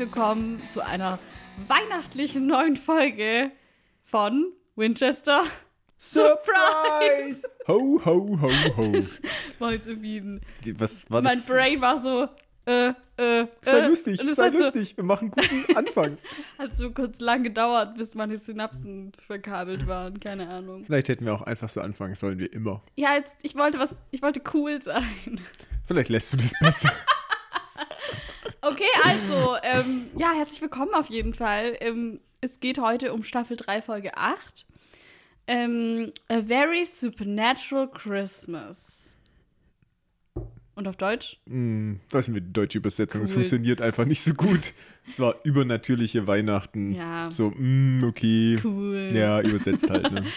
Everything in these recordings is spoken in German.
willkommen zu einer weihnachtlichen neuen Folge von Winchester Surprise! Ho, ho, ho, ho. Das war jetzt irgendwie ein. Was war Mein das? Brain war so. Äh, äh, Sei äh, lustig, sei hat so, lustig. Wir machen einen guten Anfang. Hat so kurz lang gedauert, bis meine Synapsen verkabelt waren. Keine Ahnung. Vielleicht hätten wir auch einfach so anfangen sollen wie immer. Ja, jetzt, ich wollte was, ich wollte cool sein. Vielleicht lässt du das besser. Okay, also, ähm, ja, herzlich willkommen auf jeden Fall. Ähm, es geht heute um Staffel 3, Folge 8. Ähm, A Very Supernatural Christmas. Und auf Deutsch? Hm, weiß nicht, wie die deutsche Übersetzung. Es Cool. funktioniert einfach nicht so gut. Es war übernatürliche Weihnachten. Ja. So, mm, okay. Cool. Ja, übersetzt halt. Ne?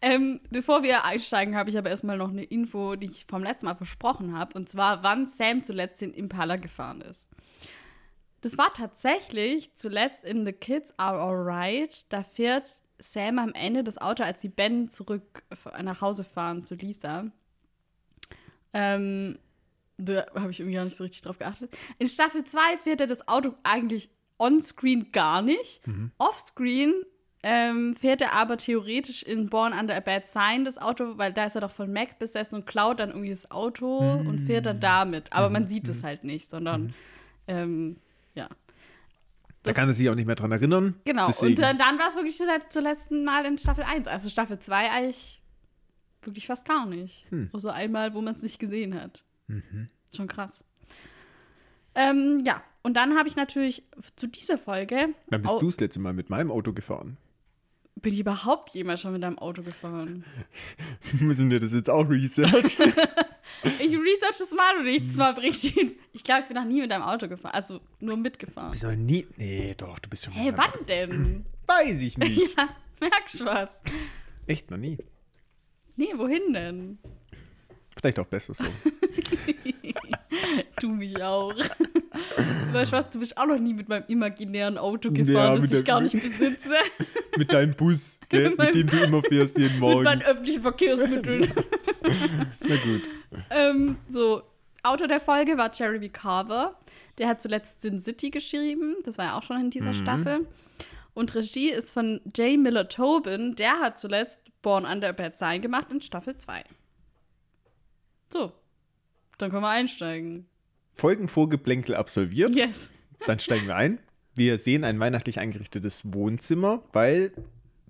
Ähm, bevor wir einsteigen, habe ich aber erstmal noch eine Info, die ich vom letzten Mal versprochen habe. Und zwar, wann Sam zuletzt den Impala gefahren ist. Das war tatsächlich zuletzt in The Kids Are Alright. Da fährt Sam am Ende das Auto, als die Ben zurück nach Hause fahren zu Lisa. Ähm, da habe ich irgendwie gar nicht so richtig drauf geachtet. In Staffel 2 fährt er das Auto eigentlich on-screen gar nicht. Offscreen ähm, fährt er aber theoretisch in Born Under a Bad Sign das Auto, weil da ist er doch von Mac besessen und klaut dann irgendwie das Auto und fährt dann damit. Aber man sieht es halt nicht, sondern ähm, ja. Da kann er sich auch nicht mehr dran erinnern. Genau, Deswegen. und äh, dann war es wirklich zuletzt, zum letzten Mal in Staffel 1. Also Staffel 2 eigentlich wirklich fast gar nicht. Hm. Außer einmal, wo man es nicht gesehen hat. Mhm. Schon krass. Ähm, ja, und dann habe ich natürlich zu dieser Folge. Dann bist du das letzte Mal mit meinem Auto gefahren. Bin ich überhaupt jemals schon mit deinem Auto gefahren? Müssen wir das jetzt auch researchen? Ich research das mal und nächstes Mal berichte ich. Ich glaube, ich bin noch nie mit deinem Auto gefahren. Also nur mitgefahren. bist noch nie. Nee, doch, du bist schon. Hey, mit meinem wann denn? Weiß ich nicht. ja, merkst du was? Echt noch nie. Nee, wohin denn? Vielleicht auch besser so. Du mich auch. weißt du was, du bist auch noch nie mit meinem imaginären Auto Ja, gefahren, das mit ich gar nicht besitze. mit deinem Bus, gell? Mit mit dem du immer fährst jeden mit Morgen. meinen öffentlichen Verkehrsmitteln. Na gut. ähm, so, Autor der Folge war Jeremy Carver. Der hat zuletzt Sin City geschrieben. Das war ja auch schon in dieser Staffel. Und Regie ist von J. Miller Tobin. Der hat zuletzt Born Under a Bad Sign gemacht in Staffel 2. So, dann können wir einsteigen. Folgenvorgeplänkel absolviert. Yes. Dann steigen wir ein. Wir sehen ein weihnachtlich eingerichtetes Wohnzimmer, weil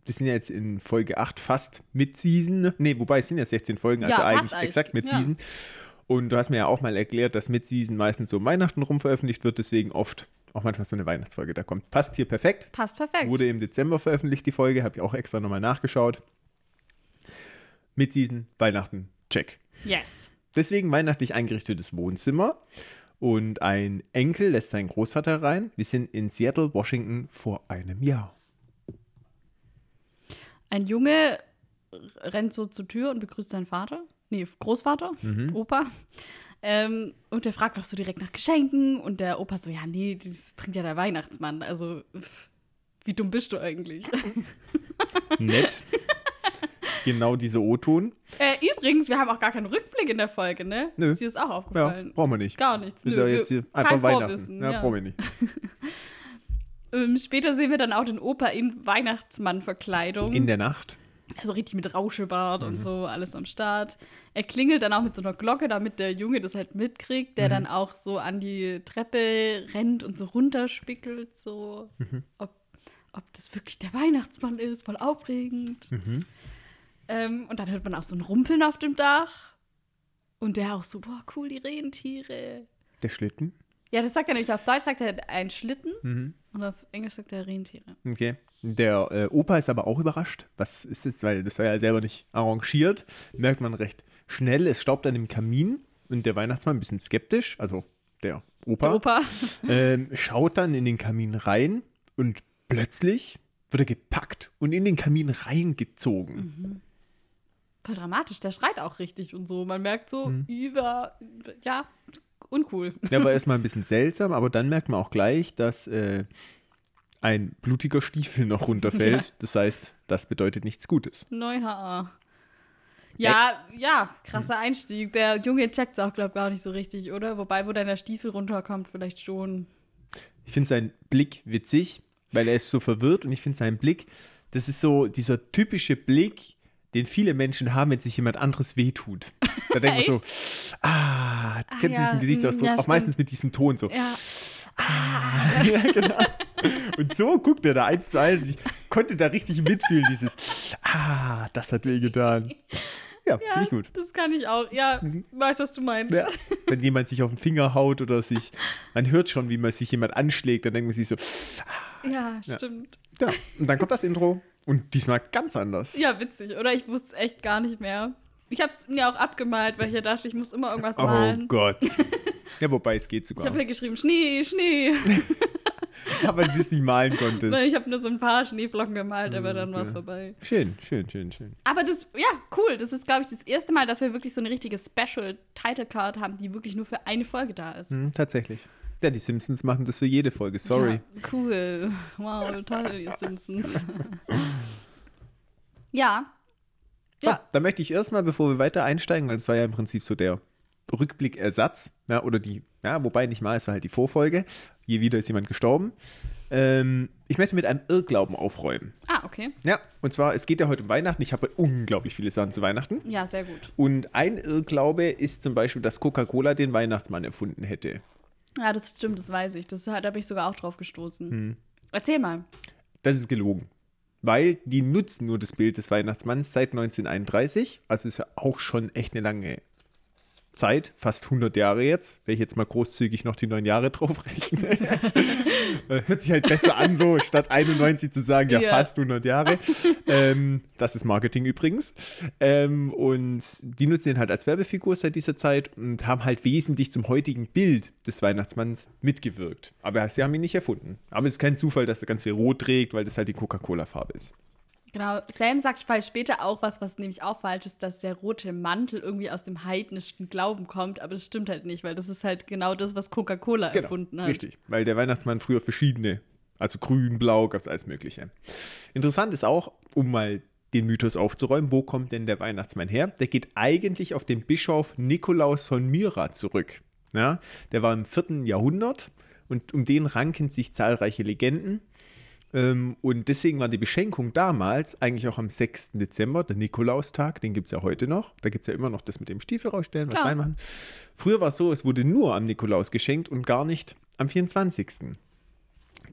wir sind ja jetzt in Folge 8 fast Mid-Season. Nee, wobei es sind ja 16 Folgen, also Ja, eigentlich eigentlich. exakt Mid-Season. Und du hast mir ja auch mal erklärt, dass Mid-Season meistens so um Weihnachten rum veröffentlicht wird, deswegen oft auch manchmal so eine Weihnachtsfolge da kommt. Passt hier perfekt. Passt perfekt. Wurde im Dezember veröffentlicht, die Folge, habe ich auch extra nochmal nachgeschaut. Mid-Season, Weihnachten, check. Yes. Deswegen weihnachtlich eingerichtetes Wohnzimmer. Und ein Enkel lässt seinen Großvater rein. Wir sind in Seattle, Washington vor einem Jahr. Ein Junge rennt so zur Tür und begrüßt seinen Vater. Nee, Großvater, Opa. Ähm, und der fragt auch so direkt nach Geschenken. Und der Opa so, ja, nee, das bringt ja der Weihnachtsmann. Also, pff, wie dumm bist du eigentlich? Nett. genau dieser O-Ton. äh, übrigens, wir haben auch gar keinen Rückblick in der Folge, ne? Nö. Ist dir das auch Ja, aufgefallen? brauchen wir nicht. Gar nichts. Ist nö, ja jetzt hier einfach kein Weihnachten. Vorwissen, ja, ja. brauchen wir nicht. Ähm, später sehen wir dann auch den Opa in Weihnachtsmann-Verkleidung. In der Nacht. Also richtig mit Rauschebart Mhm. und so, alles am Start. Er klingelt dann auch mit so einer Glocke, damit der Junge das halt mitkriegt, Mhm. der dann auch so an die Treppe rennt und so runterspickelt, so. Mhm. Ob, ob das wirklich der Weihnachtsmann ist, voll aufregend. Mhm. Ähm, und dann hört man auch so ein Rumpeln auf dem Dach. Und der auch so, boah, cool, die Rentiere. Der Schlitten. Ja, das sagt er nicht. Auf Deutsch sagt er ein Schlitten Mhm. und auf Englisch sagt er Rentiere. Okay. Der äh, Opa ist aber auch überrascht. Was ist das? Weil das war ja selber nicht arrangiert. Merkt man recht schnell. Es staubt an dem Kamin und der Weihnachtsmann ein bisschen skeptisch. Also der Opa. Der Opa. ähm, schaut dann in den Kamin rein und plötzlich wird er gepackt und in den Kamin reingezogen. Voll dramatisch, der schreit auch richtig und so. Man merkt so Mhm. über, ja, uncool. Der war erstmal ein bisschen seltsam, aber dann merkt man auch gleich, dass äh, ein blutiger Stiefel noch runterfällt. Ja. Das heißt, das bedeutet nichts Gutes. Neu-HA. Ja, ja, krasser Einstieg. Der Junge checkt es auch, glaub gar nicht so richtig, oder? Wobei, wo dann der Stiefel runterkommt, vielleicht schon. Ich finde seinen Blick witzig, weil er ist so verwirrt und ich finde seinen Blick, das ist so dieser typische Blick, den viele Menschen haben, wenn sich jemand anderes wehtut. Da denkt man so, ah, kennst du ja, diesen Gesichtsausdruck? ja, auch meistens mit diesem Ton so. Ja. ja, genau. Und so guckt er da eins zu eins. Ich konnte da richtig mitfühlen, dieses, ah, das hat weh getan. Ja, Ja, finde ich gut. das kann ich auch. Ja, weiß, was du meinst. Ja. Wenn jemand sich auf den Finger haut oder sich, man hört schon, wie man sich jemand anschlägt, dann denkt man sich so, Ja, Ja. stimmt. ja. Und dann kommt das Intro und diesmal ganz anders. Ja, witzig, oder? Ich wusste es echt gar nicht mehr. Ich habe es mir auch abgemalt, weil ich ja dachte, ich muss immer irgendwas Oh malen. Gott. Ja, wobei es geht Ich sogar. habe hier geschrieben, Schnee, Schnee. Ja, weil du das nicht malen konntest. Weil ich habe nur so ein paar Schneeflocken gemalt, aber dann war es Okay. vorbei. Schön, schön, schön, schön. Aber das, ja, cool. Das ist, glaube ich, das erste Mal, dass wir wirklich so eine richtige Special-Title-Card haben, die wirklich nur für eine Folge da ist. Hm, tatsächlich. Ja, die Simpsons machen das für jede Folge. Sorry. Ja, cool. Wow, toll, ihr Simpsons. ja. So, Ja. dann möchte ich erstmal, bevor wir weiter einsteigen, weil das war ja im Prinzip so der Rückblickersatz, ja, oder die, ja, wobei nicht mal, es war halt die Vorfolge. Je wieder ist jemand gestorben. Ähm, ich möchte mit einem Irrglauben aufräumen. Ah, okay. Ja, und zwar, es geht ja heute um Weihnachten. Ich habe unglaublich viele Sachen zu Weihnachten. Ja, sehr gut. Und ein Irrglaube ist zum Beispiel, dass Coca-Cola den Weihnachtsmann erfunden hätte. Ja, das stimmt, das weiß ich. Das, da bin ich sogar auch drauf gestoßen. Hm. Erzähl mal. Das ist gelogen. Weil die nutzen nur das Bild des Weihnachtsmanns seit 1931. Also ist ja auch schon echt eine lange Zeit, fast 100 Jahre jetzt. Wenn ich jetzt mal großzügig noch die neun Jahre draufrechne. Äh, Hört sich halt besser an, so statt 91 zu sagen, ja, Ja. fast 100 Jahre. ähm, das ist Marketing übrigens. Ähm, und die nutzen ihn halt als Werbefigur seit dieser Zeit und haben halt wesentlich zum heutigen Bild des Weihnachtsmanns mitgewirkt. Aber sie haben ihn nicht erfunden. Aber es ist kein Zufall, dass er ganz viel rot trägt, weil das halt die Coca-Cola-Farbe ist. Genau, Sam sagt später auch was, was nämlich auch falsch ist, dass der rote Mantel irgendwie aus dem heidnischen Glauben kommt, aber das stimmt halt nicht, weil das ist halt genau das, was Coca-Cola erfunden hat. Richtig, weil der Weihnachtsmann früher verschiedene, also grün, blau, gab es alles Mögliche. Interessant ist auch, um mal den Mythos aufzuräumen, wo kommt denn der Weihnachtsmann her? Der geht eigentlich auf den Bischof Nikolaus von Myra zurück. Ja, der war im 4. Jahrhundert und um den ranken sich zahlreiche Legenden. Ähm, und deswegen war die Beschenkung damals eigentlich auch am 6. Dezember, der Nikolaustag, den gibt es ja heute noch. Da gibt es ja immer noch das mit dem Stiefel rausstellen, was reinmachen. Früher war es so, es wurde nur am Nikolaus geschenkt und gar nicht am 24.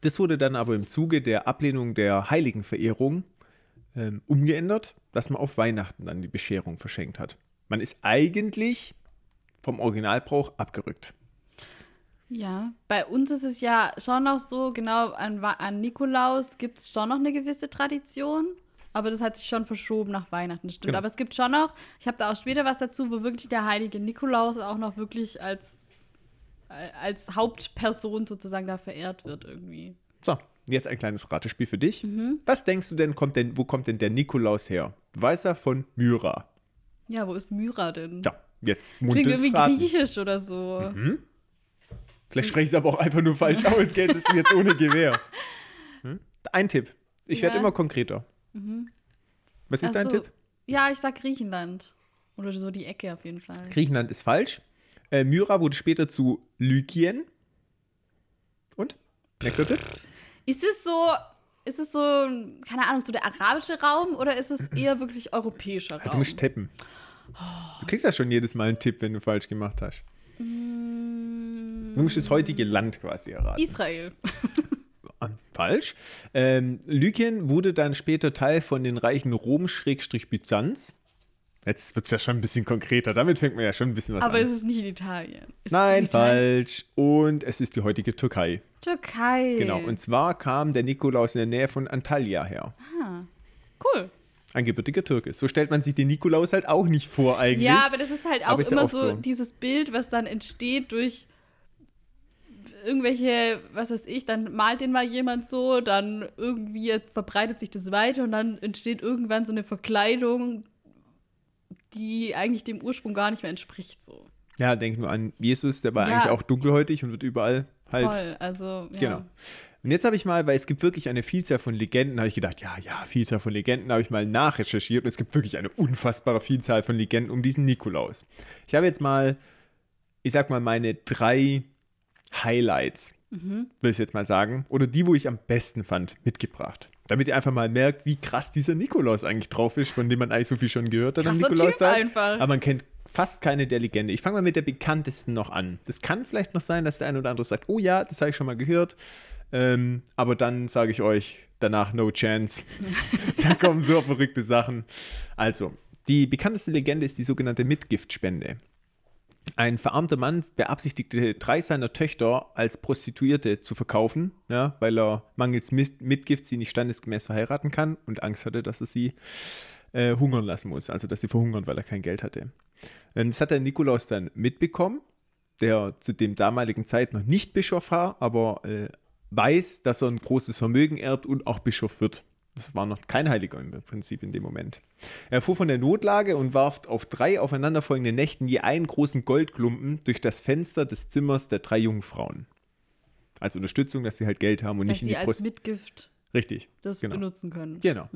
Das wurde dann aber im Zuge der Ablehnung der Heiligenverehrung ähm, umgeändert, dass man auf Weihnachten dann die Bescherung verschenkt hat. Man ist eigentlich vom Originalbrauch abgerückt. Ja, bei uns ist es ja schon noch so, genau an, an Nikolaus gibt es schon noch eine gewisse Tradition, aber das hat sich schon verschoben nach Weihnachten, stimmt. Genau. Aber es gibt schon noch, ich habe da auch später was dazu, wo wirklich der heilige Nikolaus auch noch wirklich als, als Hauptperson sozusagen da verehrt wird irgendwie. So, jetzt ein kleines Ratespiel für dich. Was denkst du denn, kommt denn, wo kommt denn der Nikolaus her? Weiß er von Myra? Ja, wo ist Myra denn? Ja, jetzt Klingt muntes irgendwie Raten. griechisch oder so. Vielleicht spreche ich es aber auch einfach nur falsch aus, gell? Das ist jetzt ohne Gewehr. Hm? Ein Tipp. Ich werde Ja. immer konkreter. Was ist Ach dein so. Tipp? Ja, ich sag Griechenland. Oder so die Ecke auf jeden Fall. Griechenland ist falsch. Äh, Myra wurde später zu Lykien. Und? Nächster Tipp? Ist es so, ist es so, keine Ahnung, so der arabische Raum oder ist es eher wirklich europäischer Du Raum? musst tippen. Du kriegst ja schon jedes Mal einen Tipp, wenn du falsch gemacht hast. Du musst das heutige Land quasi erraten. Israel. Ah, Falsch. Ähm, Lykien wurde dann später Teil von den Reichen Rom-Byzanz. Jetzt wird es ja schon ein bisschen konkreter. Damit fängt man ja schon ein bisschen was Aber an. es ist nicht in Italien. Ist Nein, in Italien? falsch. Und es ist die heutige Türkei. Türkei. Genau. Und zwar kam der Nikolaus in der Nähe von Antalya her. cool. Ein gebürtiger Türke. So stellt man sich den Nikolaus halt auch nicht vor eigentlich. Ja, aber das ist halt auch Aber ist ja immer oft so, so. dieses Bild, was dann entsteht durch irgendwelche, was weiß ich, dann malt den mal jemand so, dann irgendwie verbreitet sich das weiter und dann entsteht irgendwann so eine Verkleidung, die eigentlich dem Ursprung gar nicht mehr entspricht. So. Ja, denk nur an Jesus, der war Ja. eigentlich auch dunkelhäutig und wird überall halt. Voll. Also, ja. Genau. Und jetzt habe ich mal, weil es gibt wirklich eine Vielzahl von Legenden, habe ich gedacht, ja, ja, Vielzahl von Legenden, habe ich mal nachrecherchiert und es gibt wirklich eine unfassbare Vielzahl von Legenden um diesen Nikolaus. Ich habe jetzt mal, ich sag mal, meine drei Highlights will ich jetzt mal sagen. Oder die, wo ich am besten fand, mitgebracht. Damit ihr einfach mal merkt, wie krass dieser Nikolaus eigentlich drauf ist, von dem man eigentlich so viel schon gehört hat. Krasser Nikolaus einfach. Aber man kennt fast keine der Legende. Ich fange mal mit der bekanntesten noch an. Das kann vielleicht noch sein, dass der eine oder andere sagt, oh ja, das habe ich schon mal gehört. Ähm, aber dann sage ich euch danach no chance. da kommen so verrückte Sachen. Also, die bekannteste Legende ist die sogenannte Mitgiftspende. Ein verarmter Mann beabsichtigte, drei seiner Töchter als Prostituierte zu verkaufen, ja, weil er mangels Mit Mitgift sie nicht standesgemäß verheiraten kann und Angst hatte, dass er sie äh, hungern lassen muss, also dass sie verhungern, weil er kein Geld hatte. Ähm, Das hat der Nikolaus dann mitbekommen, der zu dem damaligen Zeit noch nicht Bischof war, aber äh, weiß, dass er ein großes Vermögen erbt und auch Bischof wird. Das war noch kein Heiliger im Prinzip in dem Moment. Er fuhr von der Notlage und warf auf drei aufeinanderfolgenden Nächten je einen großen Goldklumpen durch das Fenster des Zimmers der drei Jungfrauen. Als Unterstützung, dass sie halt Geld haben und Dass nicht in sie die als Brust. Mitgift Richtig. das genau. benutzen können. Genau.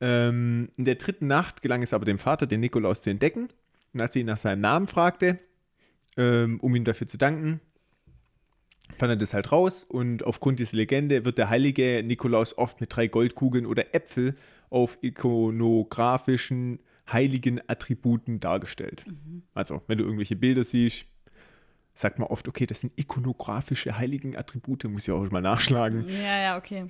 Ähm, in der dritten Nacht gelang es aber dem Vater, den Nikolaus zu entdecken. Und als sie ihn nach seinem Namen fragte, ähm, um ihm dafür zu danken, fand er das halt raus. Und aufgrund dieser Legende wird der heilige Nikolaus oft mit drei Goldkugeln oder Äpfel auf ikonografischen heiligen Attributen dargestellt. Also, wenn du irgendwelche Bilder siehst, sagt man oft, okay, das sind ikonografische heiligen Attribute, muss ich auch mal nachschlagen Ja, ja, okay.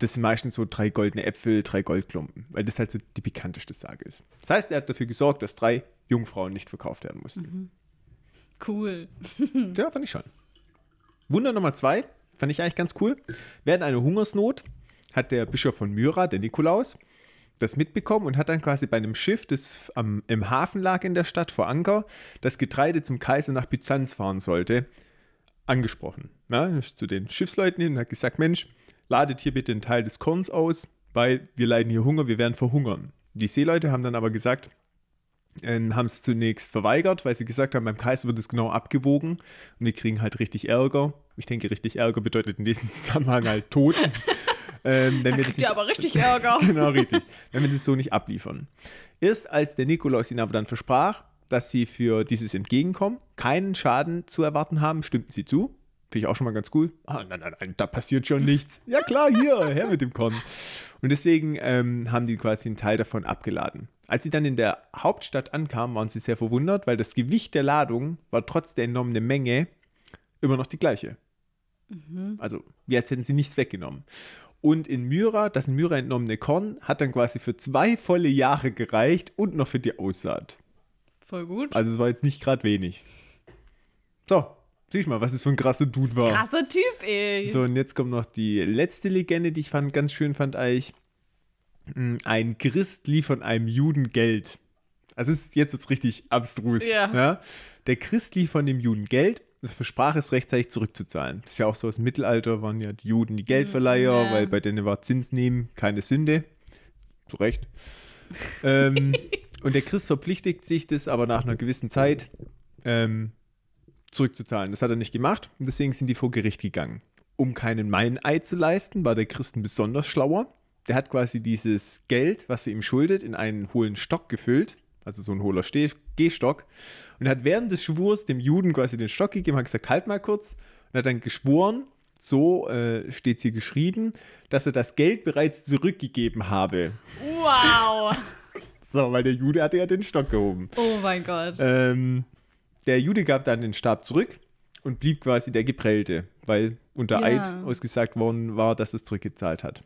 das sind meistens so drei goldene Äpfel, drei Goldklumpen, weil das halt so die bekannteste Sage ist. Das heißt, er hat dafür gesorgt, dass drei Jungfrauen nicht verkauft werden mussten. Cool. Ja, fand ich schon. Wunder Nummer zwei, fand ich eigentlich ganz cool. Während einer Hungersnot hat der Bischof von Myra, der Nikolaus, das mitbekommen und hat dann quasi bei einem Schiff, das am, im Hafen lag in der Stadt vor Anker, das Getreide zum Kaiser nach Byzanz fahren sollte, angesprochen. Ist zu den Schiffsleuten hin und hat gesagt, Mensch, ladet hier bitte einen Teil des Korns aus, weil wir leiden hier Hunger, wir werden verhungern. Die Seeleute haben dann aber gesagt, ähm, haben es zunächst verweigert, weil sie gesagt haben, beim Kaiser wird es genau abgewogen und wir kriegen halt richtig Ärger. Ich denke, richtig Ärger bedeutet in diesem Zusammenhang halt Tod. ähm, wenn Da wir das nicht aber richtig Ärger. genau, richtig. Wenn wir das so nicht abliefern. Erst als der Nikolaus ihnen aber dann versprach, dass sie für dieses Entgegenkommen keinen Schaden zu erwarten haben, stimmten sie zu. Finde ich auch schon mal ganz cool. Ah, nein, nein, nein, da passiert schon nichts. Ja klar, hier, her mit dem Korn. Und deswegen ähm, haben die quasi einen Teil davon abgeladen. Als sie dann in der Hauptstadt ankamen, waren sie sehr verwundert, weil das Gewicht der Ladung war trotz der enormen Menge immer noch die gleiche. Also, wie als hätten sie nichts weggenommen. Und in Myra, das in Myra entnommene Korn, hat dann quasi für zwei volle Jahre gereicht und noch für die Aussaat. Voll gut. Also es war jetzt nicht gerade wenig. So, sieh mal, was es für ein krasser Dude war. Krasser Typ, ey. So, und jetzt kommt noch die letzte Legende, die ich fand, ganz schön fand eigentlich. Mm, Ein Christ lief von einem Juden Geld. Also es ist jetzt wird's richtig abstrus. Ja. Der Christ lief von dem Juden Geld, versprach es rechtzeitig zurückzuzahlen. Das ist ja auch so, im Mittelalter waren ja die Juden die Geldverleiher, Ja. weil bei denen war Zins nehmen keine Sünde. Zu Recht. ähm, und der Christ verpflichtigt sich das aber nach einer gewissen Zeit ähm, zurückzuzahlen. Das hat er nicht gemacht und deswegen sind die vor Gericht gegangen. Um keinen Meineid zu leisten, war der Christen besonders schlauer. Der hat quasi dieses Geld, was er ihm schuldet, in einen hohlen Stock gefüllt, also so ein hohler Steh Gehstock, und hat während des Schwurs dem Juden quasi den Stock gegeben, hat gesagt, halt mal kurz, und hat dann geschworen, so äh, steht es hier geschrieben, dass er das Geld bereits zurückgegeben habe. Wow. So, weil der Jude hatte ja den Stock gehoben. Oh mein Gott. Ähm, der Jude gab dann den Stab zurück und blieb quasi der Geprellte, weil unter Ja. Eid ausgesagt worden war, dass es zurückgezahlt hat.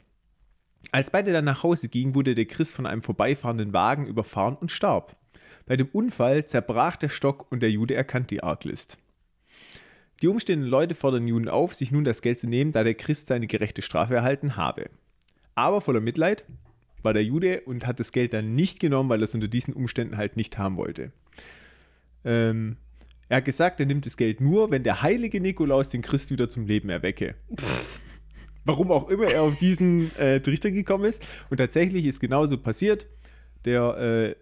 Als beide dann nach Hause gingen, wurde der Christ von einem vorbeifahrenden Wagen überfahren und starb. Bei dem Unfall zerbrach der Stock und der Jude erkannte die Arglist. Die umstehenden Leute fordern Juden auf, sich nun das Geld zu nehmen, da der Christ seine gerechte Strafe erhalten habe. Aber voller Mitleid war der Jude und hat das Geld dann nicht genommen, weil er es unter diesen Umständen halt nicht haben wollte. Ähm, er hat gesagt, er nimmt das Geld nur, wenn der heilige Nikolaus den Christ wieder zum Leben erwecke. Warum auch immer er auf diesen äh, Trichter gekommen ist. Und tatsächlich ist genauso passiert. Der äh,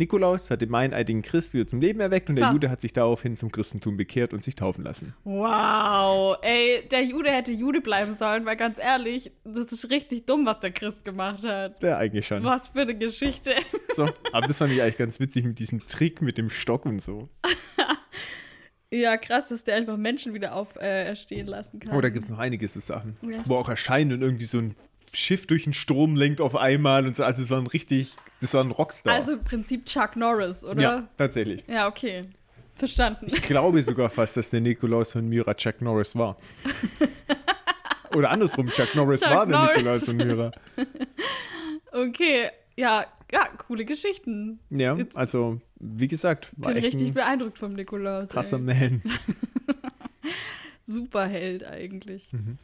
Nikolaus hat den meineidigen Christ wieder zum Leben erweckt und der Klar. Jude hat sich daraufhin zum Christentum bekehrt und sich taufen lassen. Wow. Ey, der Jude hätte Jude bleiben sollen, weil ganz ehrlich, das ist richtig dumm, was der Christ gemacht hat. Ja, eigentlich schon. Was für eine Geschichte. So, aber das fand ich eigentlich ganz witzig mit diesem Trick mit dem Stock und so. Ja, krass, dass der einfach Menschen wieder auferstehen äh, lassen kann. Oh, da gibt es noch einige so Sachen. Ja, wo auch erscheinen und irgendwie so ein Schiff durch den Strom lenkt auf einmal und so. Also es war ein richtig, das war ein Rockstar. Also im Prinzip Chuck Norris, oder? ja, tatsächlich. Ja, okay. Verstanden. Ich glaube sogar fast, dass der Nikolaus von Myra Chuck Norris war. Oder andersrum, Chuck Norris Chuck war der Norris. Nikolaus von Myra. Okay, ja, ja, coole Geschichten. Ja, Jetzt- also wie gesagt, Ich war bin richtig ein beeindruckt vom Nikolaus. krasser ey. Man. Superheld eigentlich. Mhm.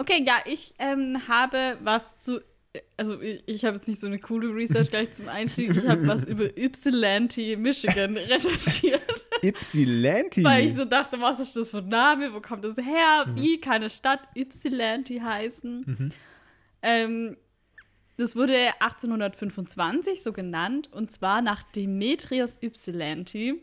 Okay, ja, ich ähm, habe was zu. Also ich, ich habe jetzt nicht so eine coole Research gleich zum Einstieg. Ich habe was über Ypsilanti, Michigan recherchiert, Ypsilanti. weil ich so dachte, was ist das für ein Name? Wo kommt das her? Mhm. Wie kann eine Stadt Ypsilanti heißen? Ähm, das wurde 1825 so genannt und zwar nach Demetrios Ypsilanti,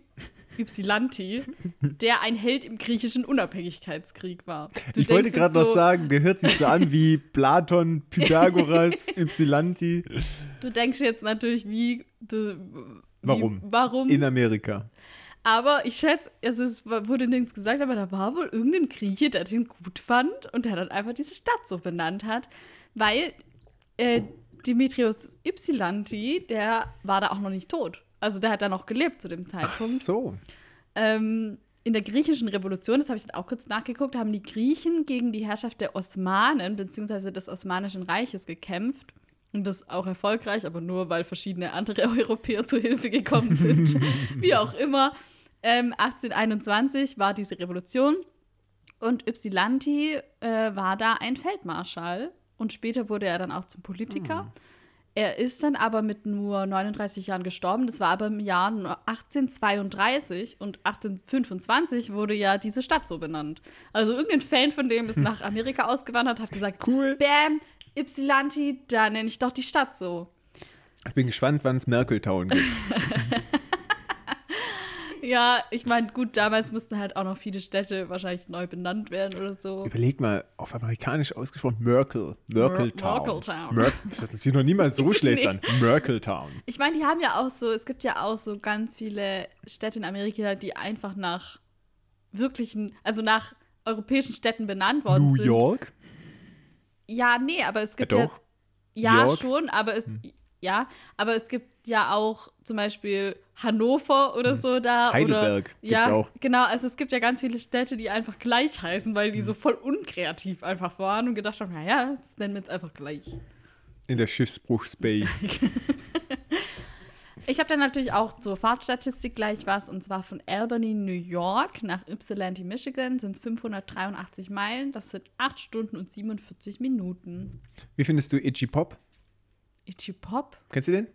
Ypsilanti, der ein Held im griechischen Unabhängigkeitskrieg war. Du ich wollte gerade jetzt noch so, sagen, der hört sich so an wie Platon, Pythagoras, Ypsilanti. Du denkst jetzt natürlich, wie. wie Warum? Warum? In Amerika. aber ich schätze, also es wurde nirgends gesagt, aber da war wohl irgendein Grieche, der den gut fand und der dann einfach diese Stadt so benannt hat, weil äh, Demetrios Ypsilanti, der war da auch noch nicht tot. Also der hat da noch gelebt zu dem Ach Zeitpunkt. so. Ähm, in der griechischen Revolution, das habe ich dann auch kurz nachgeguckt, haben die Griechen gegen die Herrschaft der Osmanen bzw. des Osmanischen Reiches gekämpft. Und das auch erfolgreich, aber nur, weil verschiedene andere Europäer zu Hilfe gekommen sind. Wie auch immer. Ähm, 1821 war diese Revolution und Ypsilanti äh, war da ein Feldmarschall. Und später wurde er dann auch zum Politiker. Er ist dann aber mit nur 39 Jahren gestorben. Das war aber im Jahr 1832 und 1825 wurde ja diese Stadt so benannt. Also irgendein Fan von dem ist nach Amerika ausgewandert, hat gesagt, Cool. Bam, Ypsilanti, da nenne ich doch die Stadt so. Ich bin gespannt, wann es Merkeltown gibt. Ja, ich meine, gut, damals mussten halt auch noch viele Städte wahrscheinlich neu benannt werden oder so. Überleg mal, auf amerikanisch ausgesprochen, Merkel. Merkeltown. Merkeltown. Mer das sich noch niemals so schlecht Nee. an. Merkeltown. Ich meine, die haben ja auch so, es gibt ja auch so ganz viele Städte in Amerika, die einfach nach wirklichen, also nach europäischen Städten benannt worden New sind. York? Ja, nee, aber es gibt Ja, ja, doch. ja. Hm. schon, aber es ja, aber es gibt ja auch zum Beispiel Hannover oder so da. Heidelberg oder ja, auch. genau, also es gibt ja ganz viele Städte, die einfach gleich heißen, weil die so voll unkreativ einfach waren und gedacht haben, naja, das nennen wir jetzt einfach gleich. In der Schiffsbruchsbay. Ich habe dann natürlich auch zur Fahrtstatistik gleich was, und zwar von Albany, New York nach Ypsilanti, Michigan sind es 583 Meilen. Das sind 8 Stunden und 47 Minuten. Wie findest du Iggy Pop? Iggy Pop? Kennst du den?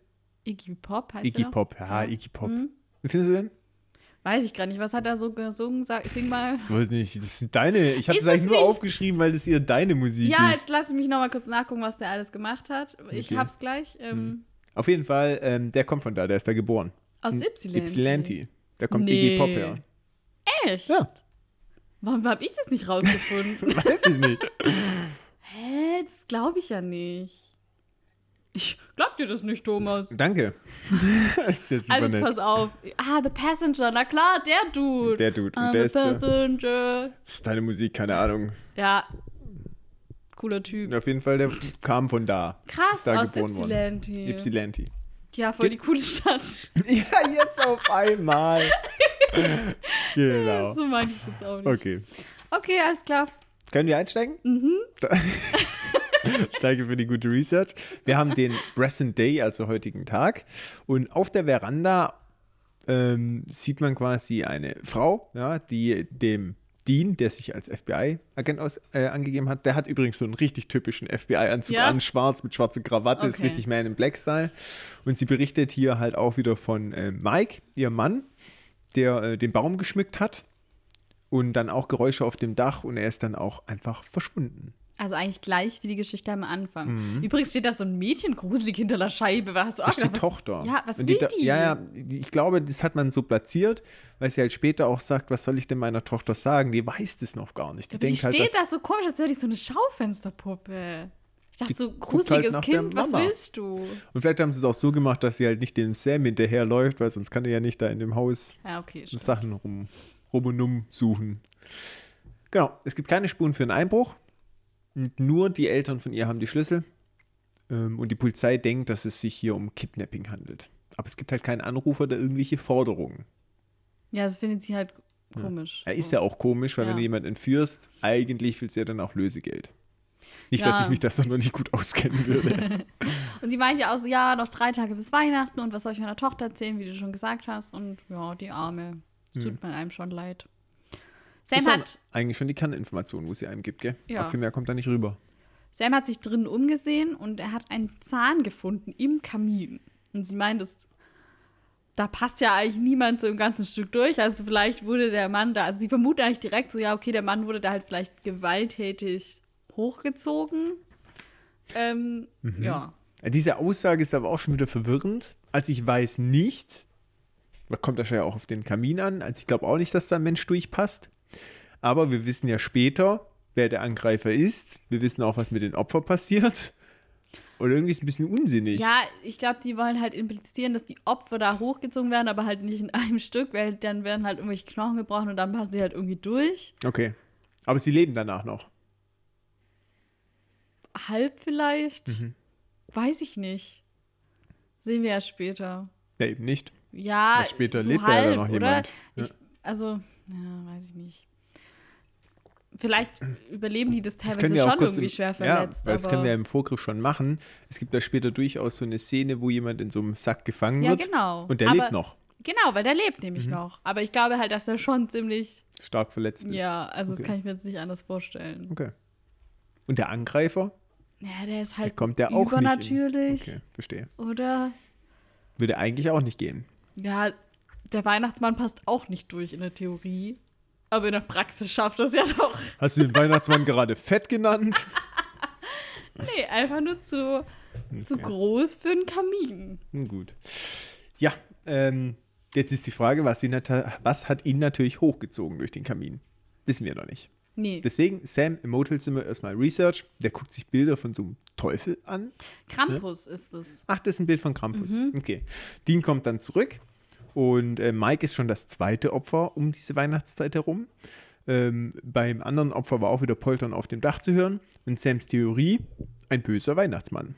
Iggy Pop heißt Iggy? Pop, ja, Iggy Pop. Mhm. Wie findest du den? Weiß ich gar nicht. Was hat er so gesungen? Sag, sing mal. Weiß nicht, das sind deine. Ich habe es eigentlich nur nicht? aufgeschrieben, weil das eher deine Musik Ja, ist. jetzt lass mich noch mal kurz nachgucken, was der alles gemacht hat. Ich Okay. hab's gleich. Ähm, Auf jeden Fall, ähm, der kommt von da, der ist da geboren. Aus Ypsilanti. Ypsilanti. Da kommt Nee. Iggy Pop her. Echt? Ja, Warum habe ich das nicht rausgefunden? weiß ich nicht. Hä? Das glaube ich ja nicht. Ich glaub dir das nicht, Thomas. Danke. das ist ja super Also nett. pass auf. Ah, The Passenger, na klar, der Dude. Der Dude. Ah, der The der, Passenger. das ist deine Musik, keine Ahnung. Ja, cooler Typ. Auf jeden Fall, der kam von da. Krass, Ist da aus geboren worden. Ypsilanti. Ypsilanti. Ja, voll die coole Stadt. Ja, jetzt auf einmal. genau. So mag ich es jetzt auch nicht. Okay. Okay, alles klar. Können wir einsteigen? Mhm. Danke für die gute Research. Wir haben den Present Day, also heutigen Tag. Und auf der Veranda ähm, sieht man quasi eine Frau, ja, die dem Dean, der sich als FBI-Agent äh, angegeben hat, der hat übrigens so einen richtig typischen FBI-Anzug Ja? an, schwarz mit schwarzer Krawatte, ist Okay. richtig Man in Black-Style. Und sie berichtet hier halt auch wieder von äh, Mike, ihrem Mann, der äh, den Baum geschmückt hat. Und dann auch Geräusche auf dem Dach und er ist dann auch einfach verschwunden. Also eigentlich gleich wie die Geschichte am Anfang. Übrigens steht da so ein Mädchen gruselig hinter der Scheibe. Hast du auch Das ist die was- Tochter. Ja, was Und will Da- die? Ja, ja, ich glaube, das hat man so platziert, weil sie halt später auch sagt, was soll ich denn meiner Tochter sagen? Die weiß das noch gar nicht. Die Aber die denkt halt, steht da so komisch, als wäre die so eine Schaufensterpuppe. Ich dachte Die so, gruseliges halt Kind, was willst du? Und vielleicht haben sie es auch so gemacht, dass sie halt nicht dem Sam hinterherläuft, weil sonst kann er ja nicht da in dem Haus Ja, okay. Sachen rum, rum und um suchen. Genau, es gibt keine Spuren für einen Einbruch. Nur die Eltern von ihr haben die Schlüssel. Ähm, und die Polizei denkt, dass es sich hier um Kidnapping handelt. Aber es gibt halt keinen Anrufer oder irgendwelche Forderungen. Ja, das findet sie halt komisch. Er ist So. ja auch komisch, weil Ja. wenn du jemanden entführst, eigentlich willst du ja dann auch Lösegeld. Nicht, Ja. dass ich mich da so noch nicht gut auskennen würde. Und sie meint ja auch so, ja, noch drei Tage bis Weihnachten und was soll ich meiner Tochter erzählen, wie du schon gesagt hast. Und ja, die Arme. Es tut mir einem schon leid. Sam das hat, eigentlich schon die Kerninformation, wo sie einem gibt, gell? Ja. Auch viel mehr kommt da nicht rüber. Sam hat sich drinnen umgesehen und er hat einen Zahn gefunden im Kamin. Und sie meint, es, da passt ja eigentlich niemand so im ganzen Stück durch. Also vielleicht wurde der Mann da, also sie vermutet eigentlich direkt so, ja, okay, der Mann wurde da halt vielleicht gewalttätig hochgezogen. Ähm, Mhm. Ja. Diese Aussage ist aber auch schon wieder verwirrend. Als ich weiß nicht, kommt das ja auch auf den Kamin an, als ich glaube auch nicht, dass da ein Mensch durchpasst. Aber wir wissen ja später, wer der Angreifer ist. Wir wissen auch, was mit den Opfern passiert. Und irgendwie ist es ein bisschen unsinnig. Ja, ich glaube, die wollen halt implizieren, dass die Opfer da hochgezogen werden, aber halt nicht in einem Stück, weil dann werden halt irgendwelche Knochen gebrochen und dann passen die halt irgendwie durch. Okay. Aber sie leben danach noch. Halb vielleicht. Mhm. Weiß ich nicht. Sehen wir ja später. Ja, eben nicht. Ja, Weil später so lebt ja halb, dann noch oder? jemand. Ja. Ich, also, ja, weiß ich nicht. Vielleicht überleben die das Das teilweise wir schon irgendwie im, schwer ja, verletzt. weil das können wir im Vorgriff schon machen. Es gibt da später durchaus so eine Szene, wo jemand in so einem Sack gefangen ja, wird. genau. Und der aber, lebt noch. Genau, weil der lebt Mhm. nämlich noch. Aber ich glaube halt, dass er schon ziemlich, Stark verletzt ist. ja, also Okay. das kann ich mir jetzt nicht anders vorstellen. Okay. Und der Angreifer? Ja, der ist Der halt kommt der auch nicht. In. übernatürlich, Okay, verstehe. oder? Würde eigentlich auch nicht gehen. Ja, der Weihnachtsmann passt auch nicht durch in der Theorie. Aber in der Praxis schafft das ja doch. Hast du den Weihnachtsmann gerade fett genannt? Nee, einfach nur zu, zu Okay. groß für einen Kamin. Gut. Ja, ähm, jetzt ist die Frage, was, ihn nat- was hat ihn natürlich hochgezogen durch den Kamin? Wissen wir noch nicht. Nee, Deswegen, Sam im Motelzimmer erstmal Research. Der guckt sich Bilder von so einem Teufel an. Krampus ist es. Ach, das ist ein Bild von Krampus. Mhm. Okay. Dean kommt dann zurück und äh, Mike ist schon das zweite Opfer um diese Weihnachtszeit herum. Ähm, beim anderen Opfer war auch wieder Poltern auf dem Dach zu hören. Und Sams Theorie, ein böser Weihnachtsmann.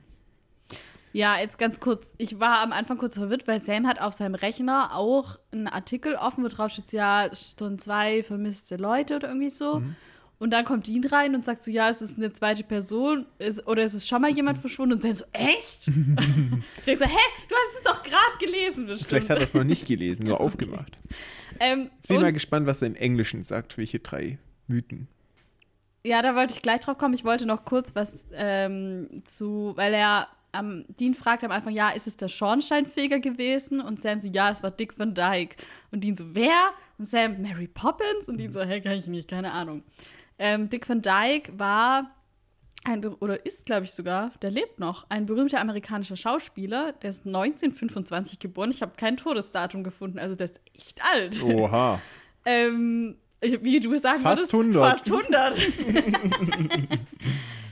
Ja, jetzt ganz kurz. Ich war am Anfang kurz verwirrt, weil Sam hat auf seinem Rechner auch einen Artikel offen, wo drauf steht, ja, Stunde zwei vermisste Leute oder irgendwie so. Mhm. Und dann kommt Dean rein und sagt so, ja, es ist eine zweite Person ist, oder es ist schon mal jemand verschwunden. Und Sam so, echt? ich denke so, hä, du hast es doch gerade gelesen bestimmt. Vielleicht hat er es noch nicht gelesen, nur aufgemacht. ähm, Jetzt bin ich mal gespannt, was er im Englischen sagt, welche drei Mythen. ja, da wollte ich gleich drauf kommen. Ich wollte noch kurz was ähm, zu, weil er am Dean fragt am Anfang, ja, ist es der Schornsteinfeger gewesen? Und Sam so, ja, es war Dick Van Dyke. Und Dean so, wer? Und Sam, Mary Poppins? Und Dean so, hä, kann ich nicht, keine Ahnung. Ähm, Dick Van Dyke war ein, oder ist, glaube ich sogar, der lebt noch, ein berühmter amerikanischer Schauspieler, der ist 1925 geboren. Ich habe kein Todesdatum gefunden, also der ist echt alt. Oha. Ähm, wie du sagen Fast würdest, 100. fast 100.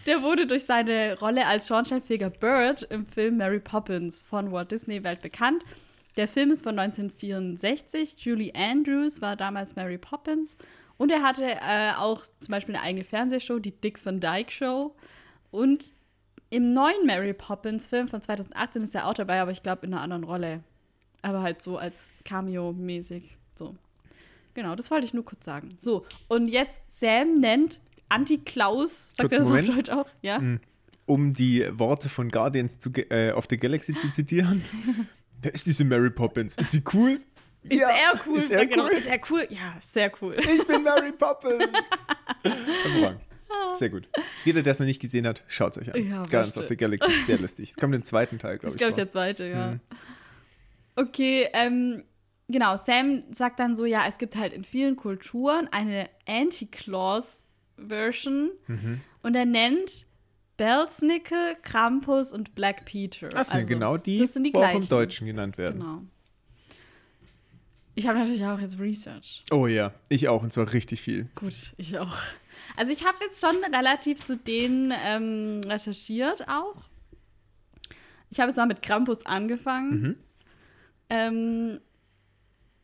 Der wurde durch seine Rolle als Schornsteinfeger Bird im Film Mary Poppins von Walt Disney weltbekannt. Der Film ist von 1964. Julie Andrews war damals Mary Poppins. Und er hatte äh, auch zum Beispiel eine eigene Fernsehshow, die Dick Van Dyke Show. Und im neuen Mary Poppins Film von 2018 ist er auch dabei, aber ich glaube in einer anderen Rolle. Aber halt so als Cameo-mäßig. So. Genau, das wollte ich nur kurz sagen. So, und jetzt Sam nennt Anti-Klaus, sagt Kurzen er so auf. Deutsch auch? Ja? Um die Worte von Guardians zu, äh, of the Galaxy zu zitieren. Wer ist diese Mary Poppins? Ist sie cool? Ist sehr cool. Ist er ja, genau. cool? Ist er cool? Ja, sehr cool. Ich bin Mary Poppins. Sehr gut. Jeder, der es noch nicht gesehen hat, schaut es euch an. Ja, Guardians of the Galaxy ist sehr lustig. Es kommt im zweiten Teil, glaube ist, ich. glaube ich, vor. der zweite, ja. Mhm. Okay, ähm, genau. Sam sagt dann so: Ja, es gibt halt in vielen Kulturen eine Anti-Claus-Version. Mhm. Und er nennt Belsnickel, Krampus und Black Peter. Das sind Also, genau die, das sind die auch im Deutschen genannt werden. Genau. Ich habe natürlich auch jetzt Research. Oh ja, ich auch, und zwar richtig viel. Gut, ich auch. Also ich habe jetzt schon relativ zu denen ähm, recherchiert auch. Ich habe jetzt mal mit Krampus angefangen. Mhm. Ähm,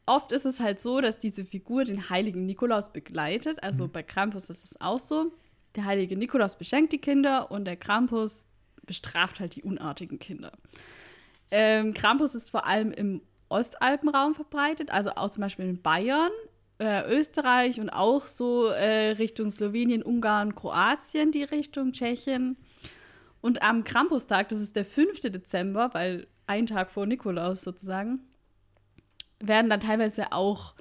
oft ist es halt so, dass diese Figur den heiligen Nikolaus begleitet. Also Mhm. bei Krampus ist es auch so. Der heilige Nikolaus beschenkt die Kinder und der Krampus bestraft halt die unartigen Kinder. Ähm, Krampus ist vor allem im Ostalpenraum verbreitet, also auch zum Beispiel in Bayern, äh, Österreich und auch so äh, Richtung Slowenien, Ungarn, Kroatien, die Richtung Tschechien. Und am Krampustag, das ist der 5. Dezember, weil ein Tag vor Nikolaus sozusagen, werden dann teilweise auch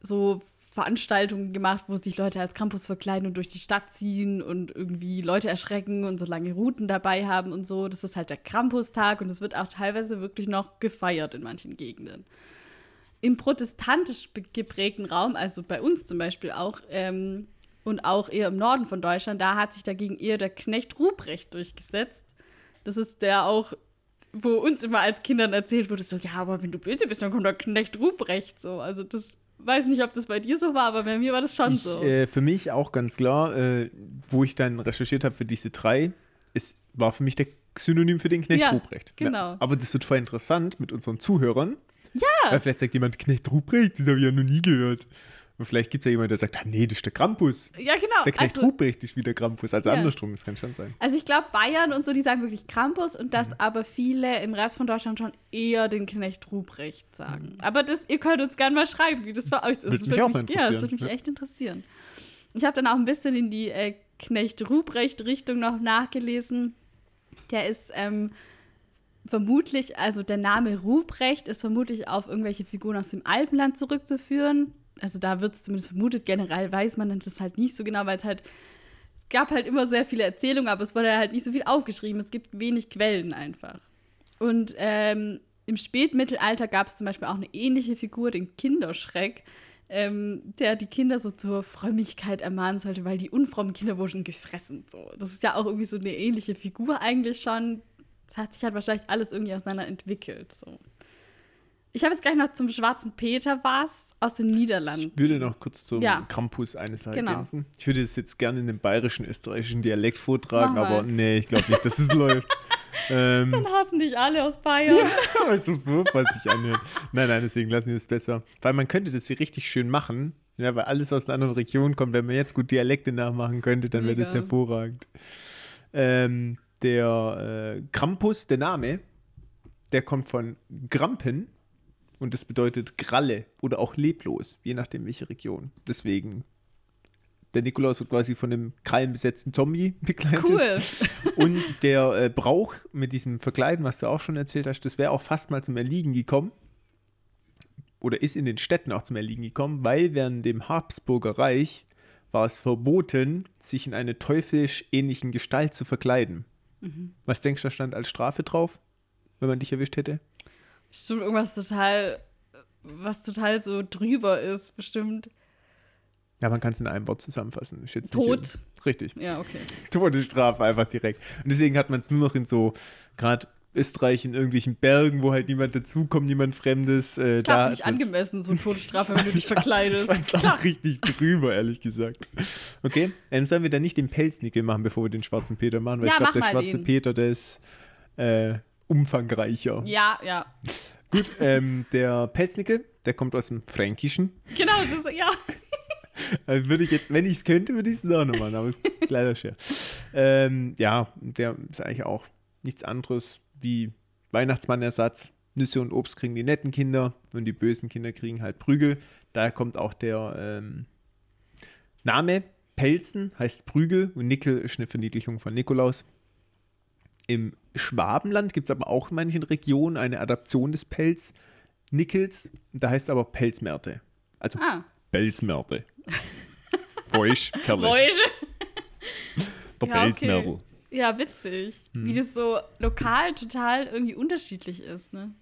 so Veranstaltungen gemacht, wo sich Leute als Krampus verkleiden und durch die Stadt ziehen und irgendwie Leute erschrecken und so lange Routen dabei haben und so. Das ist halt der Krampustag und es wird auch teilweise wirklich noch gefeiert in manchen Gegenden. Im protestantisch geprägten Raum, also bei uns zum Beispiel auch, ähm, und auch eher im Norden von Deutschland, da hat sich dagegen eher der Knecht Ruprecht durchgesetzt. Das ist der auch, wo uns immer als Kindern erzählt wurde, so, ja, aber wenn du böse bist, dann kommt der Knecht Ruprecht so. Also das weiß nicht, ob das bei dir so war, aber bei mir war das schon Ich, so. äh, für mich auch ganz klar, äh, wo ich dann recherchiert habe für diese drei, es war für mich der Synonym für den Knecht Ja, Ruprecht. genau. aber das wird voll interessant mit unseren Zuhörern. Ja. Weil vielleicht sagt jemand, Knecht Ruprecht, das habe ich ja noch nie gehört. Und vielleicht gibt es ja jemanden, der sagt, ah, nee, das ist der Krampus. ja, genau. Der Knecht Also, Ruprecht ist wie der Krampus. Also Ja. andersrum, das kann schon sein. also ich glaube, Bayern und so, die sagen wirklich Krampus und Mhm. dass aber viele im Rest von Deutschland schon eher den Knecht Ruprecht sagen. Mhm. Aber das, ihr könnt uns gerne mal schreiben, wie das für euch ist. Würde Das mich würde auch mal Ja, das würde interessieren, mich ja. echt interessieren. Ich habe dann auch ein bisschen in die äh, Knecht Ruprecht-Richtung noch nachgelesen. Der ist ähm, vermutlich, also der Name Ruprecht ist vermutlich auf irgendwelche Figuren aus dem Alpenland zurückzuführen. Also da wird es zumindest vermutet, generell weiß man das halt nicht so genau, weil es halt gab halt immer sehr viele Erzählungen, aber es wurde halt nicht so viel aufgeschrieben. Es gibt wenig Quellen einfach. Und ähm, im Spätmittelalter gab es zum Beispiel auch eine ähnliche Figur, den Kinderschreck, ähm, der die Kinder so zur Frömmigkeit ermahnen sollte, weil die unfrommen Kinder wurden gefressen. So. Das ist ja auch irgendwie so eine ähnliche Figur eigentlich schon. Das hat sich halt wahrscheinlich alles irgendwie auseinander entwickelt. So. Ich habe jetzt gleich noch zum Schwarzen Peter was aus den Niederlanden. Ich würde noch kurz zum Ja. Krampus eine Sache Genau. ergänzen. Ich würde es jetzt gerne in dem bayerischen, österreichischen Dialekt vortragen, aber nee, ich glaube nicht, dass es läuft. Ähm, Dann hassen dich alle aus Bayern. aber so furchtbar sich anhört. Nein, nein, deswegen lassen wir es besser. Weil man könnte das hier richtig schön machen, ja, weil alles aus einer anderen Region kommt. Wenn man jetzt gut Dialekte nachmachen könnte, dann wäre das hervorragend. Ähm, der äh, Krampus, der Name, der kommt von Grampen und das bedeutet Gralle oder auch leblos, je nachdem welche Region. Deswegen, der Nikolaus wird quasi von einem krallenbesetzten Tommy begleitet. Cool. Und der äh, Brauch mit diesem Verkleiden, was du auch schon erzählt hast, das wäre auch fast mal zum Erliegen gekommen. Oder ist in den Städten auch zum Erliegen gekommen, weil während dem Habsburger Reich war es verboten, sich in eine teuflisch ähnlichen Gestalt zu verkleiden. Was denkst du, da stand als Strafe drauf, wenn man dich erwischt hätte? Bestimmt irgendwas total, was total so drüber ist, bestimmt. Ja, man kann es in einem Wort zusammenfassen. Tod. Richtig. Ja, okay. Todesstrafe einfach direkt. Und deswegen hat man es nur noch in so, gerade Österreich, in irgendwelchen Bergen, wo halt niemand dazukommt, niemand Fremdes. Äh, Klar, da nicht angemessen, so Todesstrafe, wenn du dich Ich verkleidest. fand's auch richtig drüber, ehrlich gesagt. Okay, dann sollen wir dann nicht den Pelznickel machen, bevor wir den schwarzen Peter machen, weil Ja, ich glaube, mach der schwarze den. Peter, der ist äh, umfangreicher. Ja, ja. Gut, ähm, der Pelznickel, der kommt aus dem Fränkischen. Genau, das, ja. Also würde ich jetzt, wenn ich es könnte, würde ich es auch noch machen, aber ist leider schwer. Ähm, ja, der ist eigentlich auch nichts anderes wie Weihnachtsmannersatz. Nüsse und Obst kriegen die netten Kinder und die bösen Kinder kriegen halt Prügel. Daher kommt auch der ähm, Name Pelzen, heißt Prügel und Nickel ist eine Verniedlichung von Nikolaus. Im Schwabenland gibt es aber auch in manchen Regionen eine Adaption des Pelz Nickels. Da heißt aber Pelzmärte. Also Ah, Pelzmärte. Boisch, Kerle. Mäusche. Der Ja, okay. Pelzmärtel. Ja, witzig. Wie Hm. das so lokal total irgendwie unterschiedlich ist, ne?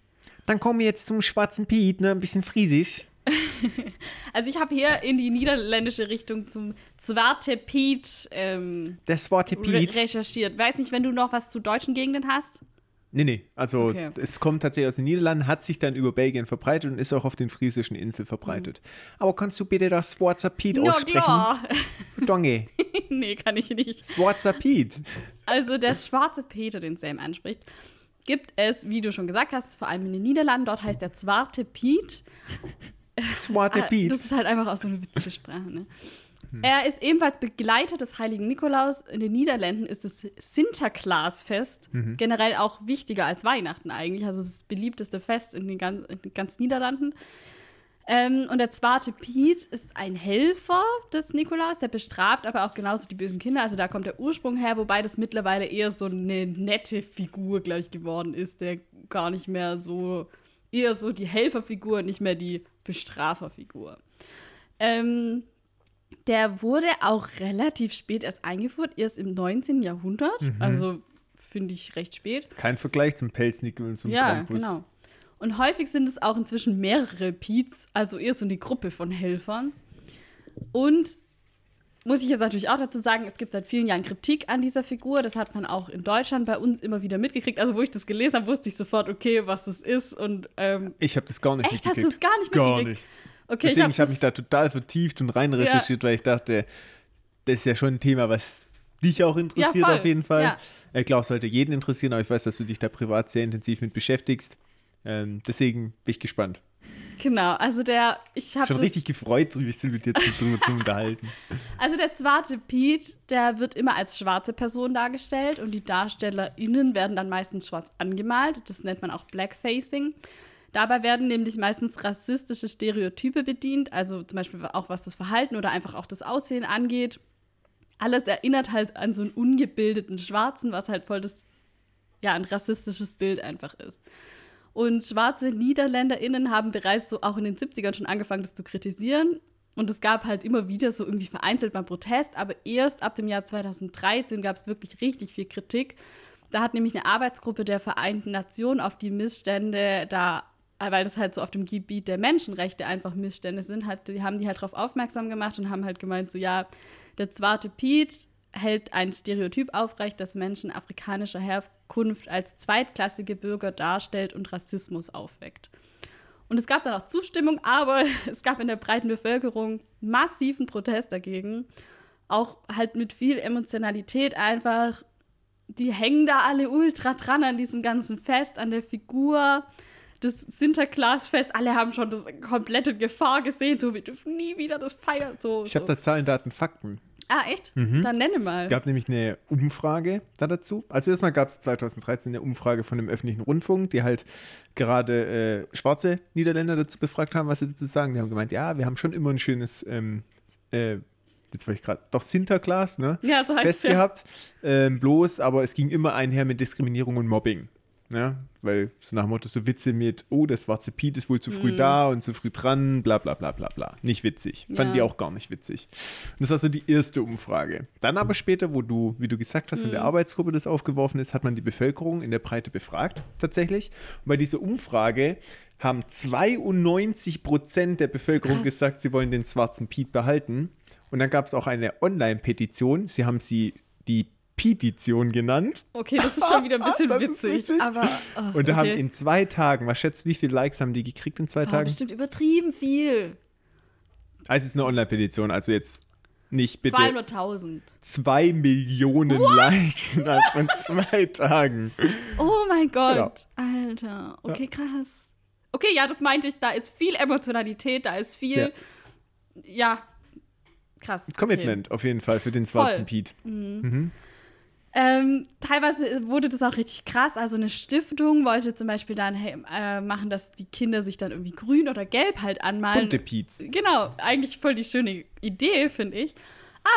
Dann kommen wir jetzt zum schwarzen Piet, ne? Ein bisschen friesisch. Also ich habe hier in die niederländische Richtung zum Zwarte Piet ähm, Der Swarte re Piet. recherchiert. Weiß nicht, wenn du noch was zu deutschen Gegenden hast? Nee, nee. Also Okay. es kommt tatsächlich aus den Niederlanden, hat sich dann über Belgien verbreitet und ist auch auf den friesischen Inseln verbreitet. Aber kannst du bitte das Schwarzer Piet Na aussprechen? klar. Donge. nee, kann ich nicht. Schwarzer Piet. Also der schwarze Peter, den Sam anspricht, gibt es, wie du schon gesagt hast, vor allem in den Niederlanden. Dort heißt der Zwarte Piet. Swat Ah, Pete. Das ist halt einfach auch so eine witzige Sprache. Ne? Er ist ebenfalls Begleiter des heiligen Nikolaus. In den Niederlanden ist das Sinterklaasfest generell auch wichtiger als Weihnachten eigentlich. Also das beliebteste Fest in den ganz, in den ganz Niederlanden. Ähm, und der zwarte Piet ist ein Helfer des Nikolaus, der bestraft aber auch genauso die bösen Kinder. Also da kommt der Ursprung her, wobei das mittlerweile eher so eine nette Figur, glaube ich, geworden ist, der gar nicht mehr so, eher so die Helferfigur, nicht mehr die Bestraferfigur. Ähm, der wurde auch relativ spät erst eingeführt, erst im 19. Jahrhundert. Also finde ich recht spät. Kein Vergleich zum Pelznickel und zum Ja, Krampus. genau. Und häufig sind es auch inzwischen mehrere Peets, also eher so eine Gruppe von Helfern. Und muss ich jetzt natürlich auch dazu sagen, es gibt seit vielen Jahren Kritik an dieser Figur. Das hat man auch in Deutschland bei uns immer wieder mitgekriegt. Also, wo ich das gelesen habe, wusste ich sofort, okay, was das ist. Und ähm, Ich habe das gar nicht echt, hast du es mitgekriegt. gar nicht Gar mitgekriegt? nicht. Okay, Deswegen, hab ich habe das- mich da total vertieft und rein recherchiert, weil ich dachte, das ist ja schon ein Thema, was dich auch interessiert Ja, auf jeden Fall. Ja. Ich glaube, es sollte jeden interessieren, aber ich weiß, dass du dich da privat sehr intensiv mit beschäftigst. Ähm, deswegen bin ich gespannt. Genau, also der, ich habe Schon richtig gefreut, so ein bisschen mit dir zu, zu, zu unterhalten. Also der zwarte Pete, der wird immer als schwarze Person dargestellt und die DarstellerInnen werden dann meistens schwarz angemalt. Das nennt man auch Blackfacing. Dabei werden nämlich meistens rassistische Stereotype bedient, also zum Beispiel auch was das Verhalten oder einfach auch das Aussehen angeht. Alles erinnert halt an so einen ungebildeten Schwarzen, was halt voll das, ja, ein rassistisches Bild einfach ist. Und schwarze NiederländerInnen haben bereits so auch in den 70ern schon angefangen, das zu kritisieren. Und es gab halt immer wieder so irgendwie vereinzelt mal Protest, aber erst ab dem Jahr 2013 gab es wirklich richtig viel Kritik. Da hat nämlich eine Arbeitsgruppe der Vereinten Nationen auf die Missstände da, weil das halt so auf dem Gebiet der Menschenrechte einfach Missstände sind, hat, die haben die halt darauf aufmerksam gemacht und haben halt gemeint, so ja, der zwarte Pete hält ein Stereotyp aufrecht, das Menschen afrikanischer Herkunft als zweitklassige Bürger darstellt und Rassismus aufweckt. Und es gab dann auch Zustimmung, aber es gab in der breiten Bevölkerung massiven Protest dagegen. Auch halt mit viel Emotionalität einfach. Die hängen da alle ultra dran an diesem ganzen Fest, an der Figur. Das Sinterklaasfest, alle haben schon das komplette Gefahr gesehen, so wir dürfen nie wieder das feiern. So, Ich habe so. da Zahlen, Daten, Fakten. Ah, echt? Dann nenne mal. Es gab nämlich eine Umfrage da dazu. Also erstmal gab es 2013 eine Umfrage von dem öffentlichen Rundfunk, die halt gerade äh, schwarze Niederländer dazu befragt haben, was sie dazu sagen. Die haben gemeint, ja, wir haben schon immer ein schönes, ähm, äh, jetzt war ich gerade, doch Sinterklaas, ne? Ja, so heißt Fest es ja. gehabt. Ähm, bloß, aber es ging immer einher mit Diskriminierung und Mobbing. Ja, weil so nach dem Motto so Witze mit, oh, das schwarze Piet ist wohl zu früh da und zu früh dran, bla bla bla bla bla. Nicht witzig. Fanden Ja. die auch gar nicht witzig. Und das war so die erste Umfrage. Dann aber später, wo du, wie du gesagt hast, in der Arbeitsgruppe das aufgeworfen ist, hat man die Bevölkerung in der Breite befragt, tatsächlich. Und bei dieser Umfrage haben 92 Prozent der Bevölkerung krass. gesagt, sie wollen den schwarzen Piet behalten. Und dann gab es auch eine Online-Petition. Sie haben sie die Petition genannt. Okay, das ist schon wieder ein bisschen Das ist witzig. witzig. Aber. oh, Und da haben okay. in zwei Tagen, was schätzt du, wie viele Likes haben die gekriegt in zwei Boah, Tagen? bestimmt übertrieben viel. Also es ist eine Online-Petition, also jetzt nicht bitte 200.000. zwei Millionen Likes innerhalb von zwei Tagen. Oh mein Gott. Ja. Alter. Okay, krass. Okay, ja, das meinte ich. Da ist viel Emotionalität, da ist viel. Ja. Krass. okay. Commitment auf jeden Fall für den schwarzen Voll. Piet. Ähm, teilweise wurde das auch richtig krass. Also eine Stiftung wollte zum Beispiel dann hey, äh, machen, dass die Kinder sich dann irgendwie grün oder gelb halt anmalen. Bunte Piets. Genau, eigentlich voll die schöne Idee, finde ich.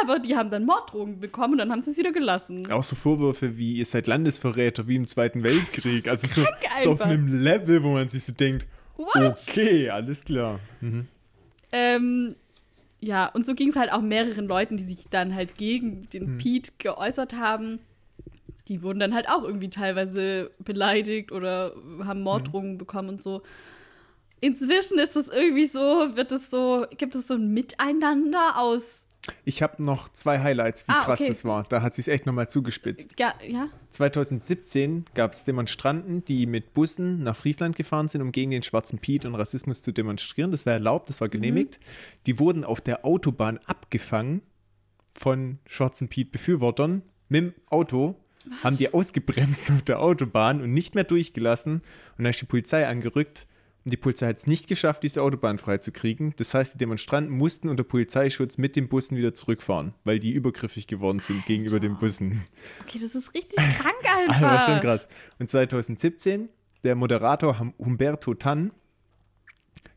Aber die haben dann Morddrogen bekommen und dann haben sie es wieder gelassen. Auch so Vorwürfe wie, ihr seid Landesverräter, wie im Zweiten Weltkrieg. das Also so, so auf einem Level, wo man sich so denkt, What? okay, alles klar. Ähm, ja, und so ging es halt auch mehreren Leuten, die sich dann halt gegen den Hm. Pete geäußert haben. Die wurden dann halt auch irgendwie teilweise beleidigt oder haben Morddrohungen Hm. bekommen und so. Inzwischen ist es irgendwie so, wird es so, gibt es so ein Miteinander aus, Ich habe noch zwei Highlights, wie Ah, krass okay. das war. Da hat sich echt nochmal zugespitzt. ja, ja, 2017 gab es Demonstranten, die mit Bussen nach Friesland gefahren sind, um gegen den schwarzen Piet und Rassismus zu demonstrieren. Das war erlaubt, das war genehmigt. Die wurden auf der Autobahn abgefangen von schwarzen Piet-Befürwortern mit dem Auto, haben die ausgebremst auf der Autobahn und nicht mehr durchgelassen. Und dann ist die Polizei angerückt Und die Polizei hat es nicht geschafft, diese Autobahn freizukriegen. Das heißt, die Demonstranten mussten unter Polizeischutz mit den Bussen wieder zurückfahren, weil die übergriffig geworden sind Alter. gegenüber den Bussen. Okay, das ist richtig krank einfach. Das war schon krass. Und 2017, der Moderator Humberto Tan,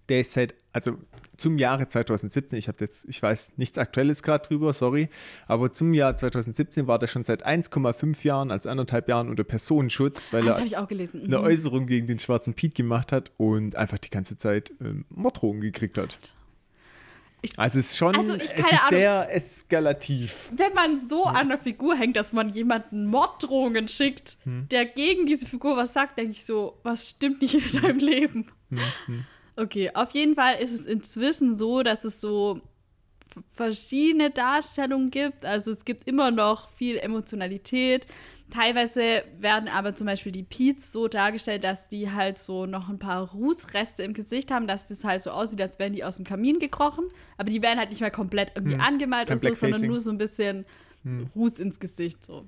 der ist seit, also zum Jahre 2017, ich habe jetzt, ich weiß nichts Aktuelles gerade drüber, sorry, aber zum Jahr 2017 war der schon seit 1,5 Jahren, also anderthalb Jahren unter Personenschutz, weil ah, er mhm. eine Äußerung gegen den schwarzen Piet gemacht hat und einfach die ganze Zeit ähm, Morddrohungen gekriegt hat. Ich, also es ist schon, also ich, es ist sehr eskalativ. Wenn man so hm. an der Figur hängt, dass man jemanden Morddrohungen schickt, hm. der gegen diese Figur was sagt, denke ich so, was stimmt nicht in deinem Leben? Hm. Okay, auf jeden Fall ist es inzwischen so, dass es so verschiedene Darstellungen gibt. Also es gibt immer noch viel Emotionalität. Teilweise werden aber zum Beispiel die Peets so dargestellt, dass die halt so noch ein paar Rußreste im Gesicht haben, dass das halt so aussieht, als wären die aus dem Kamin gekrochen. Aber die werden halt nicht mehr komplett irgendwie hm. angemalt oder so, sondern nur so ein bisschen hm. Ruß ins Gesicht so.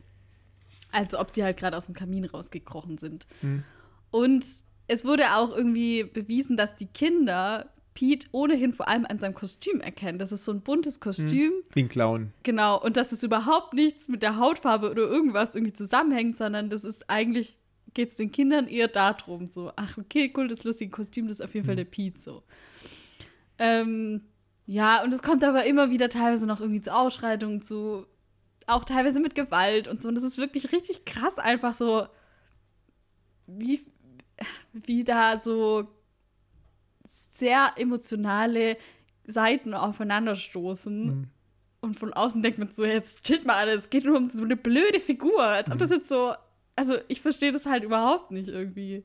Als ob sie halt gerade aus dem Kamin rausgekrochen sind. Hm. Und es wurde auch irgendwie bewiesen, dass die Kinder Pete ohnehin vor allem an seinem Kostüm erkennen. Das ist so ein buntes Kostüm. Hm, wie ein Clown. Genau. Und dass es überhaupt nichts mit der Hautfarbe oder irgendwas irgendwie zusammenhängt, sondern das ist eigentlich, geht es den Kindern eher darum, so, ach, okay, cool, das lustige Kostüm, das ist auf jeden Fall hm. der Pete so. Ähm, ja, und es kommt aber immer wieder teilweise noch irgendwie zu Ausschreitungen, zu auch teilweise mit Gewalt und so. Und das ist wirklich richtig krass, einfach so, wie wie da so sehr emotionale Seiten aufeinanderstoßen. Mhm. Und von außen denkt man so, jetzt chillt mal alles, es geht nur um so eine blöde Figur. Als ob mhm. das jetzt so. Also, ich verstehe das halt überhaupt nicht irgendwie.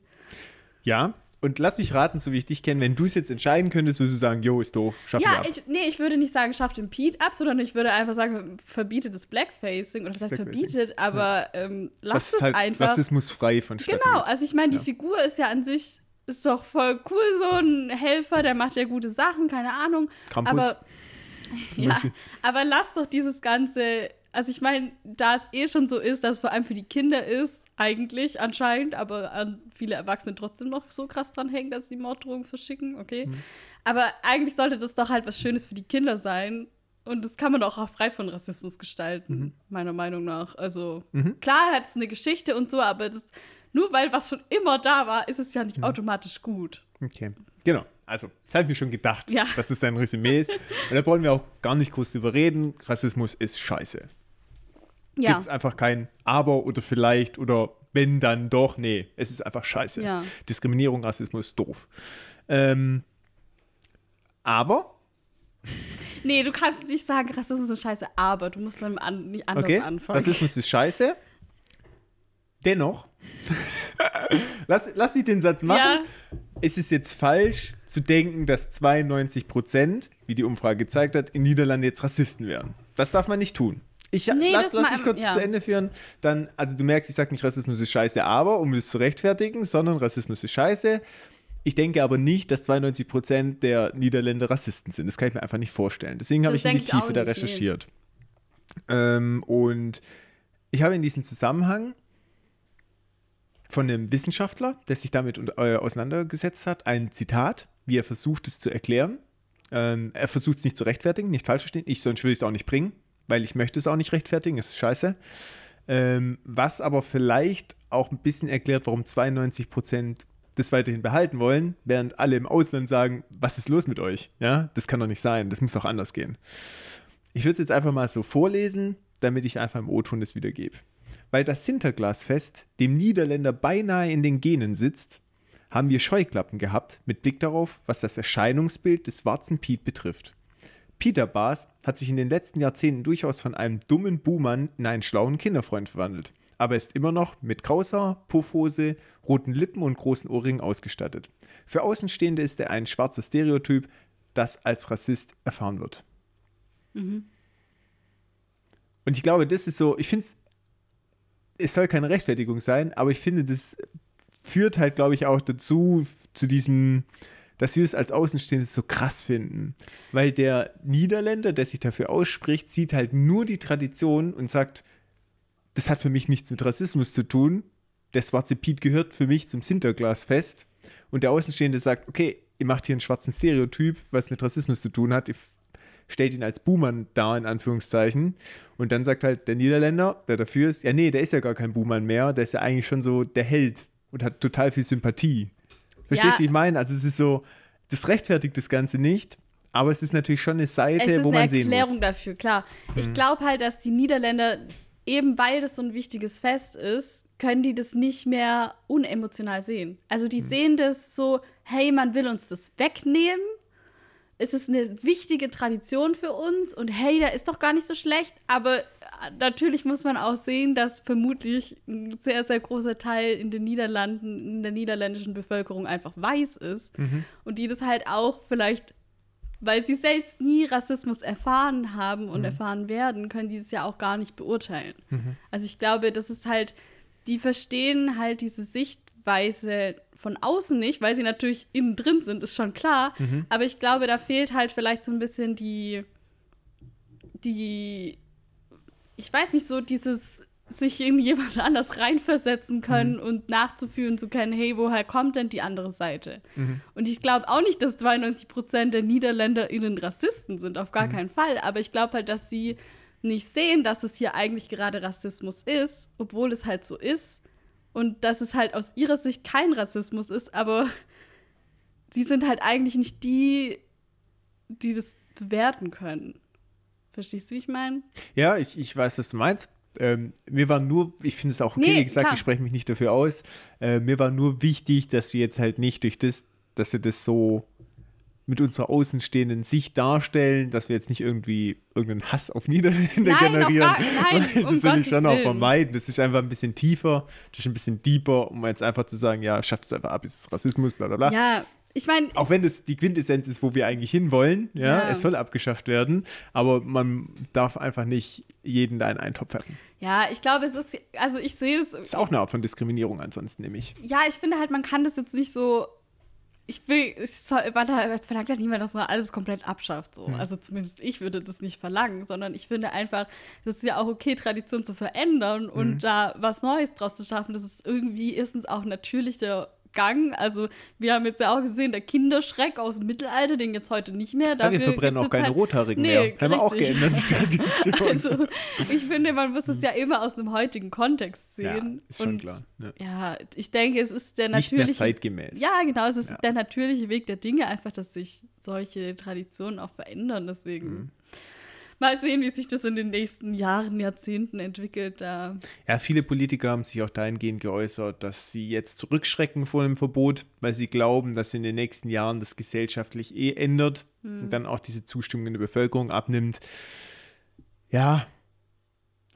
Ja, und lass mich raten, so wie ich dich kenne, wenn du es jetzt entscheiden könntest, würdest du sagen, jo, ist doof, schaff ja, ab. Ich, nee, ich würde nicht sagen, schafft den Pete ab, sondern ich würde einfach sagen, verbietet das Blackfacing. Oder was heißt verbietet, aber ja. ähm, lass es halt einfach. Rassismusfrei von Stadt. Genau, also ich meine, die ja. Figur ist ja an sich, ist doch voll cool, so ein Helfer, der macht ja gute Sachen, keine Ahnung. Krampus. Aber, ja, aber lass doch dieses ganze also ich meine, da es eh schon so ist, dass es vor allem für die Kinder ist, eigentlich anscheinend, aber an viele Erwachsene trotzdem noch so krass dran hängen, dass sie Morddrohungen verschicken, okay. Mhm. Aber eigentlich sollte das doch halt was Schönes für die Kinder sein. Und das kann man doch auch frei von Rassismus gestalten, mhm. meiner Meinung nach. Also mhm. klar hat es eine Geschichte und so, aber das, nur weil was schon immer da war, ist es ja nicht mhm. automatisch gut. Okay, genau. Also, das habe ich mir schon gedacht, ja. dass es dein Resümee ist. Und da wollen wir auch gar nicht groß drüber reden. Rassismus ist scheiße. Ja. Gibt es einfach kein Aber oder vielleicht oder wenn dann doch. Nee, es ist einfach scheiße. Ja. Diskriminierung, Rassismus, doof. Ähm, aber. Nee, du kannst nicht sagen, Rassismus ist scheiße, aber du musst dann an, nicht anders okay. anfangen. Rassismus ist scheiße. Dennoch, lass, lass mich den Satz machen. Ja. Es ist jetzt falsch zu denken, dass 92 Prozent, wie die Umfrage gezeigt hat, in Niederlande jetzt Rassisten wären. Das darf man nicht tun. Ich nee, lass, lass mich kurz ja. zu Ende führen. Dann, also du merkst, ich sage nicht, Rassismus ist scheiße, aber, um es zu rechtfertigen, sondern Rassismus ist scheiße. Ich denke aber nicht, dass 92 Prozent der Niederländer Rassisten sind. Das kann ich mir einfach nicht vorstellen. Deswegen habe ich in die Tiefe da recherchiert. Ähm, und ich habe in diesem Zusammenhang von einem Wissenschaftler, der sich damit äh, auseinandergesetzt hat, ein Zitat, wie er versucht es zu erklären. Ähm, er versucht es nicht zu rechtfertigen, nicht falsch verstehen. Ich, sonst würde ich es auch nicht bringen weil ich möchte es auch nicht rechtfertigen, ist scheiße. Ähm, was aber vielleicht auch ein bisschen erklärt, warum 92 Prozent das weiterhin behalten wollen, während alle im Ausland sagen, was ist los mit euch? Ja, das kann doch nicht sein, das muss doch anders gehen. Ich würde es jetzt einfach mal so vorlesen, damit ich einfach im O-Ton das wiedergebe. Weil das Sinterglasfest dem Niederländer beinahe in den Genen sitzt, haben wir Scheuklappen gehabt mit Blick darauf, was das Erscheinungsbild des schwarzen Piet betrifft. Peter Bars hat sich in den letzten Jahrzehnten durchaus von einem dummen Buhmann in einen schlauen Kinderfreund verwandelt. Aber er ist immer noch mit grauser Puffhose, roten Lippen und großen Ohrringen ausgestattet. Für Außenstehende ist er ein schwarzer Stereotyp, das als Rassist erfahren wird. Mhm. Und ich glaube, das ist so, ich finde es, es soll keine Rechtfertigung sein, aber ich finde, das führt halt, glaube ich, auch dazu, zu diesem, dass wir es als Außenstehende so krass finden. Weil der Niederländer, der sich dafür ausspricht, sieht halt nur die Tradition und sagt, das hat für mich nichts mit Rassismus zu tun. Der schwarze Piet gehört für mich zum Sinterglasfest. und der Außenstehende sagt, okay, ihr macht hier einen schwarzen Stereotyp, was mit Rassismus zu tun hat, ihr stellt ihn als Buhmann dar, in Anführungszeichen. Und dann sagt halt der Niederländer, der dafür ist, ja, nee, der ist ja gar kein Buhmann mehr, der ist ja eigentlich schon so der Held und hat total viel Sympathie. Verstehst du, Ja. wie ich meine? Also es ist so, das rechtfertigt das Ganze nicht, aber es ist natürlich schon eine Seite, es ist wo eine man sehen Erklärung muss. Mhm. dafür, klar. Ich glaube halt, dass die Niederländer, eben weil das so ein wichtiges Fest ist, können die das nicht mehr unemotional sehen. Also Mhm. die sehen das so, hey, man will uns das wegnehmen. Es ist eine wichtige Tradition für uns und hey, da ist doch gar nicht so schlecht. Aber äh, natürlich muss man auch sehen, dass vermutlich ein sehr, sehr großer Teil in den Niederlanden, in der niederländischen Bevölkerung einfach weiß ist. Mhm. Und die das halt auch vielleicht weil sie selbst nie Rassismus erfahren haben Mhm. und erfahren werden, können die es ja auch gar nicht beurteilen. Also ich glaube, das ist halt, die verstehen halt diese Sichtweise von außen nicht, weil sie natürlich innen drin sind, ist schon klar. Mhm. Aber ich glaube, da fehlt halt vielleicht so ein bisschen die, die, ich weiß nicht, so dieses sich in jemand anders reinversetzen können Mhm. und nachzufühlen zu können, hey, woher kommt denn die andere Seite? Mhm. Und ich glaube auch nicht, dass 92 Prozent der NiederländerInnen Rassisten sind, auf gar Mhm. keinen Fall. Aber ich glaube halt, dass sie nicht sehen, dass es hier eigentlich gerade Rassismus ist, obwohl es halt so ist. Und dass es halt aus ihrer Sicht kein Rassismus ist, aber sie sind halt eigentlich nicht die, die das bewerten können. Verstehst du, wie ich meine? Ja, ich, ich weiß, was du meinst. Ähm, mir war nur, ich finde es auch okay, Nee, wie gesagt, klar. ich spreche mich nicht dafür aus. Äh, mir war nur wichtig, dass wir jetzt halt nicht durch das, dass wir das so mit unserer außenstehenden Sicht darstellen, dass wir jetzt nicht irgendwie irgendeinen Hass auf Niederländer Nein, generieren. nein, Weil um das will ich Gottes schon auch vermeiden. Das ist einfach ein bisschen tiefer, das ist ein bisschen deeper, um jetzt einfach zu sagen, ja, schafft es einfach ab, ist Rassismus, bla bla bla. Ja, ich meine, Auch wenn das die Quintessenz ist, wo wir eigentlich hinwollen, ja, Ja. es soll abgeschafft werden, aber man darf einfach nicht jeden da in einen Topf werfen. ja, ich glaube, es ist, also ich sehe das Das ist auch eine Art von Diskriminierung ansonsten, nämlich. ja, ich finde halt, man kann das jetzt nicht so. Ich will, es, es verlangt ja niemand, dass man alles komplett abschafft. So. Also zumindest ich würde das nicht verlangen, sondern ich finde einfach, das ist ja auch okay, Tradition zu verändern und da was Neues draus zu schaffen. Das ist irgendwie erstens auch natürlicher Gang. Also wir haben jetzt ja auch gesehen, der Kinderschreck aus dem Mittelalter, den jetzt heute nicht mehr. Ja, wir Dafür verbrennen auch keine halt- Rothaarigen Nee, mehr. Haben wir auch richtig. geändert, die Tradition. Also, ich finde, man muss es ja immer aus einem heutigen Kontext ja, sehen. ist schon und klar. Ja. ja, ich denke, es ist der Nicht mehr natürliche. zeitgemäß. Ja, genau, es ist Ja. der natürliche Weg der Dinge, einfach, dass sich solche Traditionen auch verändern. Deswegen Mhm. Mal sehen, wie sich das in den nächsten Jahren, Jahrzehnten entwickelt. Da. Ja, viele Politiker haben sich auch dahingehend geäußert, dass sie jetzt zurückschrecken vor dem Verbot, weil sie glauben, dass in den nächsten Jahren das gesellschaftlich eh ändert Hm. und dann auch diese Zustimmung in der Bevölkerung abnimmt. Ja,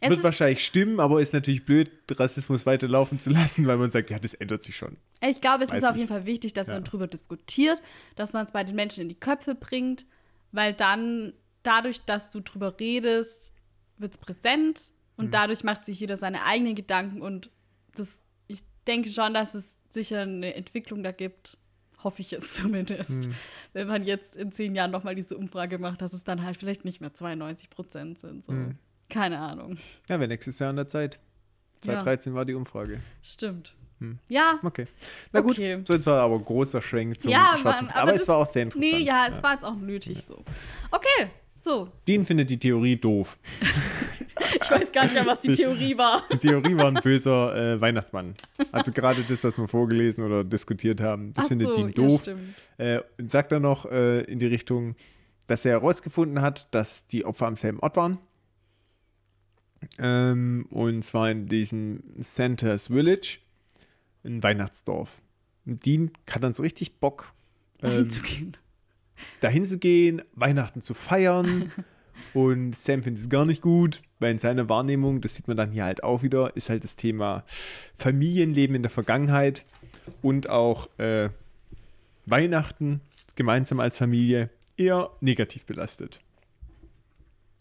Es wird wahrscheinlich stimmen, aber ist natürlich blöd, Rassismus weiterlaufen zu lassen, weil man sagt, ja, das ändert sich schon. ich glaube, es weiß ist auf jeden Fall wichtig, dass Ja. man darüber diskutiert, dass man es bei den Menschen in die Köpfe bringt, weil dann dadurch, dass du drüber redest, wird es präsent und Mhm. dadurch macht sich jeder seine eigenen Gedanken und das, ich denke schon, dass es sicher eine Entwicklung da gibt. Hoffe ich jetzt zumindest. Mhm. Wenn man jetzt in zehn Jahren nochmal diese Umfrage macht, dass es dann halt vielleicht nicht mehr 92 Prozent sind. So. Mhm. Keine Ahnung. Ja, wäre nächstes Jahr an der Zeit. 2013 war die Umfrage. Stimmt. Hm. Ja. Okay. Na gut, Okay. so jetzt war aber ein großer Schwenk zum ja, schwarzen Mann, Aber, es das- war auch sehr interessant. Nee, ja, es war jetzt auch nötig so. Okay, so. Dean findet die Theorie doof. Ich weiß gar nicht mehr, was die Theorie war. Die Theorie war ein böser äh, Weihnachtsmann. Also gerade das, was wir vorgelesen oder diskutiert haben, das Ach findet so, Dean ja, doof. stimmt. äh, und sagt dann noch äh, in die Richtung, dass er herausgefunden hat, dass die Opfer am selben Ort waren. Ähm, und zwar in diesem Santa's Village, ein Weihnachtsdorf. Und Dean hat dann so richtig Bock, ähm, zu gehen. Dahin zu gehen, Weihnachten zu feiern. Und Sam findet es gar nicht gut, weil in seiner Wahrnehmung, das sieht man dann hier halt auch wieder, ist halt das Thema Familienleben in der Vergangenheit und auch äh, Weihnachten gemeinsam als Familie eher negativ belastet.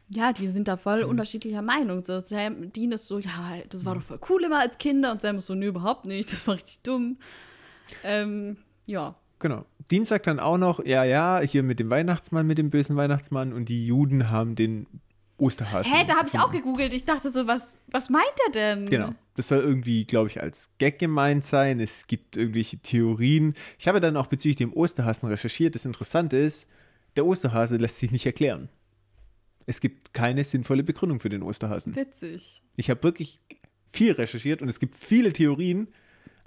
Ja, die sind da voll Mhm. unterschiedlicher Meinung. So, Sam, Dean ist so, ja, das war doch voll cool immer als Kinder. Und Sam ist so, nö, überhaupt nicht. Das war richtig dumm. Ähm, ja. Genau. Dean sagt dann auch noch, ja, ja, hier mit dem Weihnachtsmann, mit dem bösen Weihnachtsmann und die Juden haben den Osterhasen. Hä, da habe ich auch gegoogelt. Ich dachte so, was, was meint er denn? Genau. Das soll irgendwie, glaube ich, als Gag gemeint sein. Es gibt irgendwelche Theorien. Ich habe dann auch bezüglich dem Osterhasen recherchiert. Das Interessante ist, der Osterhase lässt sich nicht erklären. Es gibt keine sinnvolle Begründung für den Osterhasen. Witzig. Ich habe wirklich viel recherchiert und es gibt viele Theorien,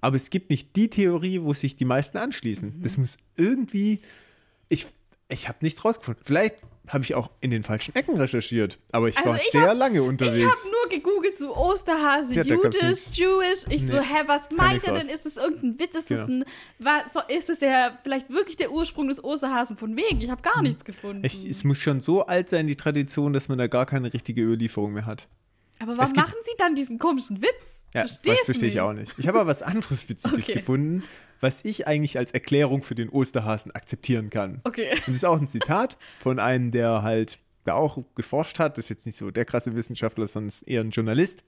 aber es gibt nicht die Theorie, wo sich die meisten anschließen. Mhm. Das muss irgendwie. Ich, ich habe nichts rausgefunden. Vielleicht habe ich auch in den falschen Ecken recherchiert, aber ich Also war ich sehr hab- lange Ich habe unterwegs. nur gegoogelt, so Osterhase, Ja, nichts. Jewish. Ich so, Nee, hä, was meint er denn? Ist es irgendein Witz? Ist, es Genau. ein, so, ist es ja vielleicht wirklich der Ursprung des Osterhasen von wegen? Ich habe gar nichts gefunden. Hm. Es, es muss schon so alt sein, die Tradition, dass man da gar keine richtige Überlieferung mehr hat. Aber warum machen sie dann diesen komischen Witz? Ja, Versteh's das verstehe ich auch nicht. Ich habe aber was anderes Witziges Okay. gefunden, was ich eigentlich als Erklärung für den Osterhasen akzeptieren kann. Okay. Und das ist auch ein Zitat von einem, der halt da auch geforscht hat. Das ist jetzt nicht so der krasse Wissenschaftler, sondern eher ein Journalist.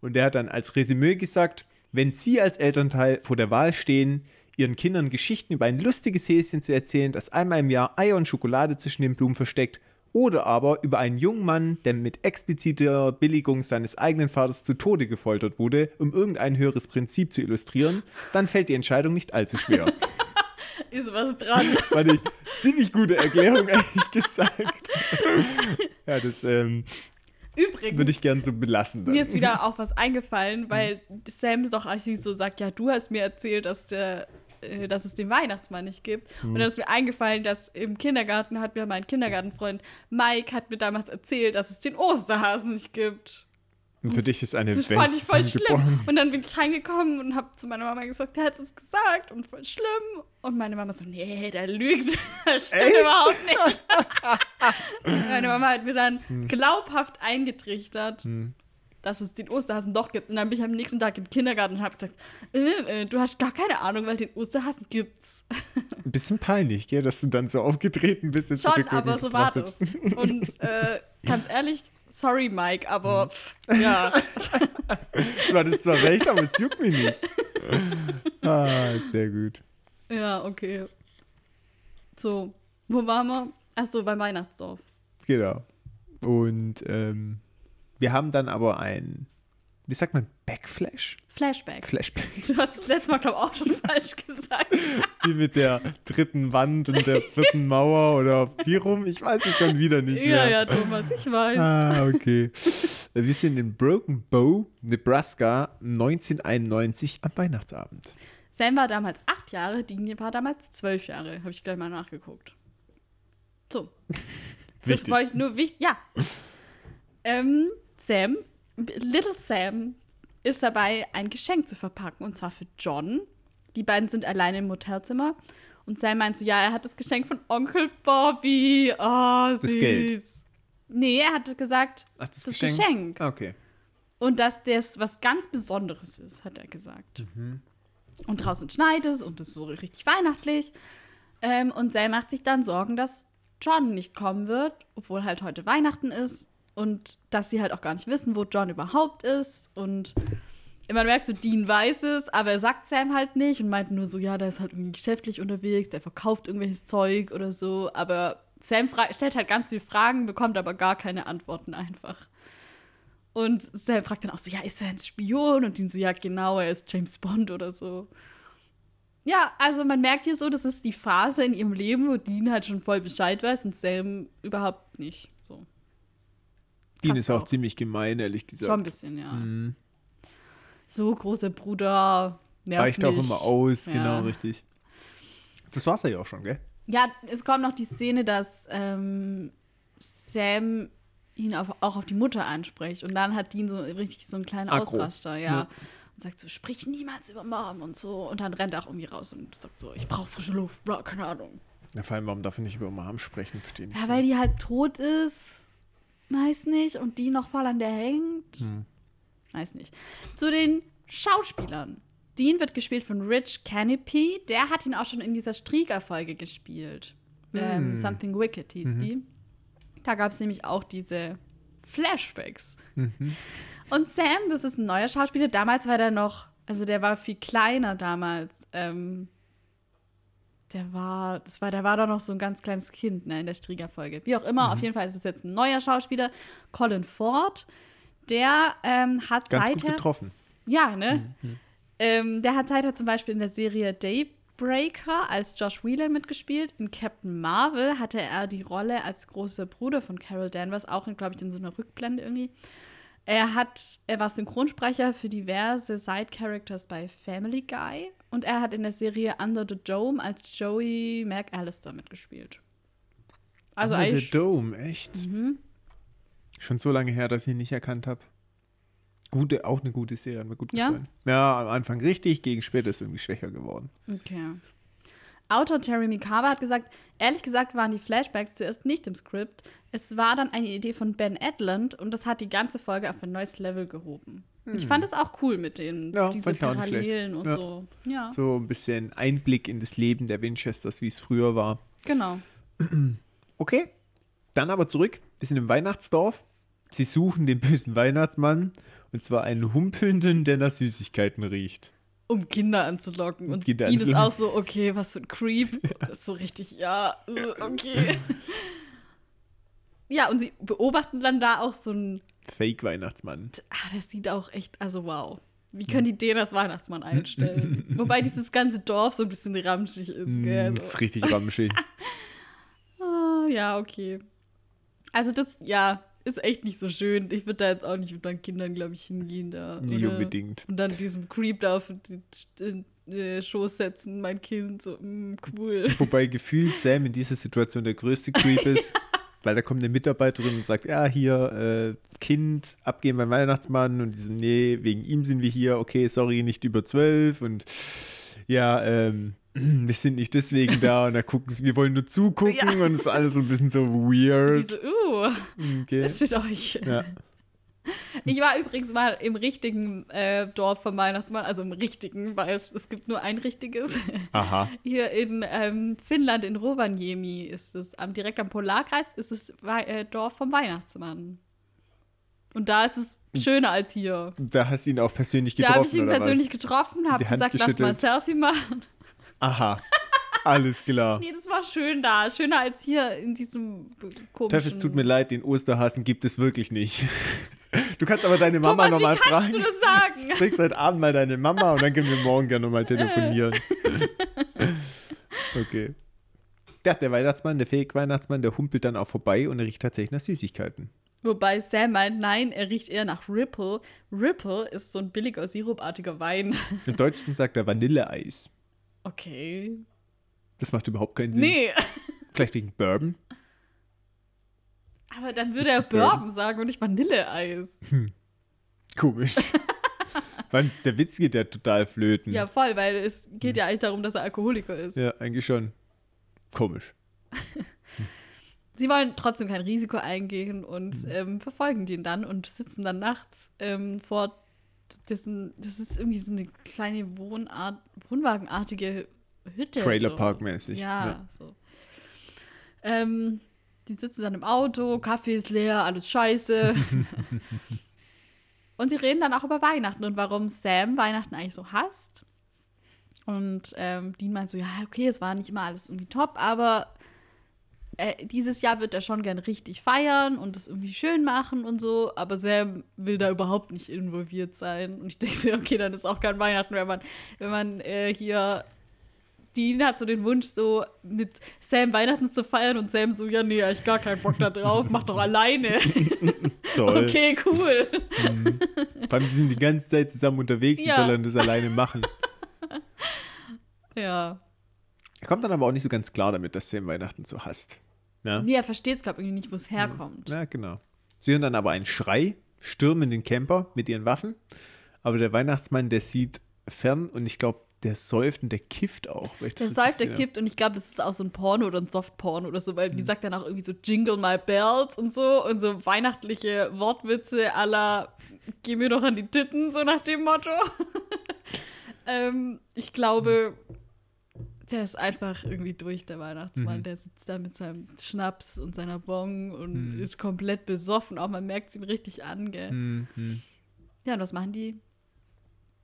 Und der hat dann als Resümee gesagt, wenn Sie als Elternteil vor der Wahl stehen, Ihren Kindern Geschichten über ein lustiges Häschen zu erzählen, das einmal im Jahr Eier und Schokolade zwischen den Blumen versteckt, oder aber über einen jungen Mann, der mit expliziter Billigung seines eigenen Vaters zu Tode gefoltert wurde, um irgendein höheres Prinzip zu illustrieren, dann fällt die Entscheidung nicht allzu schwer. Ist was dran. Fand ich ziemlich gute Erklärung, ehrlich gesagt. ja, das ähm, Übrigens, würde ich gern so belassen. Dann. mir ist wieder auch was eingefallen, weil Sam doch eigentlich so sagt, ja, du hast mir erzählt, dass der dass es den Weihnachtsmann nicht gibt. Und dann ist mir eingefallen, dass im Kindergarten hat mir mein Kindergartenfreund Mike hat mir damals erzählt, dass es den Osterhasen nicht gibt. Und für dich ist eine Das Welt fand ich voll schlimm. Und dann bin ich reingekommen und habe zu meiner Mama gesagt, der hat es gesagt und voll schlimm. Und meine Mama so, nee, der lügt. Das stimmt Echt? überhaupt nicht. Meine Mama hat mir dann Hm. glaubhaft eingetrichtert, dass es den Osterhasen doch gibt. Und dann bin ich am nächsten Tag im Kindergarten und habe gesagt, äh, äh, du hast gar keine Ahnung, weil den Osterhasen gibt's. Ein bisschen peinlich, gell, dass du dann so aufgetreten bist. jetzt Schon, aber so war das. Und äh, ganz ehrlich, sorry Mike, aber pff, ja. Du hattest zwar recht, aber es juckt mich nicht. Ah, sehr gut. Ja, okay. So, wo waren wir? Achso, beim Weihnachtsdorf. Genau. Und ähm, wir haben dann aber ein, wie sagt man, Backflash? Flashback. Flashback. Du hast es letztes Mal, glaube ich, auch schon falsch gesagt. Wie mit der dritten Wand und der vierten Mauer oder wie rum? Ich weiß es schon wieder nicht ja, mehr. ja, Thomas, ich weiß. Ah, okay. Wir sind in Broken Bow, Nebraska, 1991 am Weihnachtsabend. Sam war damals acht Jahre, Dean war damals zwölf Jahre. Habe ich gleich mal nachgeguckt. So. Das wollte ich nur wichtig. Ja. Ähm, Sam, Little Sam, ist dabei, ein Geschenk zu verpacken. Und zwar für John. Die beiden sind alleine im Hotelzimmer. Und Sam meint so, ja, er hat das Geschenk von Onkel Bobby. Oh, süß. Geld. Nee, er hat gesagt, Ach, das, Geschenk. Okay. Und dass das was ganz Besonderes ist, hat er gesagt. Und draußen schneit es und es ist so richtig weihnachtlich. Ähm, und Sam macht sich dann Sorgen, dass John nicht kommen wird, obwohl halt heute Weihnachten ist. Und dass sie halt auch gar nicht wissen, wo John überhaupt ist. Und man merkt so, Dean weiß es, aber er sagt Sam halt nicht und meint nur so, ja, der ist halt irgendwie geschäftlich unterwegs, der verkauft irgendwelches Zeug oder so. Aber Sam stellt halt ganz viele Fragen, bekommt aber gar keine Antworten einfach. Und Sam fragt dann auch so, ja, ist er ein Spion? Und Dean so, ja, genau, er ist James Bond oder so. Ja, also man merkt hier so, das ist die Phase in ihrem Leben, wo Dean halt schon voll Bescheid weiß und Sam überhaupt nicht. Passt ist auch, auch. ziemlich gemein, ehrlich gesagt. Schon ein bisschen, ja. Mhm. So, großer Bruder, nervt Weicht auch immer aus, Ja. genau, richtig. Das war's ja auch schon, gell? Ja, es kommt noch die Szene, dass ähm, Sam ihn auf, auch auf die Mutter anspricht. Und dann hat Dean so richtig so einen kleinen Aggro. Ausraster, ja. Ja. Und sagt so, sprich niemals über Mom und so. Und dann rennt er auch irgendwie raus und sagt so, ich brauche frische Luft, bla, keine Ahnung. Ja, vor allem, warum darf er nicht über Mom sprechen? Verstehe nicht. Ja, so. weil die halt tot ist, weiß nicht, und die noch voll an der hängt. Hm. Weiß nicht. Zu den Schauspielern. Dean wird gespielt von Rich Canopy. Der hat ihn auch schon in dieser Strieger-Folge gespielt. Ähm, Hm. Something Wicked hieß Mhm. die. Da gab es nämlich auch diese Flashbacks. Mhm. Und Sam, das ist ein neuer Schauspieler. Damals war der noch, also der war viel kleiner damals. Ähm, Der war, das war, der war doch noch so ein ganz kleines Kind ne, in der Strieger-Folge. Wie auch immer, Mhm. auf jeden Fall ist es jetzt ein neuer Schauspieler, Colin Ford. Der ähm, hat Ganz gut seither. getroffen. Ja, ne? Mhm. Ähm, der hat seither zum Beispiel in der Serie Daybreaker als Josh Wheeler mitgespielt. In Captain Marvel hatte er die Rolle als großer Bruder von Carol Danvers, auch, glaube ich, in so einer Rückblende irgendwie. Er hat, er war Synchronsprecher für diverse Side-Characters bei Family Guy und er hat in der Serie Under the Dome als Joey McAllister mitgespielt. Also Under the. Dome, echt? Mhm. Schon so lange her, dass ich ihn nicht erkannt habe. Gute, auch eine gute Serie, hat mir gut Ja? gefallen. Ja, am Anfang richtig, gegen später ist irgendwie schwächer geworden. Okay. Autor Terry Mikawa hat gesagt, ehrlich gesagt waren die Flashbacks zuerst nicht im Skript. Es war dann eine Idee von Ben Edlund und das hat die ganze Folge auf ein neues Level gehoben. Ich fand es auch cool mit den Hm. Ja, diese. Parallelen und Ja. so. Ja, So ein bisschen Einblick in das Leben der Winchesters, wie es früher war. genau. Okay, dann aber zurück. Wir sind im Weihnachtsdorf. Sie suchen den bösen Weihnachtsmann. Und zwar einen Humpelnden, der nach Süßigkeiten riecht. Um Kinder anzulocken. Und Kinder Dean ist auch so, okay, was für ein Creep. Ist so richtig, ja, äh, okay. ja, und sie beobachten dann da auch so ein Fake-Weihnachtsmann. Ah, das sieht auch echt, also wow. Wie können die den als Weihnachtsmann einstellen? Wobei dieses ganze Dorf so ein bisschen ramschig ist, gell? Mm, Das ist richtig ramschig. Ah, ja, okay. Also das, ja, ist echt nicht so schön. Ich würde da jetzt auch nicht mit meinen Kindern, glaube ich, hingehen da. Nicht oder- unbedingt. Und dann diesem Creep da auf den den, äh, Schoß setzen, mein Kind, so, mm, cool. Wobei gefühlt Sam in dieser Situation der größte Creep ist. Weil da kommt eine Mitarbeiterin und sagt, ja, hier, äh, Kind, abgeben beim Weihnachtsmann. Und die so, nee, wegen ihm sind wir hier. Okay, sorry, nicht über zwölf. Und ja, ähm, wir sind nicht deswegen da. Und da gucken sie, wir wollen nur zugucken. Ja. Und es ist alles so ein bisschen so Und weird. die so, uh, Okay. was ist mit euch? Ja. Ich war übrigens mal im richtigen äh, Dorf vom Weihnachtsmann, also im richtigen, weil es, es gibt nur ein richtiges. Aha. Hier in ähm, Finnland, in Rovaniemi, ist es, am, direkt am Polarkreis, ist es äh, Dorf vom Weihnachtsmann. Und da ist es schöner als hier. Da hast du ihn auch persönlich Da habe getroffen, ich ihn persönlich was? getroffen, habe gesagt, lass mal ein. Selfie machen. Aha. Alles klar. Nee, das war schön da. Schöner als hier in diesem komischen... Teff, es tut mir leid, den Osterhasen gibt es wirklich nicht. Du kannst aber deine Mama nochmal wie kannst fragen. du das sagen? Du kriegst heute Abend mal deine Mama und dann können wir morgen gerne nochmal telefonieren. Okay. Ja, der Weihnachtsmann, der Fake-Weihnachtsmann, der humpelt dann auch vorbei und er riecht tatsächlich nach Süßigkeiten. Wobei Sam meint, nein, er riecht eher nach Ripple. Ripple ist so ein billiger, sirupartiger Wein. Im Deutschen sagt er Vanilleeis. Okay. Das macht überhaupt keinen Sinn. Nee, Vielleicht wegen Bourbon. Aber dann würde er Bourbon. Sagen und nicht Vanilleeis. Komisch. Weil der Witz geht ja total flöten. Ja, voll, weil es geht ja eigentlich darum, dass er Alkoholiker ist. Ja, eigentlich schon. Komisch. Sie wollen trotzdem kein Risiko eingehen und ähm, verfolgen den dann und sitzen dann nachts ähm, vor dessen, das ist irgendwie so eine kleine Wohnart, Wohnwagenartige Hütte. Trailerpark-mäßig, So. Ja, ja. so. Ähm, die sitzen dann im Auto, Kaffee ist leer, alles scheiße. und sie reden dann auch über Weihnachten und warum Sam Weihnachten eigentlich so hasst. Und ähm, Dean meint so, ja, okay, es war nicht immer alles irgendwie top, aber äh, dieses Jahr wird er schon gern richtig feiern und es irgendwie schön machen und so, aber Sam will da überhaupt nicht involviert sein. Und ich denke so, ja, okay, dann ist auch kein Weihnachten, wenn man, wenn man äh, hier. Dean hat so den Wunsch, so mit Sam Weihnachten zu feiern und Sam so, ja, nee, ich gar keinen Bock da drauf, mach doch alleine. Toll. okay, cool. Vor allem, die sind die ganze Zeit zusammen unterwegs, Ja. soll er das alleine machen? Ja. Er kommt dann aber auch nicht so ganz klar damit, dass Sam Weihnachten so hasst. Ja, Nee, er versteht, glaube ich, nicht, wo es herkommt. ja genau. Sie hören dann aber einen Schrei, stürmen den Camper mit ihren Waffen. Aber der Weihnachtsmann, der sieht fern und ich glaube, der säuft und der kifft auch. Der säuft, der kippt und ich glaube, das ist auch so ein Porno oder ein Softporno oder so, weil die sagt dann auch irgendwie so Jingle My Bells und so und so weihnachtliche Wortwitze la Geh mir doch an die Titten, so nach dem Motto. ähm, ich glaube, der ist einfach irgendwie durch, der Weihnachtsmann. Mhm. Der sitzt da mit seinem Schnaps und seiner Bong und Mhm. ist komplett besoffen. Auch man merkt es ihm richtig an, gell? Hm, hm. Ja, und was machen die?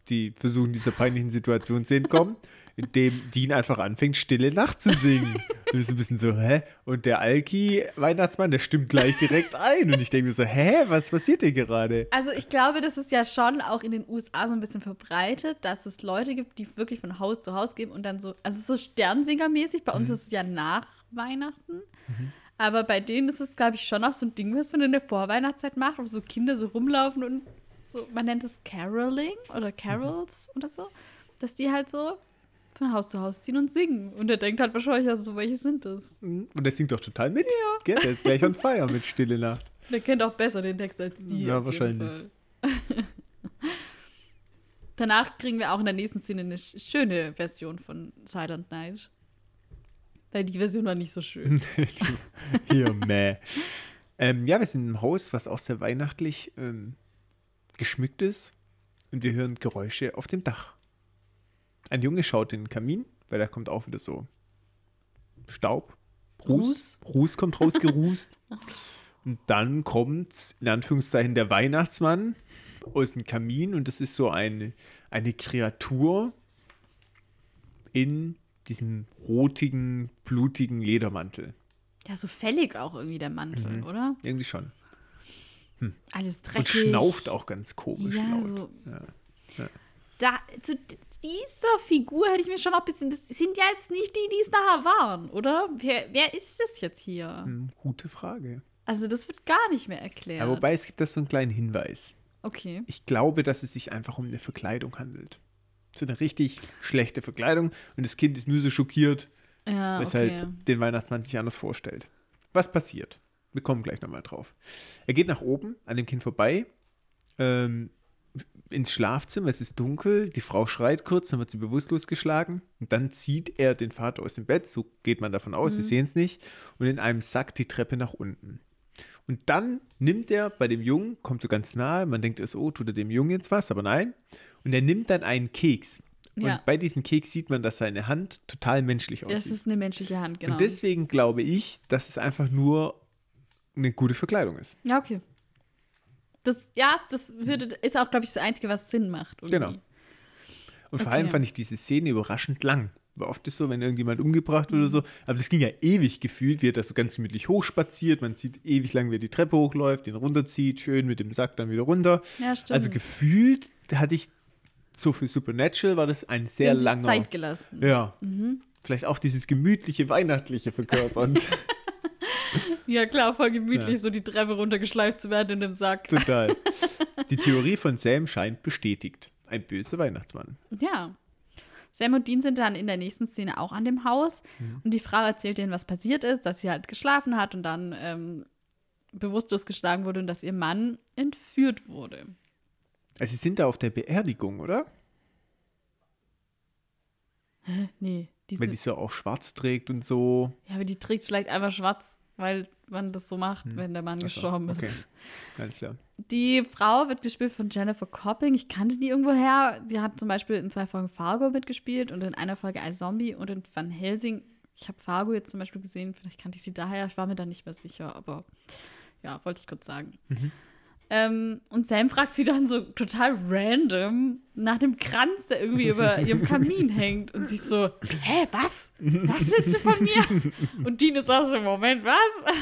Die versuchen dieser peinlichen Situation zu entkommen, indem Dean einfach anfängt, Stille Nacht zu singen. Und das ist ein bisschen so, hä? Und der Alki-Weihnachtsmann, der stimmt gleich direkt ein. Und ich denke mir so, hä, was passiert hier gerade? Also ich glaube, das ist ja schon auch in den USA so ein bisschen verbreitet, dass es Leute gibt, die wirklich von Haus zu Haus gehen und dann so, also so Sternsinger-mäßig, bei uns Mhm. ist es ja nach Weihnachten. Aber bei denen ist es, glaube ich, schon auch so ein Ding, was man in der Vorweihnachtszeit macht, wo so Kinder so rumlaufen und so, man nennt es Caroling oder Carols oder so, dass die halt so von Haus zu Haus ziehen und singen. Und er denkt halt wahrscheinlich, also so, welche sind das? Und der singt doch total mit. Ja. Gell? Der ist gleich on fire mit Stille Nacht. Der kennt auch besser den Text als die. Ja, wahrscheinlich. Danach kriegen wir auch in der nächsten Szene eine sch- schöne Version von Silent Night. Weil die Version war nicht so schön. Hier, meh. Ähm, ja, wir sind im Haus, was auch sehr weihnachtlich ähm, geschmückt ist. Und wir hören Geräusche auf dem Dach. Ein Junge schaut in den Kamin, weil da kommt auch wieder so Staub. Ruß. Ruß kommt rausgerußt. und dann kommt, in Anführungszeichen, der Weihnachtsmann aus dem Kamin. Und das ist so eine, eine Kreatur in diesem rotigen, blutigen Ledermantel. Ja, so fällig auch irgendwie der Mantel, Mhm. oder? Irgendwie schon. Alles Und dreckig. schnauft auch ganz komisch Ja, laut. so. Ja. Ja. Da, zu dieser Figur hätte ich mir schon noch ein bisschen. Das sind ja jetzt nicht die, die es nachher waren, oder? Wer, wer ist das jetzt hier? Hm, gute Frage. Also, das wird gar nicht mehr erklärt. Ja, wobei es gibt da so einen kleinen Hinweis. okay. Ich glaube, dass es sich einfach um eine Verkleidung handelt. So eine richtig schlechte Verkleidung und das Kind ist nur so schockiert, Ja, weil es okay. halt den Weihnachtsmann sich anders vorstellt. Was passiert? Wir kommen gleich nochmal drauf. Er geht nach oben, an dem Kind vorbei, ähm, ins Schlafzimmer, es ist dunkel, die Frau schreit kurz, dann wird sie bewusstlos geschlagen und dann zieht er den Vater aus dem Bett, so geht man davon aus, sie sehen es nicht, und in einem Sack die Treppe nach unten. Und dann nimmt er bei dem Jungen, kommt so ganz nahe, man denkt erst, oh, tut er dem Jungen jetzt was, aber nein. Und er nimmt dann einen Keks. Ja. Und bei diesem Keks sieht man, dass seine Hand total menschlich aussieht. Das ist eine menschliche Hand, genau. Und deswegen glaube ich, dass es einfach nur eine gute Verkleidung ist. Ja, okay. Das, ja, das würde, ist auch, glaube ich, das Einzige, was Sinn macht. irgendwie. Genau. Und vor Okay. allem fand ich diese Szene überraschend lang. Weil oft ist so, wenn irgendjemand umgebracht wird oder so, aber das ging ja ewig gefühlt, wie er da so ganz gemütlich hochspaziert. Man sieht ewig lang, wie er die Treppe hochläuft, den runterzieht, schön mit dem Sack dann wieder runter. Ja, stimmt. Also gefühlt da hatte ich so für Supernatural war das ein sehr langer. Zeit gelassen. Ja. Mhm. Vielleicht auch dieses gemütliche, weihnachtliche verkörpernd. Ja, klar, voll gemütlich, Ja. so die Treppe runtergeschleift zu werden in dem Sack. Total. Die Theorie von Sam scheint bestätigt. Ein böser Weihnachtsmann. Ja. Sam und Dean sind dann in der nächsten Szene auch an dem Haus Mhm. und die Frau erzählt ihnen, was passiert ist, dass sie halt geschlafen hat und dann ähm, bewusstlos geschlagen wurde und dass ihr Mann entführt wurde. Also sie sind da auf der Beerdigung, oder? Nee, die Wenn sind, die so auch schwarz trägt und so. ja, aber die trägt vielleicht einfach schwarz, weil man das so macht, wenn der Mann Hm. Ach so, gestorben okay. ist. Alles klar. Die Frau wird gespielt von Jennifer Copping. Ich kannte die irgendwo her. Die hat zum Beispiel in zwei Folgen Fargo mitgespielt und in einer Folge als Zombie und in Van Helsing. Ich habe Fargo jetzt zum Beispiel gesehen. Vielleicht kannte ich sie daher. Ich war mir da nicht mehr sicher, aber ja, wollte ich kurz sagen. Ähm, und Sam fragt sie dann so total random nach dem Kranz, der irgendwie über ihrem Kamin hängt. Und sie ist so, hä, was? Was willst du von mir? Und Dean ist auch so, Moment, was?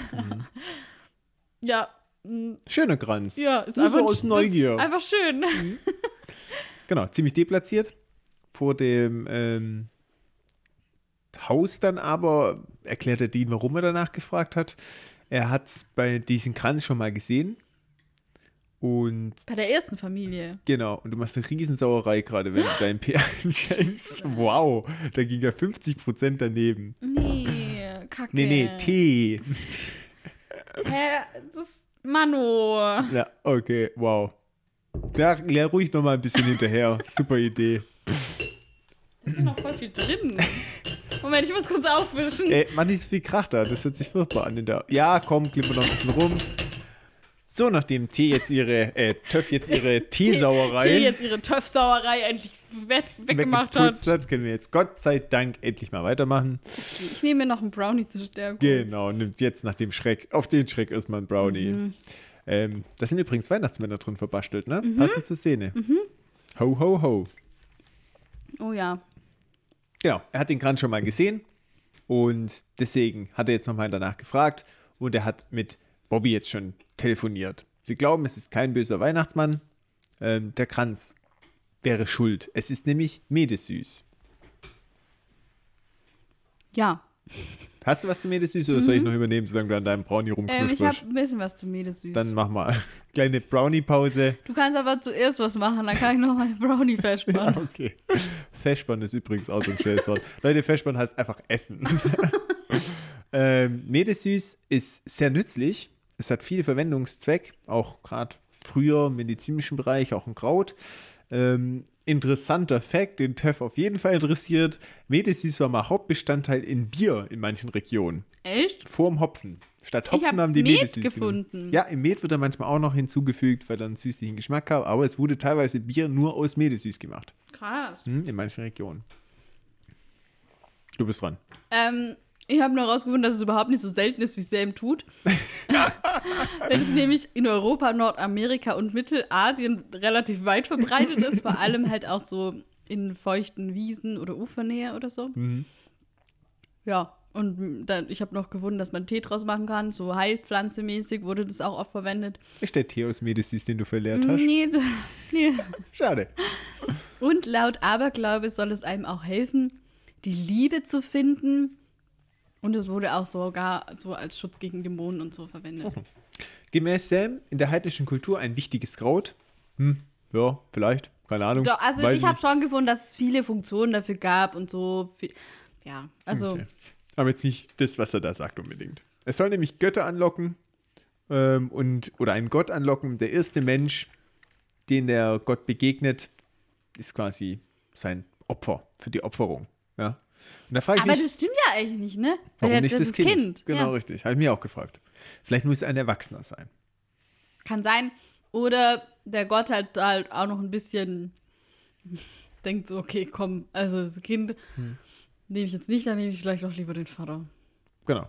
ja, mm, Schöner Kranz. ja, ist Nur einfach so aus das- Neugier. Einfach schön. Genau, ziemlich deplatziert. Vor dem ähm, Haus dann aber erklärt der Dean, warum er danach gefragt hat. Er hat bei diesem Kranz schon mal gesehen. Und Bei der ersten Familie. Genau, und du machst eine Riesensauerei gerade, wenn du deinen PR einschenkst. Wow, da ging ja 50% daneben. Nee, kacke. Nee, nee, Tee. Hä, das Manu. Ja, okay, wow. Ja, ja ruhig noch mal ein bisschen hinterher. Super Idee. Da ist noch voll viel drin. Moment, ich muss kurz aufwischen. Ey, mach nicht so viel Krach da, das hört sich furchtbar an. In der ja, komm, klippen wir noch ein bisschen rum. So, nachdem Tee jetzt ihre, äh, Töff jetzt ihre Teesauerei Die jetzt ihre Töpfsauerei endlich we weggemacht hat. hat, können wir jetzt Gott sei Dank endlich mal weitermachen. Ich nehme mir noch einen Brownie zur Stärkung. Genau, nimmt jetzt nach dem Schreck, auf den Schreck erstmal ein Brownie. Mhm. Ähm, da sind übrigens Weihnachtsmänner drin verbastelt, ne? Passend zur Szene. Ho, ho, ho. Oh ja. Genau, er hat den Kranz schon mal gesehen und deswegen hat er jetzt nochmal danach gefragt und er hat mit Bobby jetzt schon telefoniert. Sie glauben, es ist kein böser Weihnachtsmann. Ähm, der Kranz wäre schuld. Es ist nämlich Medesüß. Ja. Hast du was zu Medesüß oder soll ich noch übernehmen, solange du an deinem Brownie Ähm, ich habe ein bisschen was zu Medesüß. Dann mach mal kleine Brownie-Pause. Du kannst aber zuerst was machen, dann kann ich noch mal Brownie Ja, verspannen. okay. Festspann ist übrigens auch so ein schönes Wort. Leute, Festspann heißt einfach Essen. ähm, Medesüß ist sehr nützlich. Es hat viel Verwendungszweck, auch gerade früher im medizinischen Bereich, auch ein Kraut. Ähm, interessanter Fakt, den Töff auf jeden Fall interessiert. Medesüß war mal Hauptbestandteil in Bier in manchen Regionen. Echt? Vorm Hopfen. Statt Hopfen hab haben die Met genommen. gefunden. Ja, im Met wird er manchmal auch noch hinzugefügt, weil er einen süßlichen Geschmack hat. Aber es wurde teilweise Bier nur aus Medesüß gemacht. Krass. Hm, in manchen Regionen. Du bist dran. Ähm, ich habe noch herausgefunden, dass es überhaupt nicht so selten ist, wie es Sam tut. Wenn es nämlich in Europa, Nordamerika und Mittelasien relativ weit verbreitet ist, vor allem halt auch so in feuchten Wiesen oder Ufernähe oder so. Mhm. Ja, und dann, ich habe noch gefunden, dass man Tee draus machen kann. So Heilpflanzemäßig wurde das auch oft verwendet. Ist der Tee aus Medisys, den du verlehrt hast? Nee, nee. Schade. Und laut Aberglaube soll es einem auch helfen, die Liebe zu finden. Und es wurde auch sogar so als Schutz gegen Dämonen und so verwendet. Gemäß Sam in der heidnischen Kultur ein wichtiges Kraut. Hm, ja, vielleicht. Keine Ahnung. Doch, also Weiß ich habe schon gefunden, dass es viele Funktionen dafür gab und so. Ja, also Okay. Aber jetzt nicht das, was er da sagt unbedingt. Es soll nämlich Götter anlocken ähm, und oder einen Gott anlocken. Der erste Mensch, den der Gott begegnet, ist quasi sein Opfer für die Opferung. Ja. Aber mich, das stimmt ja eigentlich nicht, ne? warum ja, nicht das, ist kind? Genau, ja. richtig. Habe ich mir auch gefragt. Vielleicht muss es ein Erwachsener sein. Kann sein. Oder der Gott halt, halt auch noch ein bisschen denkt so, okay, komm, also das Kind Hm. nehme ich jetzt nicht, dann nehme ich vielleicht doch lieber den Vater. Genau.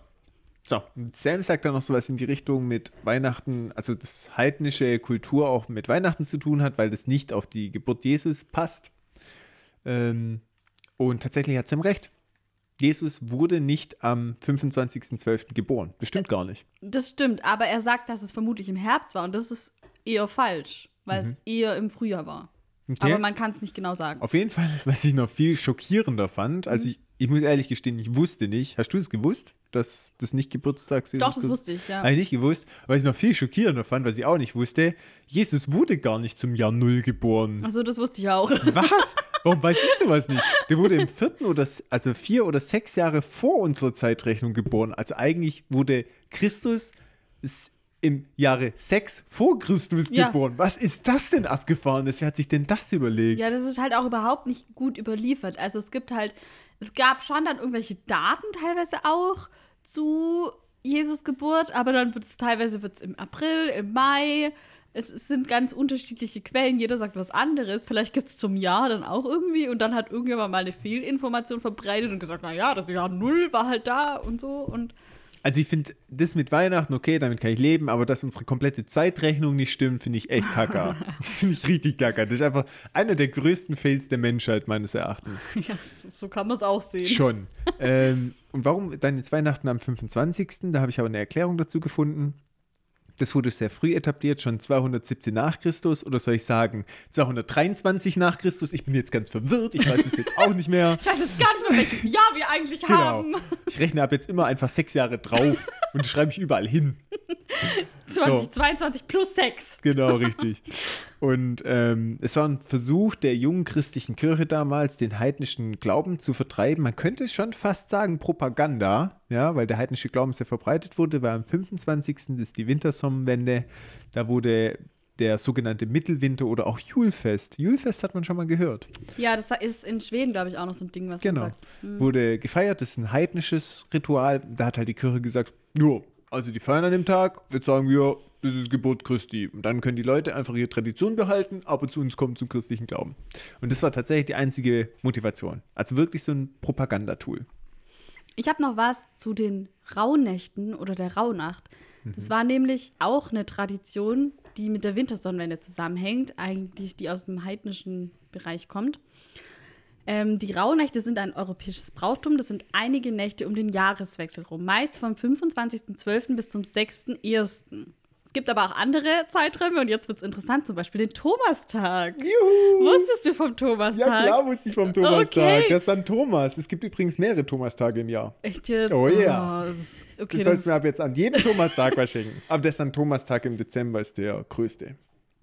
So, und Sam sagt dann noch sowas in die Richtung mit Weihnachten, also das heidnische Kultur auch mit Weihnachten zu tun hat, weil das nicht auf die Geburt Jesus passt. Ähm, und tatsächlich hat Sam recht. Jesus wurde nicht am 25.12. geboren. Das stimmt gar nicht. Das stimmt, aber er sagt, dass es vermutlich im Herbst war und das ist eher falsch, weil es eher im Frühjahr war. Mhm. Okay? Aber man kann es nicht genau sagen. Auf jeden Fall, was ich noch viel schockierender fand, also Mhm. ich, ich muss ehrlich gestehen, ich wusste nicht. Hast du es gewusst, dass das nicht Geburtstags ist? Doch, das wusste ich, ja. Habe ich nicht gewusst. Was ich noch viel schockierender fand, was ich auch nicht wusste, Jesus wurde gar nicht zum Jahr Null geboren. Achso, das wusste ich auch. Was? Warum weiß ich sowas nicht? Der wurde im vierten oder, also vier oder sechs Jahre vor unserer Zeitrechnung geboren. Also eigentlich wurde Christus im Jahre sechs vor Christus Ja. geboren. Was ist das denn abgefahrenes? Wer hat sich denn das überlegt? Ja, das ist halt auch überhaupt nicht gut überliefert. Also es gibt halt, es gab schon dann irgendwelche Daten teilweise auch zu Jesus Geburt, aber dann wird es teilweise wird's im April, im Mai. Es, sind ganz unterschiedliche Quellen, jeder sagt was anderes. Vielleicht gibt es zum Jahr dann auch irgendwie und dann hat irgendjemand mal eine Fehlinformation verbreitet und gesagt, naja, das Jahr Null war halt da und so. Und Also ich finde das mit Weihnachten, okay, damit kann ich leben, aber dass unsere komplette Zeitrechnung nicht stimmt, finde ich echt kacke. das finde ich richtig kacke. Das ist einfach einer der größten Fails der Menschheit meines Erachtens. ja, so, so kann man es auch sehen. Schon. ähm, und warum dann jetzt Weihnachten am 25.? Da habe ich aber eine Erklärung dazu gefunden. Das wurde sehr früh etabliert, schon 217 nach Christus. Oder soll ich sagen 223 nach Christus? Ich bin jetzt ganz verwirrt. Ich weiß es jetzt auch nicht mehr. Ich weiß jetzt gar nicht mehr, welches Jahr wir eigentlich Genau. haben. Ich rechne ab jetzt immer einfach sechs Jahre drauf und schreibe ich überall hin. 2022 plus 6. Genau, richtig. Und ähm, es war ein Versuch der jungen christlichen Kirche damals, den heidnischen Glauben zu vertreiben. Man könnte schon fast sagen Propaganda, ja, weil der heidnische Glauben sehr verbreitet wurde, weil am 25. ist die Wintersonnenwende. Da wurde der sogenannte Mittelwinter oder auch Julfest. Julfest hat man schon mal gehört. Ja, das ist in Schweden, glaube ich, auch noch so ein Ding, was Genau. man sagt. Hm. Wurde gefeiert, das ist ein heidnisches Ritual. Da hat halt die Kirche gesagt, ja, also die feiern an dem Tag, jetzt sagen wir, das ist Geburt Christi. Und dann können die Leute einfach ihre Tradition behalten, aber zu uns kommen zum christlichen Glauben. Und das war tatsächlich die einzige Motivation. Also wirklich so ein Propagandatool. Ich habe noch was zu den Rauhnächten oder der Rauhnacht. Das war nämlich auch eine Tradition die mit der Wintersonnenwende zusammenhängt, eigentlich die aus dem heidnischen Bereich kommt. Ähm, die Rauhnächte sind ein europäisches Brauchtum. Das sind einige Nächte um den Jahreswechsel rum. Meist vom 25.12. bis zum 6.1. Es gibt aber auch andere Zeiträume und jetzt wird es interessant, zum Beispiel den Thomastag. Juhu! Wusstest du vom Thomastag? Ja, klar wusste ich vom Thomastag. Okay. Der St. Thomas. Es gibt übrigens mehrere Thomastage im Jahr. Echt jetzt? Oh ja. das ist, okay, Das das sollst du mir ab jetzt an jeden Thomastag was schenken. Aber der St. Thomastag im Dezember ist der größte.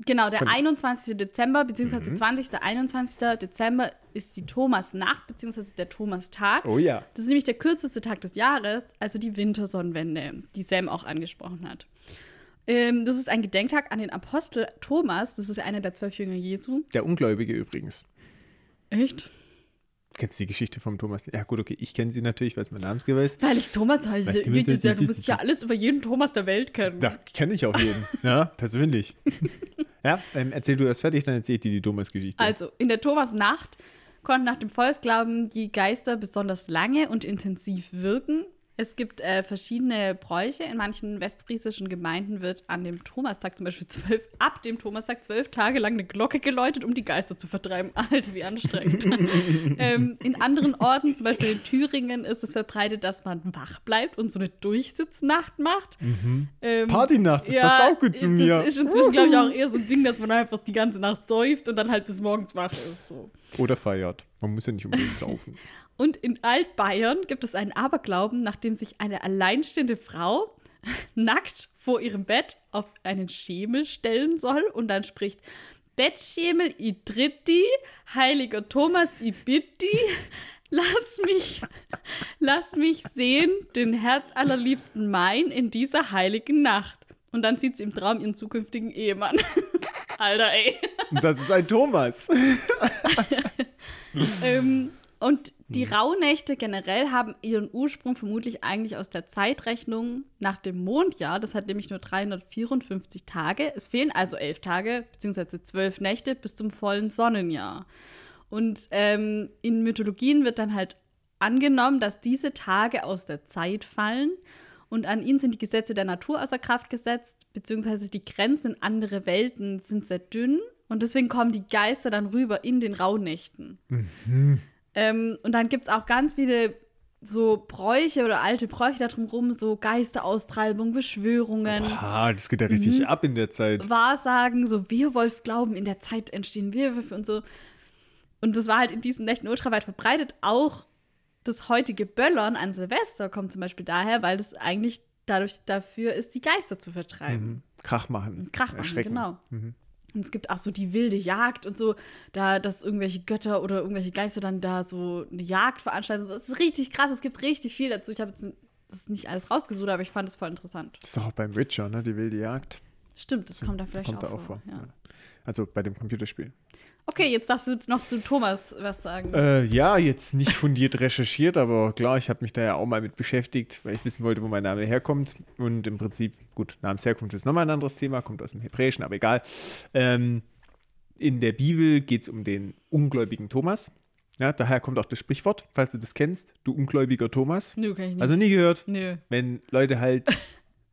Genau, der Von- 21. Dezember, beziehungsweise Mhm. 20. 21. Dezember ist die Thomasnacht, beziehungsweise der Thomastag. Oh ja. Das ist nämlich der kürzeste Tag des Jahres, also die Wintersonnenwende, die Sam auch angesprochen hat. Ähm, das ist ein Gedenktag an den Apostel Thomas. Das ist einer der zwölf Jünger Jesu. Der Ungläubige übrigens. Echt? Kennst du die Geschichte vom Thomas? Ja, gut, okay. Ich kenne sie natürlich, weil es mein Namensgeber ist. Weil ich Thomas heiße. Jetzt Ja, nicht- du musst ja alles über jeden Thomas der Welt kennen. Da kenne ich auch jeden. ja, persönlich. ja, ähm, erzähl du erst fertig, dann erzähl ich dir die Thomas-Geschichte. Also, in der Thomasnacht konnten nach dem Volksglauben die Geister besonders lange und intensiv wirken. Es gibt äh, verschiedene Bräuche. In manchen westfriesischen Gemeinden wird an dem Thomastag zum Beispiel zwölf, ab dem Thomastag zwölf Tage lang eine Glocke geläutet, um die Geister zu vertreiben. Alter, wie anstrengend. ähm, in anderen Orten, zum Beispiel in Thüringen, ist es verbreitet, dass man wach bleibt und so eine Durchsitznacht macht. Ähm, Partynacht, das passt auch gut zu mir. Das ist inzwischen, glaube ich, auch eher so ein Ding, dass man einfach die ganze Nacht säuft und dann halt bis morgens wach ist. So. Oder feiert. Man muss ja nicht unbedingt laufen. Und in Altbayern gibt es einen Aberglauben, nachdem sich eine alleinstehende Frau nackt vor ihrem Bett auf einen Schemel stellen soll und dann spricht: Bettschemel i dritti, heiliger Thomas i bitti, lass mich, lass mich sehen, den Herz allerliebsten mein in dieser heiligen Nacht. Und dann sieht sie im Traum ihren zukünftigen Ehemann. Alter, ey. Das ist ein Thomas. ähm, und die Hm. Rauhnächte generell haben ihren Ursprung vermutlich eigentlich aus der Zeitrechnung nach dem Mondjahr. Das hat nämlich nur 354 Tage. Es fehlen also elf Tage, beziehungsweise zwölf Nächte bis zum vollen Sonnenjahr. Und ähm, in Mythologien wird dann halt angenommen, dass diese Tage aus der Zeit fallen und an ihnen sind die Gesetze der Natur außer Kraft gesetzt, beziehungsweise die Grenzen in andere Welten sind sehr dünn und deswegen kommen die Geister dann rüber in den Rauhnächten. Ähm, und dann gibt es auch ganz viele so Bräuche oder alte Bräuche da drumherum, so Geisteraustreibung, Beschwörungen. Ah, das geht ja richtig Mhm. ab in der Zeit. Wahrsagen, so Werwolf-Glauben, in der Zeit entstehen Werwölfe und so. Und das war halt in diesen Nächten ultra weit verbreitet. Auch das heutige Böllern an Silvester kommt zum Beispiel daher, weil das eigentlich dadurch dafür ist, die Geister zu vertreiben. Mhm. Krach machen. Krach machen, genau. Mhm. Und es gibt auch so die wilde Jagd und so, da, dass irgendwelche Götter oder irgendwelche Geister dann da so eine Jagd veranstalten. Es ist richtig krass, es gibt richtig viel dazu. Ich habe jetzt das nicht alles rausgesucht, aber ich fand es voll interessant. Das ist doch auch beim Witcher, ne? Die wilde Jagd. Stimmt, das kommt da vielleicht Kommt auch, da auch vor. vor. Ja. Also bei dem Computerspiel. Okay, jetzt darfst du noch zu Thomas was sagen. Äh, ja, jetzt nicht fundiert recherchiert, aber klar, ich habe mich da ja auch mal mit beschäftigt, weil ich wissen wollte, wo mein Name herkommt. Und im Prinzip, gut, Namensherkunft ist nochmal ein anderes Thema, kommt aus dem Hebräischen, aber egal. Ähm, in der Bibel geht es um den ungläubigen Thomas. Ja, daher kommt auch das Sprichwort, falls du das kennst, du ungläubiger Thomas. Nö, kann ich nicht. Also nie gehört. Nö. wenn Leute halt,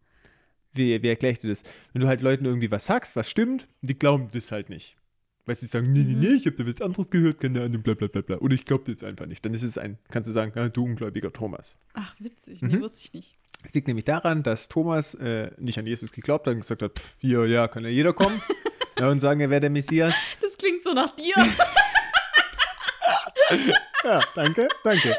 wie, wie erkläre ich dir das? Wenn du halt Leuten irgendwie was sagst, was stimmt, die glauben das halt nicht. Weil sie sagen, nee, nee, Mhm. nee, ich habe da was anderes gehört, keine Ahnung, bla bla bla bla. Oder ich glaube das einfach nicht. Dann ist es ein, kannst du sagen, ja, du ungläubiger Thomas. Ach, witzig. Mhm. Nee, wusste ich nicht. Es liegt nämlich daran, dass Thomas äh, nicht an Jesus geglaubt hat und gesagt hat, pff, hier, ja, kann ja jeder kommen. ja, und sagen, er wäre der Messias. Das klingt so nach dir. Ja, danke, danke.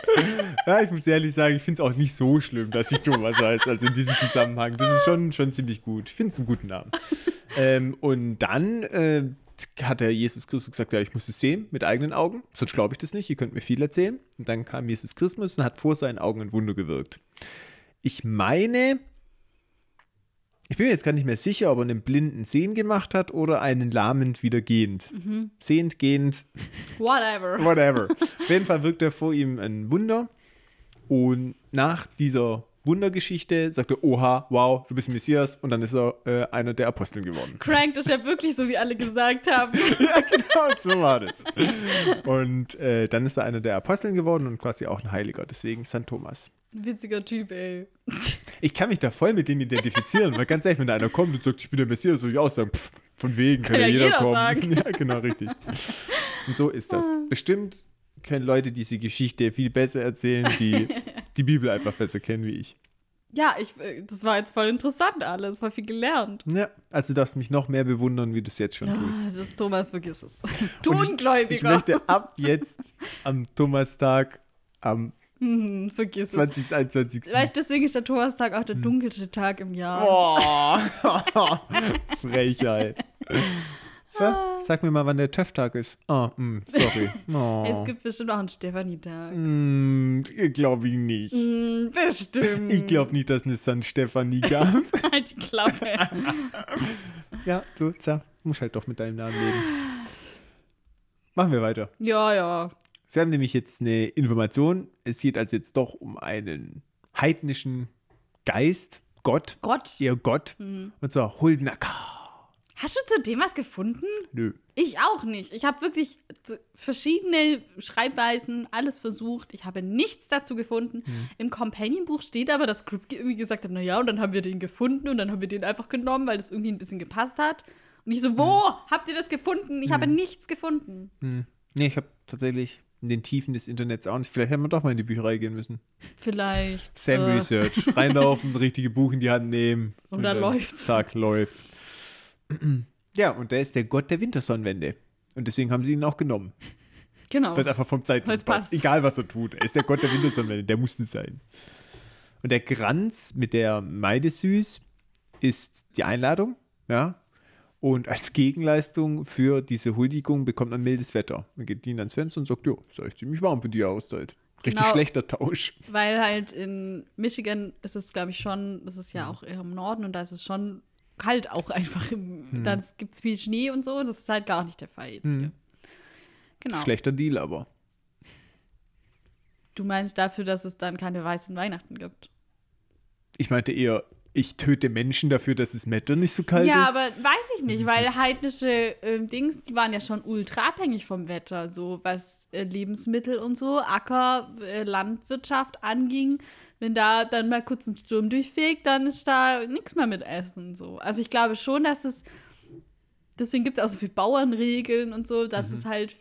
Ja, ich muss ehrlich sagen, ich finde es auch nicht so schlimm, dass ich Thomas heiße, also in diesem Zusammenhang. Das ist schon, schon ziemlich gut. Ich finde es einen guten Namen. Ähm, und dann äh, hat der Jesus Christus gesagt, ja, ich muss es sehen mit eigenen Augen, sonst glaube ich das nicht, ihr könnt mir viel erzählen. Und dann kam Jesus Christus und hat vor seinen Augen ein Wunder gewirkt. Ich meine, ich bin mir jetzt gar nicht mehr sicher, ob er einen Blinden sehen gemacht hat oder einen lahmend wieder gehend. Sehend, gehend, Whatever. Whatever. Auf jeden Fall wirkt er vor ihm ein Wunder. Und nach dieser Wundergeschichte sagt er, oha, wow, du bist Messias. Und dann ist er äh, einer der Apostel geworden. Crank, das ist ja wirklich so, wie alle gesagt haben. ja, genau, so war das. Und äh, dann ist er einer der Aposteln geworden und quasi auch ein Heiliger. Deswegen St. Thomas. Ein witziger Typ, ey. Ich kann mich da voll mit dem identifizieren, weil ganz ehrlich, wenn da einer kommt und sagt, ich bin der Messias, soll ich auch sagen, pff, von wegen kann, Kann ja ja jeder, jeder kommen. sagen. Ja, genau, richtig. Und so ist das. Bestimmt können Leute diese Geschichte viel besser erzählen, die die Bibel einfach besser kennen wie ich. Ja, ich, äh, das war jetzt voll interessant alles, voll viel gelernt. Ja, also du darfst mich noch mehr bewundern, wie du es jetzt schon tust. Ah, Das Thomas, vergiss es. Du Und ich- Ungläubiger. Ich möchte ab jetzt am Thomas-Tag am Hm, vergiss es. 2021. Weißt du, deswegen ist der Thomas-Tag auch der dunkelste Tag im Jahr. Oh, Frechheit. So, sag mir mal, wann der TÜV-Tag ist. Oh, mm, sorry. Oh. Es gibt bestimmt auch einen Stefanie-Tag. Mm, glaube ich nicht. Hm, bestimmt. Ich glaube nicht, dass es eine San Stefanie gab. Halt die Klappe. ja, du, so, musst halt doch mit deinem Namen leben. Machen wir weiter. ja, ja. Sie haben nämlich jetzt eine Information. Es geht also jetzt doch um einen heidnischen Geist, Gott, Gott. ihr Gott. Mhm. Und zwar Huldnacker. Hast du zu dem was gefunden? Nö. Ich auch nicht. Ich habe wirklich verschiedene Schreibweisen, alles versucht. Ich habe nichts dazu gefunden. Mhm. Im Companion-Buch steht aber, dass Script irgendwie gesagt hat, naja, und dann haben wir den gefunden und dann haben wir den einfach genommen, weil das irgendwie ein bisschen gepasst hat. Und ich so, wo Mhm. habt ihr das gefunden? Ich habe nichts gefunden. Hm. Nee, ich habe tatsächlich in den Tiefen des Internets auch nicht. Vielleicht hätten wir doch mal in die Bücherei gehen müssen. Vielleicht. Sam äh, Research. Reinlaufen, das richtige Buch in die Hand nehmen. Und dann läuft's. Zack, läuft's. Ja, und der ist der Gott der Wintersonnenwende. Und deswegen haben sie ihn auch genommen. Genau. Weil es einfach vom Zeitpunkt passt. passt. Egal, was er tut. Er ist der Gott der Wintersonnenwende. Der muss es sein. Und der Kranz mit der Maide Süß ist die Einladung. Ja. Und als Gegenleistung für diese Huldigung bekommt man mildes Wetter. Dann geht Dean ans Fenster und sagt, jo, ist eigentlich ziemlich warm für die Auszeit. Richtig Genau. schlechter Tausch. Weil halt in Michigan ist es, glaube ich, schon, das ist Mhm. ja auch eher im Norden und da ist es schon kalt auch einfach. Mhm. Da gibt es viel Schnee und so. Das ist halt gar nicht der Fall jetzt hier. Genau. Schlechter Deal aber. Du meinst dafür, dass es dann keine weißen Weihnachten gibt. Ich meinte eher, ich töte Menschen dafür, dass das Wetter nicht so kalt ja, ist. aber weiß ich nicht, weil heidnische ähm, Dings, die waren ja schon ultra abhängig vom Wetter, so was äh, Lebensmittel und so, Acker, äh, Landwirtschaft anging. Wenn da dann mal kurz ein Sturm durchfegt, dann ist da nichts mehr mit Essen. So. Also ich glaube schon, dass es, deswegen gibt es auch so viele Bauernregeln und so, dass es halt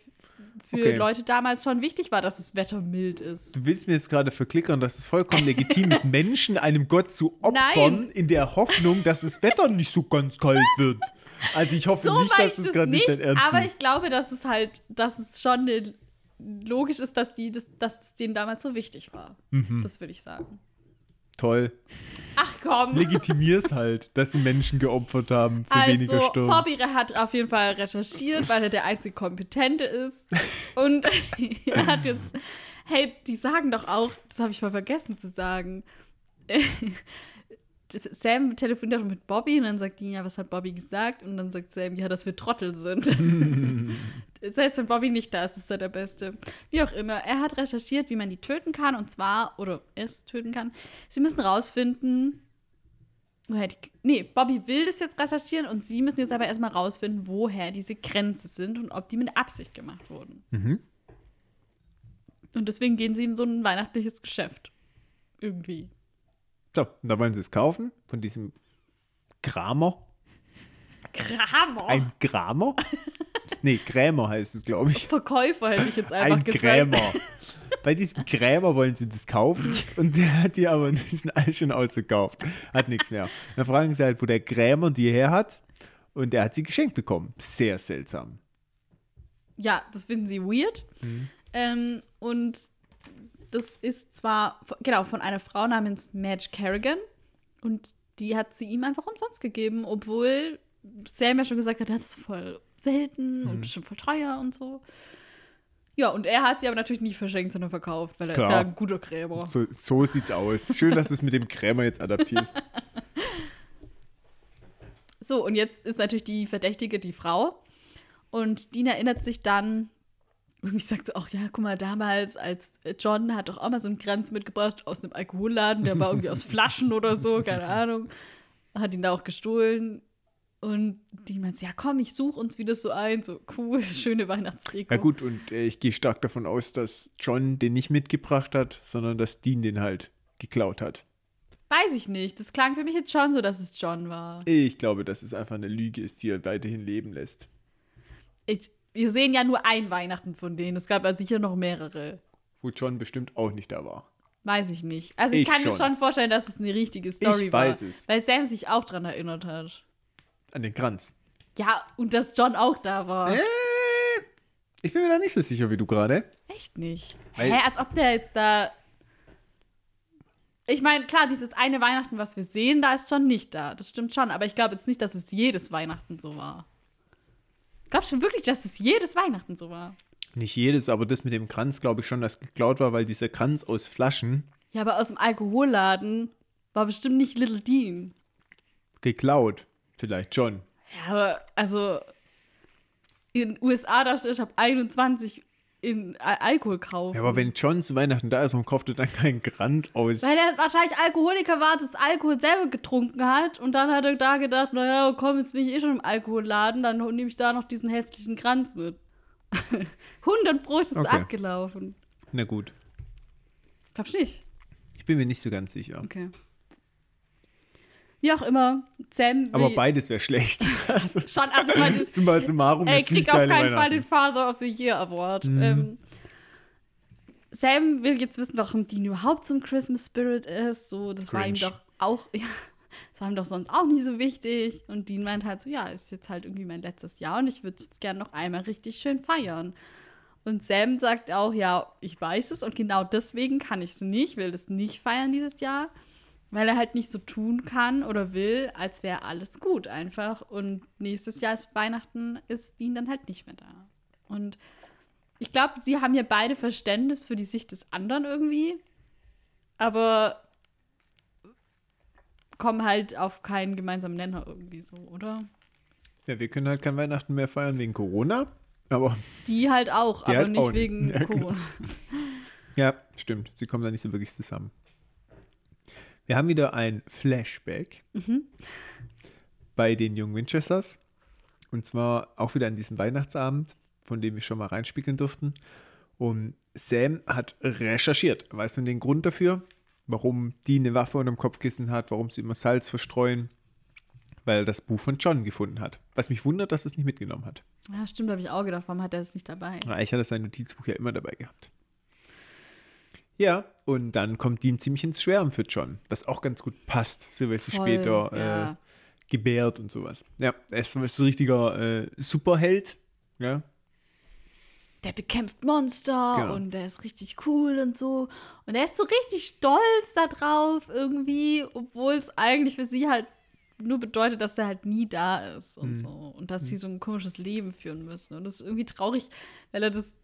für Okay. Leute damals schon wichtig war, dass das Wetter mild ist. Du willst mir jetzt gerade verklickern, dass es vollkommen legitim ist, Menschen einem Gott zu opfern, Nein. in der Hoffnung, dass das Wetter nicht so ganz kalt wird. Also ich hoffe So nicht, dass es das gerade nicht dein Ernst aber ich glaube, dass es halt, dass es schon eine, logisch ist, dass die, das, dass es denen damals so wichtig war. Mhm. Das würde ich sagen. Toll. Ach komm. Legitimier's halt, dass sie Menschen geopfert haben für weniger Also, Sturm. Bobby hat auf jeden Fall recherchiert, weil er der einzig Kompetente ist. Und er hat jetzt, hey, die sagen doch auch, das habe ich voll vergessen zu sagen. Sam telefoniert doch mit Bobby und dann sagt die, ja, was hat Bobby gesagt? Und dann sagt Sam, ja, dass wir Trottel sind. das heißt, wenn Bobby nicht da ist, ist er der Beste. Wie auch immer, er hat recherchiert, wie man die töten kann und zwar, oder es töten kann. Sie müssen rausfinden, woher die. Nee, Bobby will das jetzt recherchieren und sie müssen jetzt aber erstmal rausfinden, woher diese Grenzen sind und ob die mit Absicht gemacht wurden. Mhm. Und deswegen gehen sie in so ein weihnachtliches Geschäft. Irgendwie. So, und da wollen sie es kaufen von diesem Kramer. Kramer. Ein Kramer? nee, Krämer heißt es, glaube ich. Verkäufer hätte ich jetzt einfach Ein gesagt. Krämer. Bei diesem Krämer wollen sie das kaufen und der hat die aber, die sind alle schon ausgekauft. Hat nichts mehr. Dann fragen sie halt, wo der Krämer die her hat und der hat sie geschenkt bekommen. Sehr seltsam. Ja, das finden sie weird. Mhm. Ähm, und das ist zwar, genau, von einer Frau namens Madge Kerrigan. Und die hat sie ihm einfach umsonst gegeben, obwohl Sam ja schon gesagt hat, das ist voll selten Mhm. und bestimmt voll teuer und so. Ja, und er hat sie aber natürlich nicht verschenkt, sondern verkauft, weil er Klar. ist ja ein guter Gräber. So, so sieht's aus. Schön, dass du es mit dem Krämer jetzt adaptierst. So, und jetzt ist natürlich die Verdächtige die Frau. Und Dean erinnert sich dann, irgendwie sagt sie auch, ja, guck mal, damals, als John hat doch auch mal so einen Kranz mitgebracht aus einem Alkoholladen, der war irgendwie aus Flaschen oder so, keine Ahnung. Hat ihn da auch gestohlen. Und die meint, ja komm, ich suche uns wieder so ein, so cool, schöne Weihnachtsdeko. Na gut, und äh, ich gehe stark davon aus, dass John den nicht mitgebracht hat, sondern dass Dean den halt geklaut hat. Weiß ich nicht. Das klang für mich jetzt schon so, dass es John war. Ich glaube, dass es einfach eine Lüge ist, die er weiterhin leben lässt. Ich, wir sehen ja nur ein Weihnachten von denen. Es gab ja sicher noch mehrere. Wo John bestimmt auch nicht da war. Weiß ich nicht. Also ich, Ich kann mir schon. schon vorstellen, dass es eine richtige Story Ich war. weiß es. Weil Sam sich auch dran erinnert hat. An den Kranz. Ja, und dass John auch da war. Äh, ich bin mir da nicht so sicher wie du gerade. Echt nicht. Weil- Hä, als ob der jetzt da. Ich meine, klar, dieses eine Weihnachten, was wir sehen, da ist John nicht da. Das stimmt schon. Aber ich glaube jetzt nicht, dass es jedes Weihnachten so war. Glaubst du wirklich, dass es jedes Weihnachten so war? Nicht jedes, aber das mit dem Kranz glaube ich schon, dass geklaut war, weil dieser Kranz aus Flaschen Ja, aber aus dem Alkoholladen war bestimmt nicht Little Dean. geklaut. Vielleicht schon. Ja, aber also in den USA da steht, ich habe 21 in Al Alkohol kaufen. Ja, aber wenn John zu Weihnachten da ist, warum kauft er dann keinen Kranz aus? Weil er wahrscheinlich Alkoholiker war, das Alkohol selber getrunken hat und dann hat er da gedacht, naja, komm, jetzt bin ich eh schon im Alkoholladen, dann nehme ich da noch diesen hässlichen Kranz mit. 100 Pro ist Okay. abgelaufen. Na gut. Glaubst du nicht? Ich bin mir nicht so ganz sicher. Okay. Wie auch immer, Sam Aber beides wäre schlecht. also, schon, also man ist, summa summarum Er nicht kriegt auf keinen Fall den Father of the Year Award. Mhm. Ähm, Sam will jetzt wissen, warum Dean überhaupt zum Christmas Spirit ist. So, das war ihm doch auch, ja, das war ihm doch sonst auch nie so wichtig. Und Dean meint halt so, ja, ist jetzt halt irgendwie mein letztes Jahr und ich würde jetzt gerne noch einmal richtig schön feiern. Und Sam sagt auch, ja, ich weiß es und genau deswegen kann ich es nicht, will es nicht feiern dieses Jahr, weil er halt nicht so tun kann oder will, als wäre alles gut einfach. Und nächstes Jahr ist Weihnachten, ist Dean dann halt nicht mehr da. Und ich glaube, sie haben ja beide Verständnis für die Sicht des anderen irgendwie, aber kommen halt auf keinen gemeinsamen Nenner irgendwie so, oder? Ja, wir können halt kein Weihnachten mehr feiern wegen Corona. Aber Die halt auch, Die aber halt nicht auch nicht. wegen Ja, genau. Corona. ja, stimmt. Sie kommen da nicht so wirklich zusammen. Wir haben wieder ein Flashback bei den jungen Winchesters. Und zwar auch wieder an diesem Weihnachtsabend, von dem wir schon mal reinspiegeln durften. Und Sam hat recherchiert. Weißt du den Grund dafür? Warum die eine Waffe unter dem Kopfkissen hat, warum sie immer Salz verstreuen? Weil er das Buch von John gefunden hat. Was mich wundert, dass er es nicht mitgenommen hat. Ja, stimmt, habe ich auch gedacht. Warum hat er es nicht dabei? Na, Ich hatte sein Notizbuch ja immer dabei gehabt. Ja, und dann kommt Dean ziemlich ins Schwärmen für John, was auch ganz gut passt, Silvester Voll, später äh, ja. gebärt und sowas. Ja, er ist so ist ein richtiger äh, Superheld. Ja, der bekämpft Monster Genau. und der ist richtig cool und so. Und er ist so richtig stolz darauf irgendwie, obwohl es eigentlich für sie halt nur bedeutet, dass der halt nie da ist und Mhm. so. Und dass sie so ein komisches Leben führen müssen. Und das ist irgendwie traurig, weil er das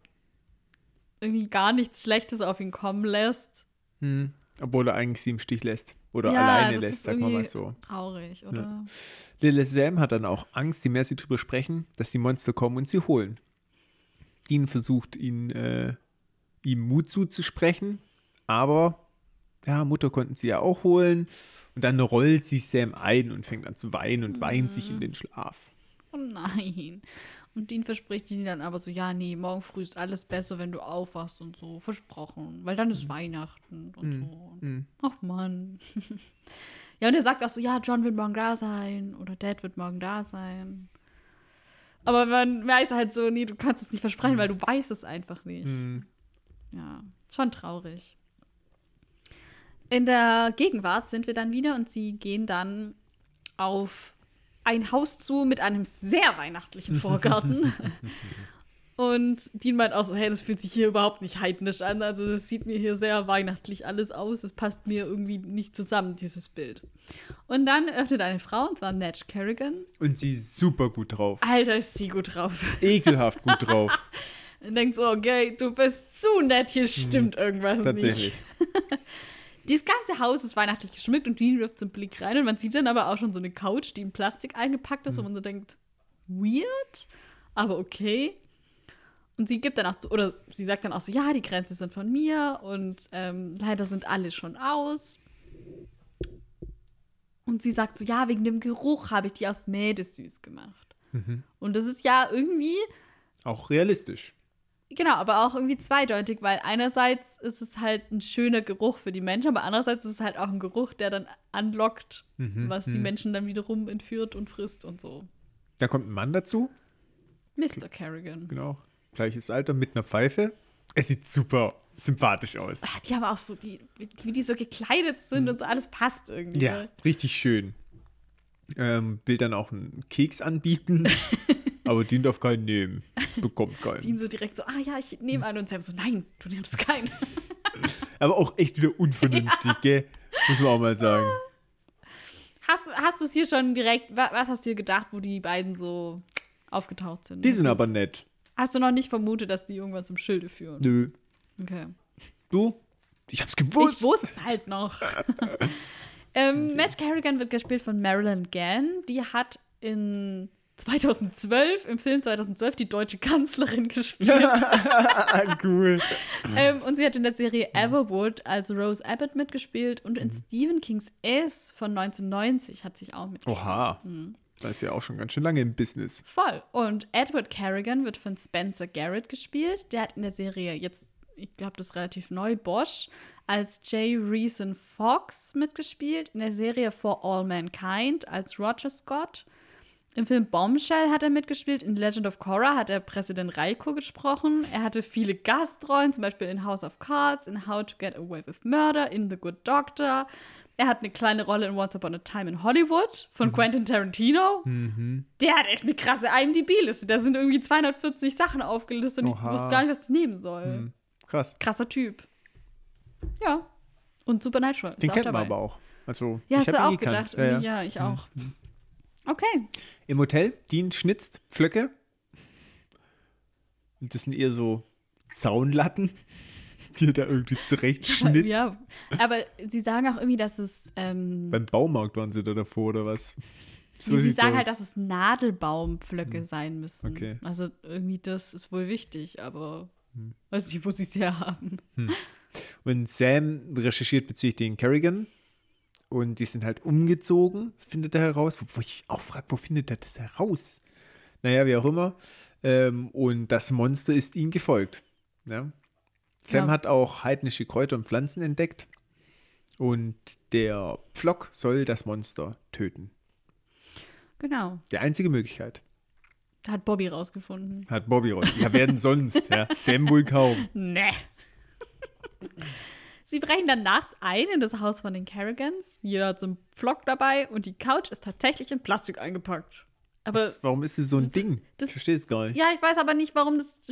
irgendwie gar nichts Schlechtes auf ihn kommen lässt. hm. obwohl er eigentlich sie im Stich lässt. Oder Ja, alleine lässt, sagen wir mal so. Traurig, oder? Lille Sam hat dann auch Angst, je mehr sie drüber sprechen, dass die Monster kommen und sie holen. Dean versucht, ihn, äh, ihm Mut zuzusprechen, aber ja, Mutter konnten sie ja auch holen. Und dann rollt sich Sam ein und fängt an zu weinen und weint sich in den Schlaf. Oh nein. Und Dean verspricht ihnen dann aber so, ja, nee, morgen früh ist alles besser, wenn du aufwachst und so. Versprochen. Weil dann ist Weihnachten und so. Mhm. Ach Mann. ja, und er sagt auch so, ja, John wird morgen da sein oder Dad wird morgen da sein. Aber man weiß halt so, nee, du kannst es nicht versprechen, weil du weißt es einfach nicht. Mhm. Ja, schon traurig. In der Gegenwart sind wir dann wieder und sie gehen dann auf ein Haus zu mit einem sehr weihnachtlichen Vorgarten. und Dean meint auch so, hey, das fühlt sich hier überhaupt nicht heidnisch an. Also das sieht mir hier sehr weihnachtlich alles aus. Das passt mir irgendwie nicht zusammen, dieses Bild. Und dann öffnet eine Frau, und zwar Madge Kerrigan. Und sie ist super gut drauf. Alter, ist sie gut drauf. Ekelhaft gut drauf. Und denkt so, okay, du bist zu nett, hier stimmt irgendwas nicht. Tatsächlich. Dieses ganze Haus ist weihnachtlich geschmückt und Dean wirft so einen Blick rein und man sieht dann aber auch schon so eine Couch, die in Plastik eingepackt ist, wo man so denkt, weird, aber okay. Und sie gibt dann auch so, oder sie sagt dann auch so, ja, die Grenzen sind von mir und ähm, leider sind alle schon aus. Und sie sagt so, ja, wegen dem Geruch habe ich die aus Mädesüß gemacht. Und das ist ja irgendwie, Auch realistisch. Genau, aber auch irgendwie zweideutig, weil einerseits ist es halt ein schöner Geruch für die Menschen, aber andererseits ist es halt auch ein Geruch, der dann anlockt, Mhm, was die Menschen dann wiederum entführt und frisst und so. Da kommt ein Mann dazu, Mr. Kerrigan. genau, gleiches Alter, mit einer Pfeife. Es sieht super sympathisch aus. Ah, Die haben auch so, die, wie die so gekleidet sind und so, alles passt irgendwie. Ja, richtig schön. Ähm, will dann auch einen Keks anbieten, aber den darf keinen nehmen. Bekommt keinen. so direkt so, ah ja, ich nehme einen und Sam so, nein, du nimmst keinen. Aber auch echt wieder unvernünftig, gell? Muss man auch mal sagen. Hast, hast du es hier schon direkt, wa- was hast du dir gedacht, wo die beiden so aufgetaucht sind? Die Hast sind du, aber nett. Hast du noch nicht vermutet, dass die irgendwann zum Schilde führen? Nö. Okay. Du? Ich hab's gewusst. Ich wusste es halt noch. ähm, Matt Kerrigan wird gespielt von Marilyn Gann. Die hat in 2012, im Film 2012, die deutsche Kanzlerin gespielt. cool. ähm, und sie hat in der Serie Everwood als Rose Abbott mitgespielt und in Mhm. Stephen Kings S von 1990 hat sich auch mitgespielt. Oha. Mhm. Da ist ja auch schon ganz schön lange im Business. Voll. Und Edward Carrigan wird von Spencer Garrett gespielt. Der hat in der Serie jetzt, ich glaube, das ist relativ neu, Bosch, als J. Reason Fox mitgespielt. In der Serie For All Mankind als Roger Scott. Im Film Bombshell hat er mitgespielt. In Legend of Korra hat er Präsident Raiko gesprochen. Er hatte viele Gastrollen, zum Beispiel in House of Cards, in How to Get Away with Murder, in The Good Doctor. Er hat eine kleine Rolle in Once Upon a Time in Hollywood von Quentin Tarantino. Der hat echt eine krasse IMDb-Liste. Da sind irgendwie 240 Sachen aufgelistet und ich Oha. wusste gar nicht, was ich nehmen soll. Hm. Krass. Krasser Typ. Ja. Und Supernatural. Den kennt man aber auch. Also, Ja, ich hast du auch gekannt. gedacht. Ja, ja. Ja, ich auch. Okay. Im Hotel, Dean schnitzt Pflöcke. Und das sind eher so Zaunlatten, die er da irgendwie zurecht schnitzt. Ja, aber sie sagen auch irgendwie, dass es. Ähm, Beim Baumarkt waren sie da davor, oder was? sie sieht's sagen aus. halt, dass es Nadelbaumpflöcke sein müssen. Okay. Also irgendwie, das ist wohl wichtig, aber Hm. weiß nicht, wo sie es herhaben. Und Sam recherchiert bezüglich den Kerrigan. Und die sind halt umgezogen, findet er heraus. Wo, wo ich auch frage, wo findet er das heraus? Naja, wie auch immer. Ähm, und das Monster ist ihm gefolgt. Ja. Sam Ja. hat auch heidnische Kräuter und Pflanzen entdeckt. Und der Pflock soll das Monster töten. Genau. Die einzige Möglichkeit. Hat Bobby rausgefunden. Hat Bobby raus. Ja, wer denn sonst? Ja, Sam wohl kaum. Nee. Sie brechen dann nachts ein in das Haus von den Kerrigans. Jeder hat so einen Pflock dabei und die Couch ist tatsächlich in Plastik eingepackt. Aber Was, warum ist es so ein Ding? das- ich verstehe es gar nicht. ja, ich weiß aber nicht, warum das.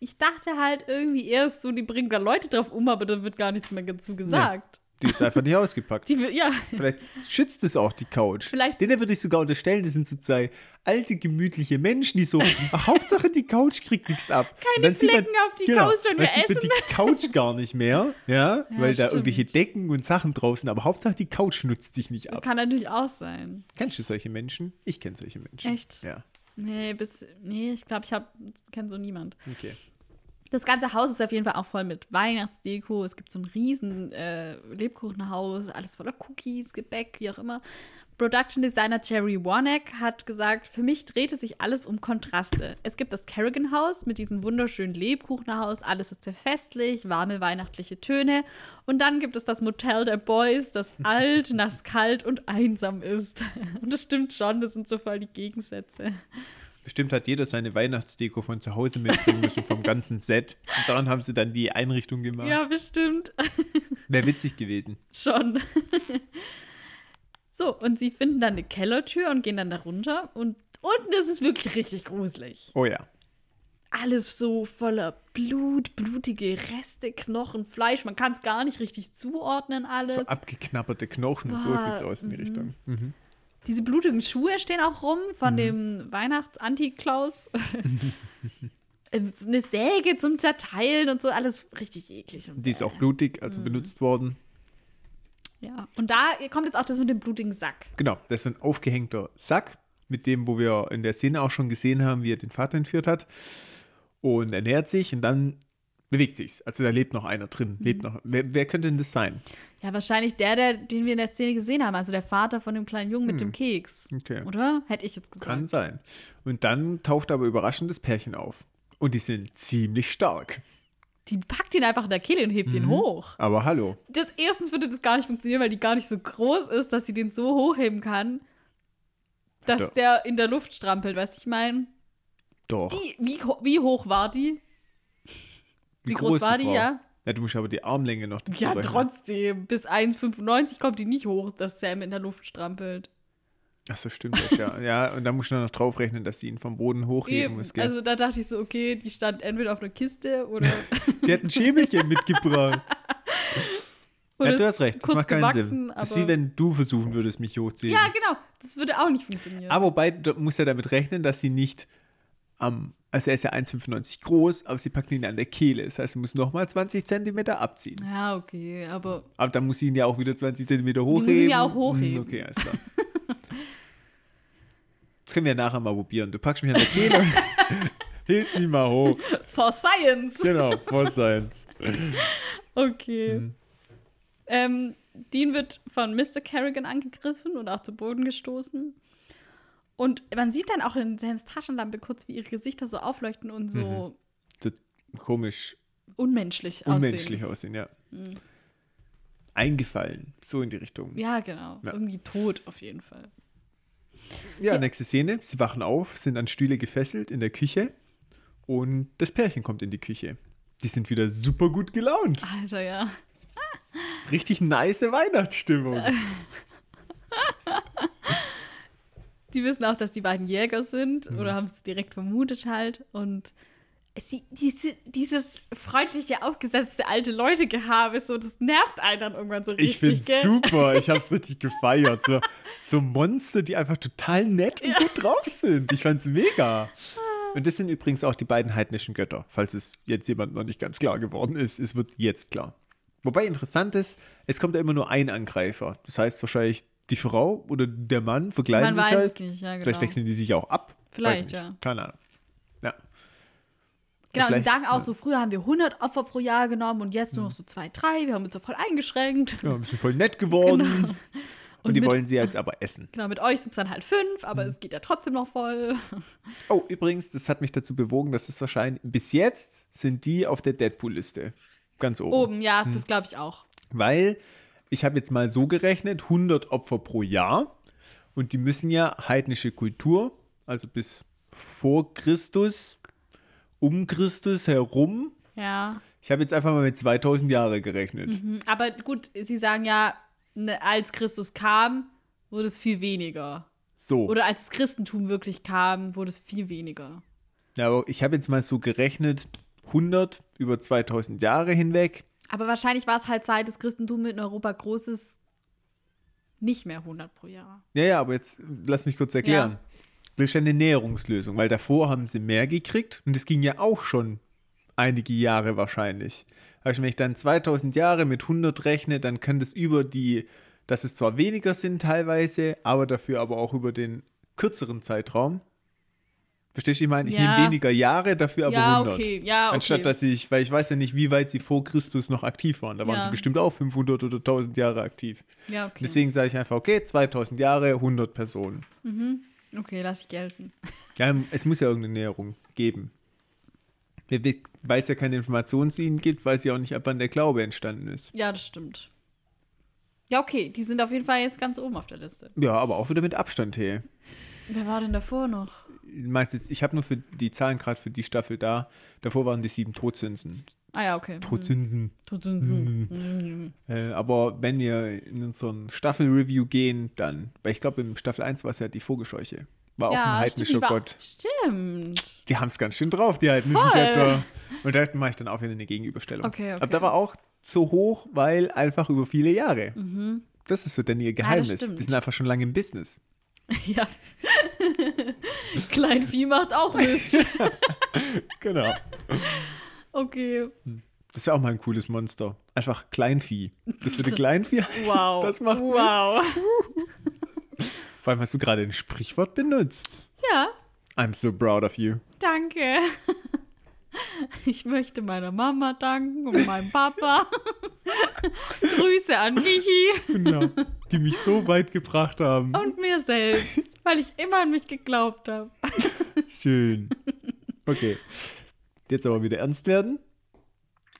Ich dachte halt irgendwie erst so, die bringen da Leute drauf um, aber da wird gar nichts mehr dazu gesagt. Die ist einfach nicht ausgepackt. Die, ja, Vielleicht schützt es auch die Couch. Vielleicht- Denen würde ich sogar unterstellen, das sind so zwei alte, gemütliche Menschen, die so, "Ach, Hauptsache die Couch kriegt nichts ab. Keine Flecken auf die Couch und wir sieht man essen. die Couch gar nicht mehr, ja, weil da stimmt. irgendwelche Decken und Sachen drauf sind, aber Hauptsache die Couch nutzt sich nicht ab. kann natürlich auch sein. Kennst du solche Menschen? Ich kenne solche Menschen. Echt? Ja, Nee, bis, nee ich glaube, ich habe kenne so niemand. okay. Das ganze Haus ist auf jeden Fall auch voll mit Weihnachtsdeko. Es gibt so ein riesen äh, Lebkuchenhaus, alles voller Cookies, Gebäck, wie auch immer. Production Designer Jerry Warneck hat gesagt, für mich drehte sich alles um Kontraste. Es gibt das Kerrigan Haus mit diesem wunderschönen Lebkuchenhaus, alles ist sehr festlich, warme weihnachtliche Töne. Und dann gibt es das Motel der Boys, das alt, nass, kalt und einsam ist. Und das stimmt schon, das sind so voll die Gegensätze. Bestimmt hat jeder seine Weihnachtsdeko von zu Hause mitbringen müssen, vom ganzen Set. Und daran haben sie dann die Einrichtung gemacht. Ja, bestimmt. Wäre witzig gewesen. Schon. so, und sie finden dann eine Kellertür und gehen dann da runter. Und unten ist es wirklich richtig gruselig. Oh ja. Alles so voller Blut, blutige Reste, Knochen, Fleisch. Man kann es gar nicht richtig zuordnen, alles. So abgeknapperte Knochen, so Boah, sieht's aus in die mhm. Richtung. Mhm. Diese blutigen Schuhe stehen auch rum von dem Weihnachts-Anti-Klaus. eine Säge zum Zerteilen und so, alles richtig eklig. Die ist auch blutig, Mhm. also benutzt worden. ja. Und da kommt jetzt auch das mit dem blutigen Sack. Genau, das ist ein aufgehängter Sack, mit dem, wo wir in der Szene auch schon gesehen haben, wie er den Vater entführt hat. Und er nähert sich und dann bewegt sich's. Also da lebt noch einer drin. Mhm. Lebt noch. Wer, wer könnte denn das sein? Ja, wahrscheinlich der, der, den wir in der Szene gesehen haben, also der Vater von dem kleinen Jungen mit dem Keks. Okay. Oder? Hätte ich jetzt gesagt. Kann sein. Und dann taucht aber überraschend das Pärchen auf. Und die sind ziemlich stark. Die packt ihn einfach in der Kehle und hebt ihn hoch. Aber hallo. Das, erstens würde das gar nicht funktionieren, weil die gar nicht so groß ist, dass sie den so hochheben kann, dass Ja. der in der Luft strampelt. Weißt du, ich meine? Doch. Die, wie, wie hoch war die? wie groß war die, Frau? ja? Ja, du musst aber die Armlänge noch dazu Ja, rechnen. trotzdem. Bis 1,95 kommt die nicht hoch, dass Sam in der Luft strampelt. Ach so, stimmt das, ja. ja, und da musst du noch draufrechnen, dass sie ihn vom Boden hochheben Eben. muss, gell? Also da dachte ich so, okay, die stand entweder auf einer Kiste oder. die hat ein Schämelchen mitgebracht. ja, du hast recht, das macht keinen Sinn. Das ist wie wenn du versuchen würdest, mich hochzuheben. Ja, genau. Das würde auch nicht funktionieren. Aber wobei, du musst ja damit rechnen, dass sie nicht am, also er ist ja 1,95 groß, aber sie packt ihn an der Kehle. Das heißt, sie muss nochmal 20 Zentimeter abziehen. ja, okay, aber Aber dann muss sie ihn ja auch wieder 20 Zentimeter hochheben. muss ihn ja auch hochheben. Hm, Okay, alles klar. Das können wir ja nachher mal probieren. Du packst mich an der Kehle hilfst ihn mal hoch. for science. Genau, for science. Okay. Mhm. Ähm, Dean wird von Mr. Kerrigan angegriffen und auch zu Boden gestoßen. Und man sieht dann auch in Sams Taschenlampe kurz, wie ihre Gesichter so aufleuchten und so So komisch, unmenschlich, unmenschlich aussehen. aussehen, ja. Eingefallen, so in die Richtung. Ja, genau. Ja. Irgendwie tot auf jeden Fall. Ja, Ja. nächste Szene. Sie wachen auf, sind an Stühle gefesselt in der Küche und das Pärchen kommt in die Küche. Die sind wieder super gut gelaunt. Alter, ja. Richtig nice Weihnachtsstimmung. Die wissen auch, dass die beiden Jäger sind Mhm. oder haben es direkt vermutet halt. Und sie, diese, dieses freundliche, aufgesetzte alte Leute-Gehabe, so, das nervt einen dann irgendwann so richtig. Ich finde gell? super. Ich habe es richtig gefeiert. So, so Monster, die einfach total nett und gut drauf sind. Ich fand's mega. Und das sind übrigens auch die beiden heidnischen Götter, falls es jetzt jemand noch nicht ganz klar geworden ist. Es wird jetzt klar. Wobei interessant ist, es kommt ja immer nur ein Angreifer. Das heißt wahrscheinlich die Frau oder der Mann verkleiden Man sich weiß halt. es nicht, ja, genau. Vielleicht wechseln die sich auch ab. Vielleicht, ja. Keine Ahnung. Ja. Genau, sie sagen auch so, früher haben wir 100 Opfer pro Jahr genommen und jetzt nur Mhm. noch so zwei, drei. Wir haben uns so voll eingeschränkt. Ja, ein bisschen voll nett geworden. Und, Und die mit- wollen sie jetzt aber essen. Genau, mit euch sind es dann halt fünf, aber Mhm. es geht ja trotzdem noch voll. Oh, übrigens, das hat mich dazu bewogen, dass es wahrscheinlich, bis jetzt sind die auf der Deadpool-Liste. Ganz oben. Oben, ja, Mhm. das glaube ich auch. Weil ich habe jetzt mal so gerechnet, 100 Opfer pro Jahr. Und die müssen ja heidnische Kultur, also bis vor Christus, um Christus herum. Ja. Ich habe jetzt einfach mal mit 2000 Jahre gerechnet. Mhm. Aber gut, sie sagen ja, ne, als Christus kam, wurde es viel weniger. So. Oder als das Christentum wirklich kam, wurde es viel weniger. Ja, aber ich habe jetzt mal so gerechnet, 100 über 2000 Jahre hinweg. Aber wahrscheinlich war es halt seit das Christentum in Europa groß ist, nicht mehr 100 pro Jahr. Ja, ja, aber jetzt lass mich kurz erklären. Ja. Das ist ja eine Näherungslösung, weil davor haben sie mehr gekriegt und das ging ja auch schon einige Jahre wahrscheinlich. Also wenn ich dann 2000 Jahre mit 100 rechne, dann kann das über die, dass es zwar weniger sind teilweise, aber dafür aber auch über den kürzeren Zeitraum. Verstehst du, ich meine, ich Ja. nehme weniger Jahre, dafür aber ja, 100. okay, ja, okay. Anstatt dass ich, weil ich weiß ja nicht, wie weit sie vor Christus noch aktiv waren. Da waren Ja. sie bestimmt auch 500 oder 1000 Jahre aktiv. ja, okay. Deswegen sage ich einfach, okay, 2000 Jahre, 100 Personen. Okay, lass ich gelten. Ja, es muss ja irgendeine Näherung geben. Weil es ja keine Informationen zu ihnen gibt, weiß ja auch nicht, ab wann der Glaube entstanden ist. Ja, das stimmt. Ja, okay, die sind auf jeden Fall jetzt ganz oben auf der Liste. Ja, aber auch wieder mit Abstand her. Wer war denn davor noch? Du meinst jetzt, ich habe nur für die Zahlen gerade für die Staffel da. Davor waren die sieben Todzinsen. Ah ja, okay. Todzinsen. Todzinsen. Äh, aber wenn wir in unseren Staffel-Review gehen, dann, weil ich glaube, im Staffel 1 war es ja die Vogelscheuche. War auch ein Ja, heidnischer Gott. Stimmt. Die haben es ganz schön drauf, die heidnischen Voll. Götter. Und da mache ich dann auch wieder eine Gegenüberstellung. Okay, okay. Aber da war auch so hoch, weil einfach über viele Jahre. Das ist so dann ihr Geheimnis. Mhm. stimmt. die sind einfach schon lange im Business. Ja. Kleinvieh macht auch Mist. Genau. Okay. Das wäre auch mal ein cooles Monster. Einfach Kleinvieh. Das würde Kleinvieh heißen. Wow. Das macht Mist. wow. Vor allem hast du gerade ein Sprichwort benutzt. Ja, I'm so proud of you. danke. Ich möchte meiner Mama danken und meinem Papa. Grüße an Michi Genau. Die mich so weit gebracht haben. und mir selbst, weil ich immer an mich geglaubt habe. Schön. Okay. jetzt aber wieder ernst werden.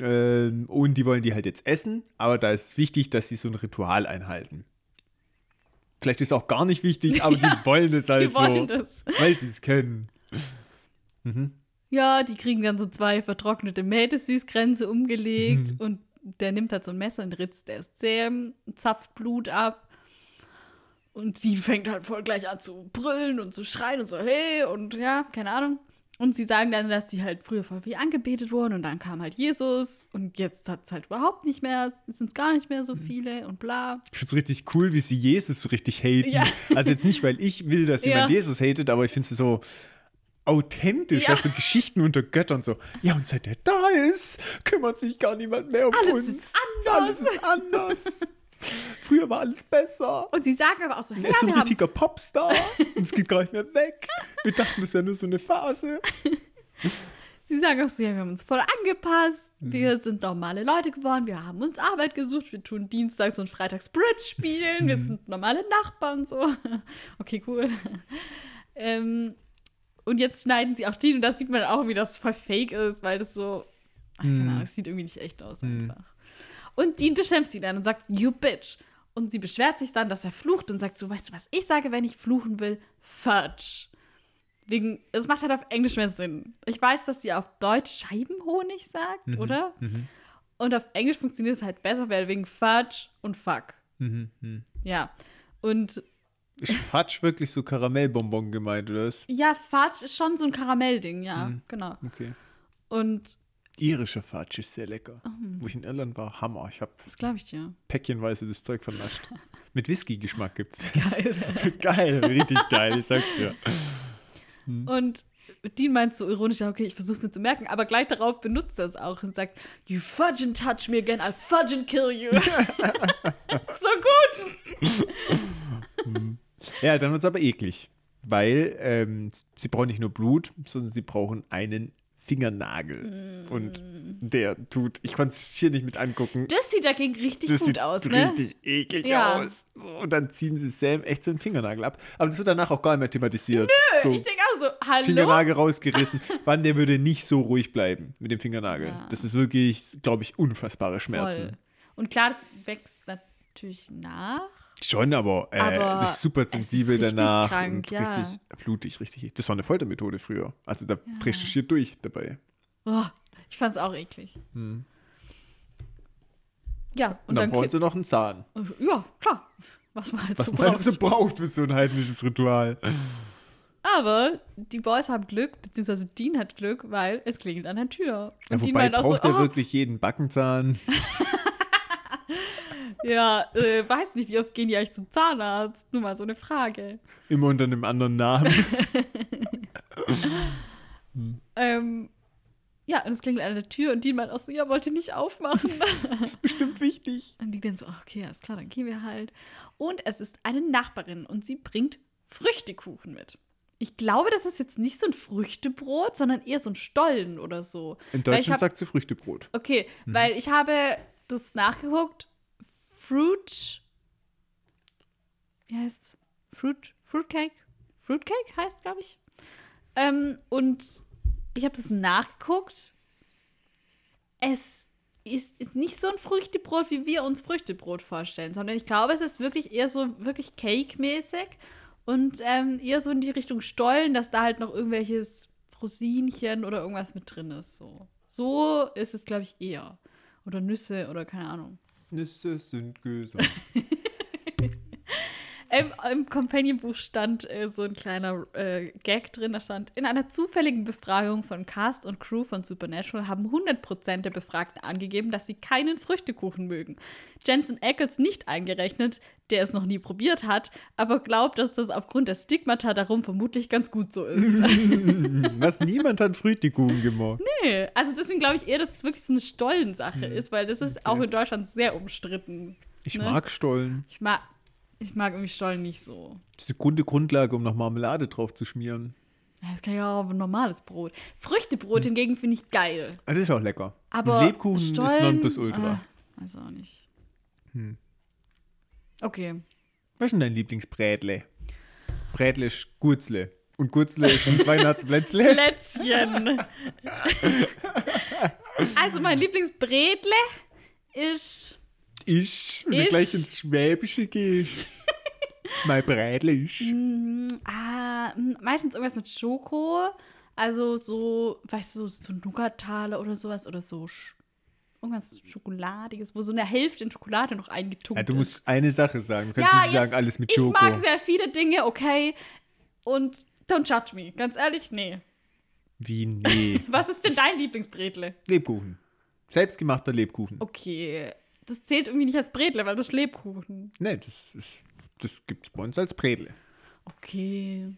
Ähm, und die wollen die halt jetzt essen, aber da ist wichtig, dass sie so ein Ritual einhalten. Vielleicht ist es auch gar nicht wichtig, aber die wollen es halt die wollen so, das. weil sie es können. Mhm. Ja, die kriegen dann so zwei vertrocknete Mädesüßgrenze umgelegt Mhm. und der nimmt halt so ein Messer und ritzt erst Zähm, zapft Blut ab. Und sie fängt halt voll gleich an zu brüllen und zu schreien und so, hey, und ja, keine Ahnung. Und sie sagen dann, dass sie halt früher voll viel angebetet wurden und dann kam halt Jesus und jetzt hat es halt überhaupt nicht mehr, sind es gar nicht mehr so Mhm. viele und bla. Ich finde es richtig cool, wie sie Jesus so richtig haten. Ja. Also jetzt nicht, weil ich will, dass jemand Ja. Jesus hatet, aber ich finde es so authentisch, Ja. also Geschichten unter Göttern so. Ja, und seit er da ist, kümmert sich gar niemand mehr um Alles uns. ist. Alles ist anders. Früher war alles besser. Und sie sagen aber auch so, hey, Er ist so ein wir haben richtiger Popstar und es geht gar nicht mehr weg. Wir dachten, das wäre nur so eine Phase. Sie sagen auch so, ja, wir haben uns voll angepasst, Mhm. wir sind normale Leute geworden, wir haben uns Arbeit gesucht, wir tun dienstags und freitags Bridge spielen, Mhm. wir sind normale Nachbarn und so. Okay, cool. Ähm, und jetzt schneiden sie auch die und da sieht man auch, wie das voll fake ist, weil das so, ach, keine Mhm. Ahnung, es sieht irgendwie nicht echt aus einfach. Und Dean beschimpft sie dann und sagt, you bitch. Und sie beschwert sich dann, dass er flucht und sagt so, weißt du, was ich sage, wenn ich fluchen will? Fudge. Wegen, es macht halt auf Englisch mehr Sinn. Ich weiß, dass sie auf Deutsch Scheibenhonig sagt, Mhm. oder? Und auf Englisch funktioniert es halt besser, weil wegen Fudge und Fuck. Mhm, mhm. Ja. Und Ist Fatsch wirklich so Karamellbonbon gemeint, oder was? ja, Fudge ist schon so ein Karamellding, ja, Mhm. genau. Okay. Und Irischer Fatsch ist sehr lecker. Oh. Wo ich in Irland war, Hammer. Ich habe das glaube ich dir. päckchenweise das Zeug vernascht. Mit Whisky-Geschmack gibt's. Geil. geil, richtig geil, ich sag's dir. Und Dean meint so ironisch, okay, ich versuch's mir zu merken, aber gleich darauf benutzt er es auch und sagt, You fudge and touch me again, I'll fudge and kill you. so gut. Ja, dann wird's aber eklig. Weil ähm, sie brauchen nicht nur Blut, sondern sie brauchen einen Fingernagel. Mm. Und der tut, ich konnte es hier nicht mit angucken. Das sieht dagegen richtig Das gut sieht aus, ne? richtig eklig Ja. aus. Und dann ziehen sie Sam echt so einen Fingernagel ab. Aber das wird danach auch gar nicht mehr thematisiert. so, Ich denke auch so, hallo? Fingernagel rausgerissen. Wann der würde nicht so ruhig bleiben mit dem Fingernagel. Ja. Das ist wirklich, glaube ich, unfassbare Schmerzen. Voll. Und klar, das wächst natürlich nach. Schon, aber, äh, Aber das ist super es ist sensibel richtig danach. krank, und ja. richtig blutig, richtig. Das war eine Foltermethode früher. Also da drehst du schier durch dabei. Oh, ich fand's auch eklig. Ja, und, Und, dann, dann, brauchen kriegt- sie noch einen Zahn. Ja, klar. Was man halt Was so man halt braucht. so braucht für so ein heidnisches Ritual. Aber die Boys haben Glück, beziehungsweise Dean hat Glück, weil es klingelt an der Tür. Ja, Und Dean wobei meint auch so, braucht er oh, wirklich jeden Backenzahn? ja, äh, weiß nicht, wie oft gehen die eigentlich zum Zahnarzt? Nur mal so eine Frage. Immer unter einem anderen Namen. Ähm, ja, und es klingelt an der Tür und Dean meint auch so, ja, wollte nicht aufmachen. Bestimmt wichtig. und die dann so, okay, alles klar, dann gehen wir halt. Und es ist eine Nachbarin und sie bringt Früchtekuchen mit. Ich glaube, das ist jetzt nicht so ein Früchtebrot, sondern eher so ein Stollen oder so. In Deutschland hab- sagt sie Früchtebrot. Okay, Mhm. weil ich habe das nachgeguckt. Fruit. Wie heißt's? Fruit, Fruitcake? Fruitcake heißt, glaube ich. Ähm, und ich habe das nachgeguckt. Es ist, ist nicht so ein Früchtebrot, wie wir uns Früchtebrot vorstellen, sondern ich glaube, es ist wirklich eher so wirklich Cake-mäßig und ähm, eher so in die Richtung Stollen, dass da halt noch irgendwelches Rosinchen oder irgendwas mit drin ist. So, so ist es, glaube ich, eher. Oder Nüsse oder keine Ahnung. Nüsse sind gesund. Im, im Companion-Buch stand äh, so ein kleiner äh, Gag drin, da stand, in einer zufälligen Befragung von Cast und Crew von Supernatural haben 100% der Befragten angegeben, dass sie keinen Früchtekuchen mögen. Jensen Ackles nicht eingerechnet, der es noch nie probiert hat, aber glaubt, dass das aufgrund der Stigmata darum vermutlich ganz gut so ist. Was niemand hat Früchtekuchen gemacht. nee, also deswegen glaube ich eher, dass es wirklich so eine Stollensache ist, weil das ist auch in Deutschland sehr umstritten. Ich ne? mag Stollen. Ich mag, ich mag irgendwie Stollen nicht so. Das ist die gute Grundlage, um noch Marmelade drauf zu schmieren. Ja, Das kann ja auch ein normales Brot. Früchtebrot hingegen finde ich geil. Ah, Das ist auch lecker. Aber Ein Lebkuchen ist Stollen, Nonplusultra. Äh, weiß auch nicht. Hm. Okay. Was ist denn dein Lieblingsbrätle? Brätle ist Gurzle. Und Kurzläschen, Weihnachtsplätzle. Plätzchen. also mein Lieblingsbredle ist Ich, wenn du Ich- gleich ins Schwäbische gehst. mein Brädle ist. mm, ah, mm, meistens irgendwas mit Schoko. Also so, weißt du, so, so Nougatale oder sowas oder so Sch irgendwas Schokoladiges, wo so eine Hälfte in Schokolade noch eingetunkt Ja, du ist. musst eine Sache sagen. Du kannst ja, nicht sagen, alles mit Ich Schoko. mag sehr viele Dinge, okay. Und don't judge me. Ganz ehrlich, nee. Wie, nee. Was ist denn dein Lieblingsbredle? Lebkuchen. Selbstgemachter Lebkuchen. Okay. Das zählt irgendwie nicht als Bredle, weil das ist Lebkuchen. Nee, das, ist, das gibt's bei uns als Bredle. Okay.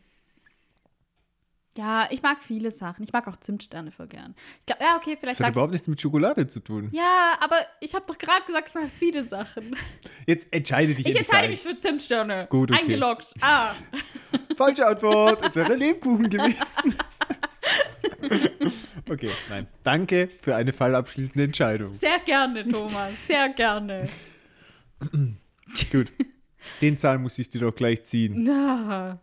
Ja, ich mag viele Sachen. Ich mag auch Zimtsterne voll gern. Ich glaub, ja, okay, vielleicht Das hat überhaupt nichts mit Schokolade zu tun. Ja, aber ich habe doch gerade gesagt, ich mag viele Sachen. Jetzt entscheide dich Ich entscheide mich für Zimtsterne. Gut, okay. Eingeloggt. Ah. Falsche Antwort. Es wäre Lebkuchen gewesen. okay, nein. Danke für eine fallabschließende Entscheidung. Sehr gerne, Thomas. Sehr gerne. Gut. Den Zahn muss ich dir doch gleich ziehen. Na.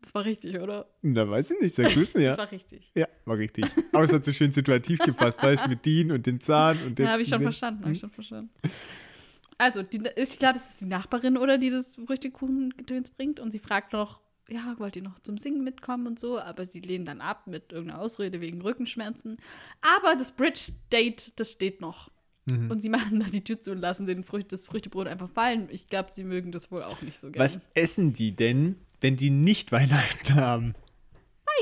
Das war richtig, oder? Na, weiß ich nicht. Sag du mir, Das ja. war richtig. Ja, war richtig. Aber es hat so schön situativ gepasst, weißt du, mit Dean und dem Zahn und dem. Ja, habe ich schon verstanden, habe ich schon verstanden. Also, die, ich glaube, es ist die Nachbarin, oder, die das Früchtekuchen-Gedöns bringt. Und sie fragt noch, ja, wollt ihr noch zum Singen mitkommen und so? Aber sie lehnen dann ab mit irgendeiner Ausrede wegen Rückenschmerzen. Aber das Bridge-Date, das steht noch. Mhm. Und sie machen da die Tür zu und lassen den Frücht, das Früchtebrot einfach fallen. Ich glaube, sie mögen das wohl auch nicht so gerne. Was essen die denn, wenn die nicht Weihnachten haben?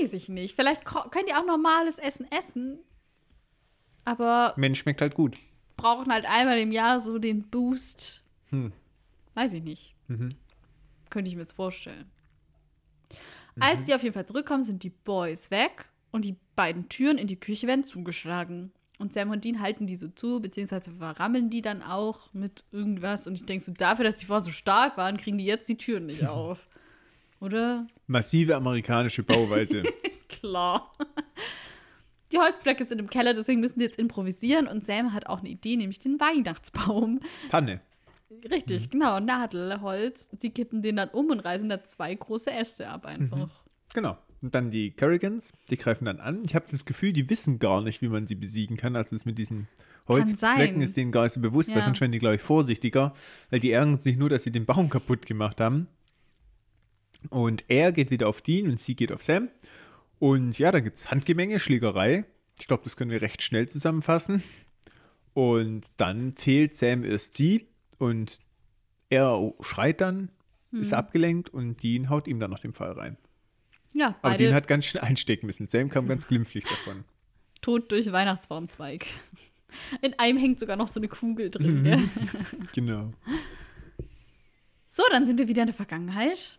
Weiß ich nicht. Vielleicht könnt ihr auch normales Essen essen. Aber Mensch, schmeckt halt gut. brauchen halt einmal im Jahr so den Boost. Hm. Weiß ich nicht. Mhm. Könnte ich mir jetzt vorstellen. Als die auf jeden Fall zurückkommen, sind die Boys weg und die beiden Türen in die Küche werden zugeschlagen. Und Sam und Dean halten die so zu, beziehungsweise verrammeln die dann auch mit irgendwas. Und ich denke so, dafür, dass die vorher so stark waren, kriegen die jetzt die Türen nicht auf. Oder? Massive amerikanische Bauweise. Klar. Die Holzblöcke sind im Keller, deswegen müssen die jetzt improvisieren. Und Sam hat auch eine Idee, nämlich den Weihnachtsbaum. Tanne. Richtig, genau, Nadelholz. Sie kippen den dann um und reißen da zwei große Äste ab einfach. Genau. Und dann die Kerrigans, die greifen dann an. Ich habe das Gefühl, die wissen gar nicht, wie man sie besiegen kann. Also es mit diesen Holzflecken ist denen gar nicht so bewusst, weil Ja. sonst wären die, glaube ich, vorsichtiger. Weil die ärgern sich nur, dass sie den Baum kaputt gemacht haben. Und er geht wieder auf Dean und sie geht auf Sam. Und ja, da gibt es Handgemenge, Schlägerei. Ich glaube, das können wir recht schnell zusammenfassen. Und dann fehlt Sam erst sie und er schreit dann, ist Mhm. abgelenkt und Dean haut ihm dann noch den Pfeil rein. Ja, Aber den hat ganz schnell einstecken müssen. Sam kam ganz glimpflich davon. tot durch Weihnachtsbaumzweig. In einem hängt sogar noch so eine Kugel drin. Mhm. Genau. So, dann sind wir wieder in der Vergangenheit.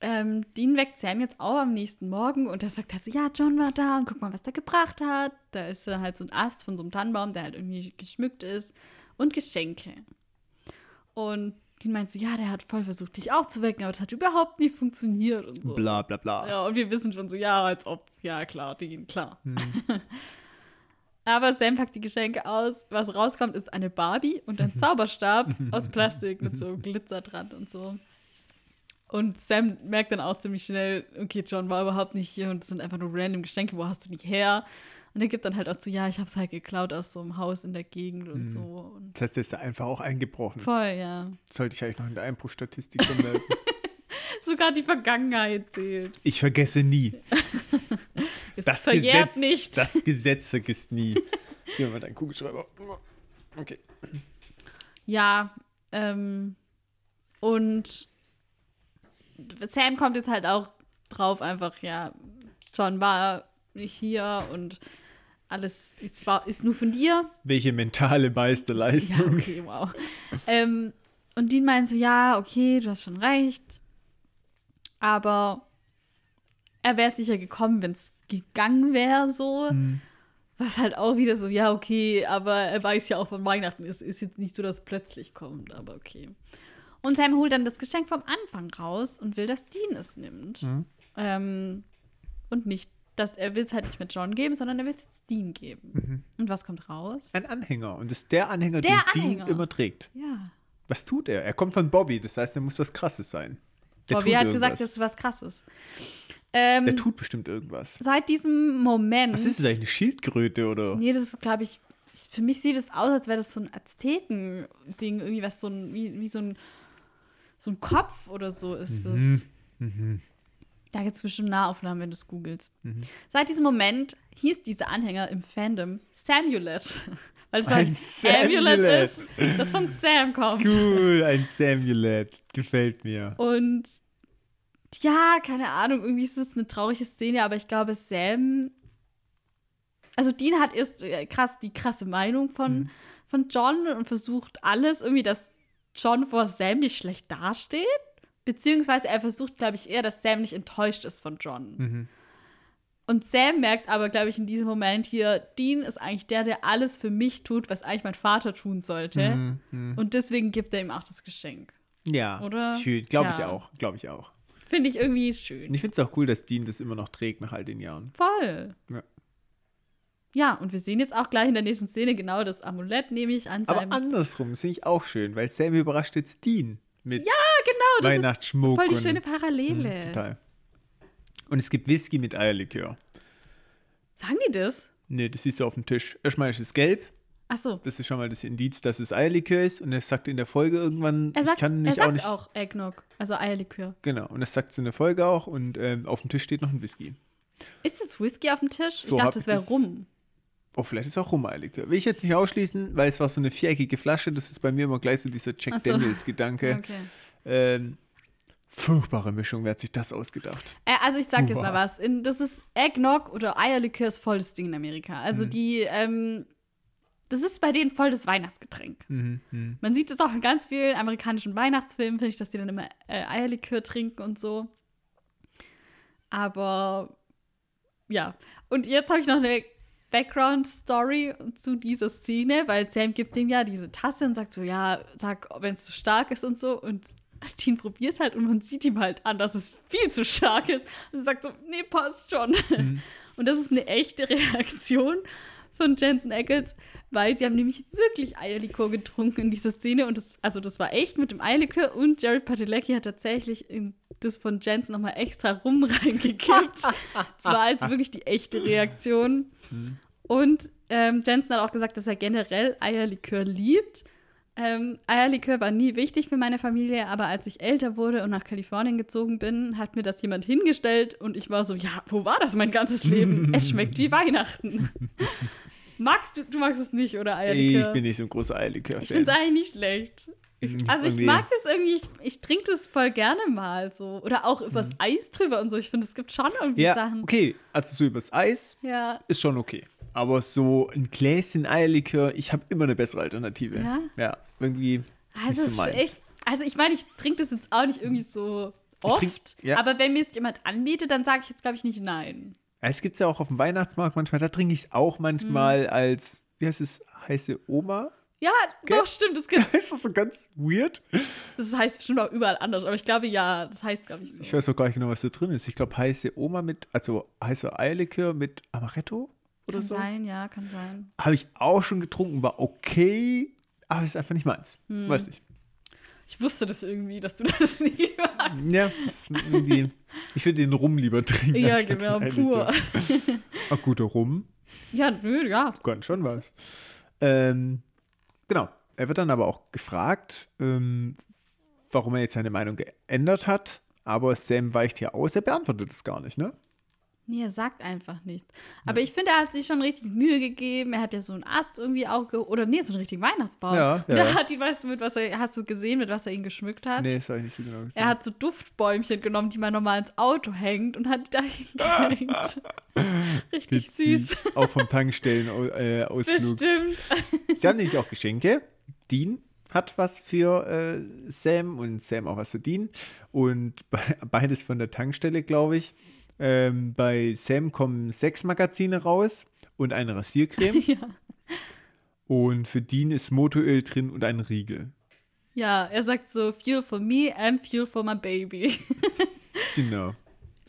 Ähm, Dean weckt Sam jetzt auch am nächsten Morgen und er sagt halt so, ja, John war da und guck mal, was der gebracht hat. Da ist dann halt so ein Ast von so einem Tannenbaum, der halt irgendwie geschmückt ist und Geschenke. Und Dean meint so, ja, der hat voll versucht, dich aufzuwecken, aber das hat überhaupt nicht funktioniert und so. Bla bla bla. Ja, und wir wissen schon so, ja, als ob, ja, klar, Dean, klar. Aber Sam packt die Geschenke aus. Was rauskommt, ist eine Barbie und ein Zauberstab aus Plastik mit so Glitzer dran und so. Und Sam merkt dann auch ziemlich schnell, okay, John war überhaupt nicht hier und das sind einfach nur random Geschenke, wo hast du die her? Und er gibt dann halt auch zu, ja, ich hab's halt geklaut aus so einem Haus in der Gegend und so. Und Das heißt, der ist da einfach auch eingebrochen. voll, ja. Das sollte ich eigentlich noch in der Einbruchstatistik vermelden. Sogar die Vergangenheit zählt. ich vergesse nie. Es Das verjährt Gesetz, nicht. Das Gesetz vergisst nie. Hier wir deinen Kugelschreiber. Okay. Ja, ähm, und Sam kommt jetzt halt auch drauf, einfach, ja, John war nicht hier und alles ist, ist nur von dir. Welche mentale Ja, Meisterleistung. okay, wow. ähm, und Dean meint so, ja, okay, du hast schon recht. Aber er wäre sicher gekommen, wenn es gegangen wäre, so. Was halt auch wieder so, ja, okay, aber er weiß ja auch, wann Weihnachten ist. Ist jetzt nicht so, dass es plötzlich kommt, aber okay. Und Sam holt dann das Geschenk vom Anfang raus und will, dass Dean es nimmt. Mhm. Ähm, und nicht, dass er will es halt nicht mit John geben, sondern er will es jetzt Dean geben. Mhm. Und was kommt raus? Ein Anhänger. Und das ist der Anhänger, Der den Anhänger. Dean immer trägt. Ja. Was tut er? Er kommt von Bobby, das heißt, er muss das Krasses sein. Der tut hat gesagt, irgendwas. das ist was krasses. Ähm, Der tut bestimmt irgendwas. seit diesem Moment. Was ist das eigentlich? Eine Schildkröte oder? Nee, das ist, glaube ich, für mich sieht es aus, als wäre das so ein Azteken-Ding, irgendwie was so ein, wie, wie so ein, so ein Kopf oder so ist es. Mhm. Da gibt es bestimmt Nahaufnahmen, wenn du es googelst. Mhm. Seit diesem Moment hieß dieser Anhänger im Fandom Samulet. Weil es Ein halt Amulet Samulet. ist, das von Sam kommt. Cool, ein Samulet. Gefällt mir. Und ja, keine Ahnung, irgendwie ist es eine traurige Szene, aber ich glaube, Sam. Also, Dean hat erst äh, krass die krasse Meinung von, Mhm. von John und versucht alles irgendwie, dass John vor Sam nicht schlecht dasteht. Beziehungsweise er versucht, glaube ich, eher, dass Sam nicht enttäuscht ist von John. Mhm. Und Sam merkt aber, glaube ich, in diesem Moment hier, Dean ist eigentlich der, der alles für mich tut, was eigentlich mein Vater tun sollte. Mhm, mhm. Und deswegen gibt er ihm auch das Geschenk. Ja, Oder? schön. Glaube ich Ja. auch. Glaube ich auch. Finde ich irgendwie schön. Und ich finde es auch cool, dass Dean das immer noch trägt nach all den Jahren. Voll. Ja. Ja, und wir sehen jetzt auch gleich in der nächsten Szene genau das Amulett, nehme ich an Aber andersrum finde ich auch schön, weil Sam überrascht jetzt Dean mit genau, das ist Weihnachtsschmuck. voll die und- schöne Parallele. Mhm, total. Und es gibt Whisky mit Eierlikör. Sagen die das? Ne, das siehst du auf dem Tisch. Erstmal ist es gelb. Ach so. Das ist schon mal das Indiz, dass es Eierlikör ist. Und er sagt in der Folge irgendwann, Er sagt, ich kann er mich sagt auch nicht. auch Eggnog, also Eierlikör. Genau, und das sagt es in der Folge auch. Und ähm, auf dem Tisch steht noch ein Whisky. Ist das Whisky auf dem Tisch? So ich dachte, es wäre rum. Oh, vielleicht ist auch Rum-Eierlikör. Will ich jetzt nicht ausschließen, weil es war so eine viereckige Flasche. Das ist bei mir immer gleich so dieser Jack so. Daniels-Gedanke. Okay. Ähm, furchtbare Mischung, wer hat sich das ausgedacht? Äh, also ich sag jetzt Uah. mal was. In, das ist Eggnog oder Eierlikör ist voll das Ding in Amerika. Also Mhm. die, ähm, das ist bei denen voll das Weihnachtsgetränk. Mhm, mhm. Man sieht es auch in ganz vielen amerikanischen Weihnachtsfilmen, finde ich, dass die dann immer äh, Eierlikör trinken und so. Aber ja. Und jetzt habe ich noch eine Background-Story zu dieser Szene, weil Sam gibt ihm ja diese Tasse und sagt so, ja, sag, wenn es zu stark ist und so. Und Dean probiert halt und man sieht ihm halt an, dass es viel zu stark ist. Und sagt so, nee, passt schon. Und das ist eine echte Reaktion von Jensen Ackles, weil sie haben nämlich wirklich Eierlikör getrunken in dieser Szene. Und das, also das war echt mit dem Eierlikör und Jared Padalecki hat tatsächlich in das von Jensen nochmal extra rum reingekippt. das war also wirklich die echte Reaktion. Und ähm, Jensen hat auch gesagt, dass er generell Eierlikör liebt. Ähm, Eierlikör war nie wichtig für meine Familie, aber als ich älter wurde und nach Kalifornien gezogen bin, hat mir das jemand hingestellt und ich war so, ja, wo war das mein ganzes Leben? es schmeckt wie Weihnachten. Magst du, du magst es nicht, oder Eierlikör? Ich bin nicht so ein großer Eierlikör-Fan. Ich finde es eigentlich nicht schlecht. Ich, Hm, also ich mag das irgendwie, ich, ich trinke das voll gerne mal so. Oder auch übers Hm. Eis drüber und so. Ich finde, es gibt schon irgendwie Ja, Sachen. okay. Also so übers Eis Ja. ist schon okay. Aber so ein Gläschen Eierlikör, ich habe immer eine bessere Alternative. Ja? Ja, irgendwie Also, so echt, also ich meine, ich trinke das jetzt auch nicht irgendwie so oft. trink- ja. Aber wenn mir es jemand anbietet, dann sage ich jetzt, glaube ich, nicht nein. Es gibt es ja auch auf dem Weihnachtsmarkt manchmal, da trinke ich es auch manchmal Hm. als, wie heißt es, heiße Oma? Ja, Gell? doch, stimmt. Das, gibt's. ist das so ganz weird? das heißt bestimmt auch überall anders. Aber ich glaube, ja, das heißt, glaube ich, so. Ich weiß auch gar nicht genau, was da drin ist. Ich glaube, heiße Oma mit, also heißer Eierlikör mit Amaretto oder kann so. sein, ja, kann sein. Habe ich auch schon getrunken, war okay, aber ist einfach nicht meins. Hm. Weiß nicht. Ich wusste das irgendwie, dass du das nicht magst. Ja, irgendwie, ich würde den Rum lieber trinken. Ja, genau, pur. Ach, guter Rum. Ja, nö, ja. Kann schon was. Ähm, genau. Er wird dann aber auch gefragt, ähm, warum er jetzt seine Meinung geändert hat. Aber Sam weicht hier aus, er beantwortet es gar nicht, ne? Nee, er sagt einfach nichts. Aber ich finde, er hat sich schon richtig Mühe gegeben. Er hat ja so einen Ast irgendwie auch, oder nee, so einen richtigen Weihnachtsbaum. Ja, ja. er hat ihn, weißt du, mit was er, hast du gesehen, mit was er ihn geschmückt hat? Nee, das habe ich nicht so genau gesehen. Er hat so Duftbäumchen genommen, die man normal ins Auto hängt und hat die da hingehängt. Richtig süß. Witzig. Auch vom Tankstellen-Ausflug. Äh, Ausflug. Bestimmt. Sie haben nämlich auch Geschenke. Dean hat was für äh, Sam und Sam auch was für Dean. Und be beides von der Tankstelle, glaube ich. Ähm, bei Sam kommen sechs Magazine raus und eine Rasiercreme. ja. Und für Dean ist Motoröl drin und ein Riegel. ja, er sagt so, Fuel for me and Fuel for my baby. Genau.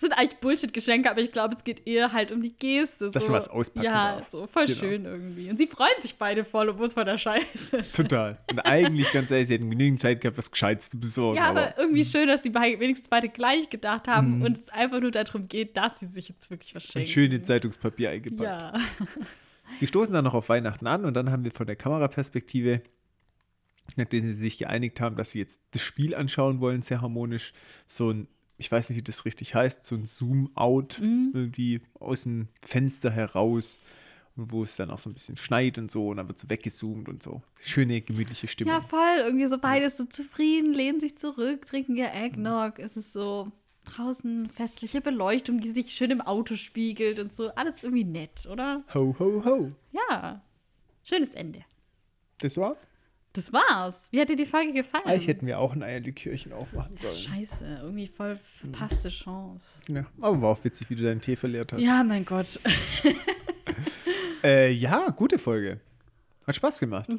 Sind eigentlich Bullshit-Geschenke, aber ich glaube, es geht eher halt um die Geste. Dass so. man was auspacken Ja, darf. so voll Genau. schön irgendwie. Und sie freuen sich beide voll, obwohl es von der Scheiße ist. Total. Und eigentlich, ganz ehrlich, sie hätten genügend Zeit gehabt, was Gescheites zu besorgen. Ja, aber, aber Mhm. irgendwie schön, dass sie bei- wenigstens beide gleich gedacht haben und es einfach nur darum geht, dass sie sich jetzt wirklich und verschenken. schön in Zeitungspapier eingepackt. Ja. Sie stoßen dann noch auf Weihnachten an und dann haben wir von der Kameraperspektive, nachdem sie sich geeinigt haben, dass sie jetzt das Spiel anschauen wollen, sehr harmonisch, so ein, ich weiß nicht, wie das richtig heißt, so ein Zoom-out Mhm. irgendwie aus dem Fenster heraus. Und wo es dann auch so ein bisschen schneit und so und dann wird so weggezoomt und so. Schöne, gemütliche Stimmung. Ja, voll. Irgendwie so beides so zufrieden, lehnen sich zurück, trinken ihr Eggnog. Es ist so draußen festliche Beleuchtung, die sich schön im Auto spiegelt und so. Alles irgendwie nett, oder? Ho, ho, ho. Ja. Schönes Ende. Das war's? Das war's. Wie hat dir die Folge gefallen? Eigentlich hätten wir auch ein Eierlikörchen aufmachen sollen. Scheiße, irgendwie voll verpasste Chance. Ja, aber war auch witzig, wie du deinen Tee verleert hast. Ja, mein Gott. Äh, ja, gute Folge. Hat Spaß gemacht.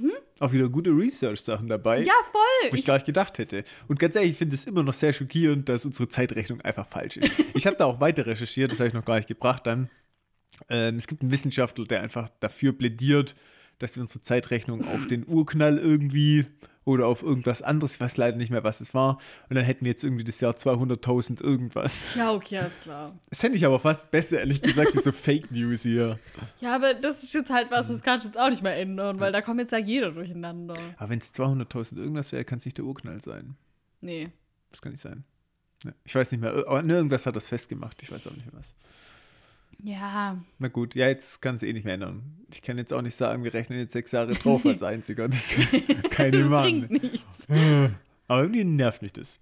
Auch wieder gute Research-Sachen dabei. Mhm. Ja, voll. Wo ich gar nicht gedacht hätte. Und ganz ehrlich, ich finde es immer noch sehr schockierend, dass unsere Zeitrechnung einfach falsch ist. ich habe da auch weiter recherchiert, das habe ich noch gar nicht gebracht dann. Ähm, es gibt einen Wissenschaftler, der einfach dafür plädiert, dass wir unsere Zeitrechnung auf den Urknall irgendwie oder auf irgendwas anderes, ich weiß leider nicht mehr, was es war. Und dann hätten wir jetzt irgendwie das Jahr 200.000 irgendwas. Ja, okay, alles klar. Das fände ich aber fast besser, ehrlich gesagt, wie so Fake News hier. Ja, aber das ist jetzt halt was, das kannst du jetzt auch nicht mehr ändern, weil da kommt jetzt ja jeder durcheinander. Aber wenn es 200.000 irgendwas wäre, kann es nicht der Urknall sein. Nee. Das kann nicht sein. Ich weiß nicht mehr. Aber irgendwas hat das festgemacht. Ich weiß auch nicht mehr was. Ja, Na gut, ja, jetzt kann es eh nicht mehr ändern. Ich kann jetzt auch nicht sagen, wir rechnen jetzt sechs Jahre drauf als einziger. Das keine das Mann. bringt nichts. Aber irgendwie nervt mich das.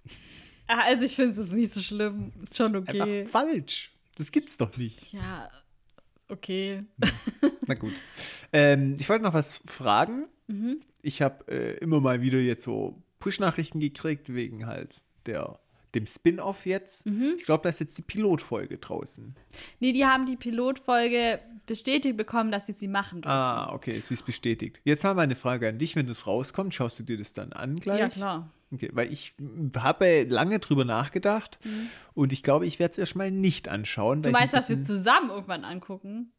Ah, Also ich finde es nicht so schlimm. Ist schon Das ist okay. Einfach falsch. Das gibt's doch nicht. Ja, okay. Na gut. Ähm, ich wollte noch was fragen. Mhm. Ich habe äh, immer mal wieder jetzt so Push-Nachrichten gekriegt, wegen halt der, dem Spin-off jetzt. Mhm. Ich glaube, da ist jetzt die Pilotfolge draußen. Nee, die haben die Pilotfolge bestätigt bekommen, dass sie sie machen dürfen. Ah, okay, sie ist bestätigt. Jetzt mal meine Frage an dich, wenn das rauskommt, schaust du dir das dann an gleich? ja, klar. Okay, weil ich habe lange drüber nachgedacht und ich glaube, ich werde es erstmal nicht anschauen. Mhm. Du meinst, ein dass wir zusammen irgendwann angucken?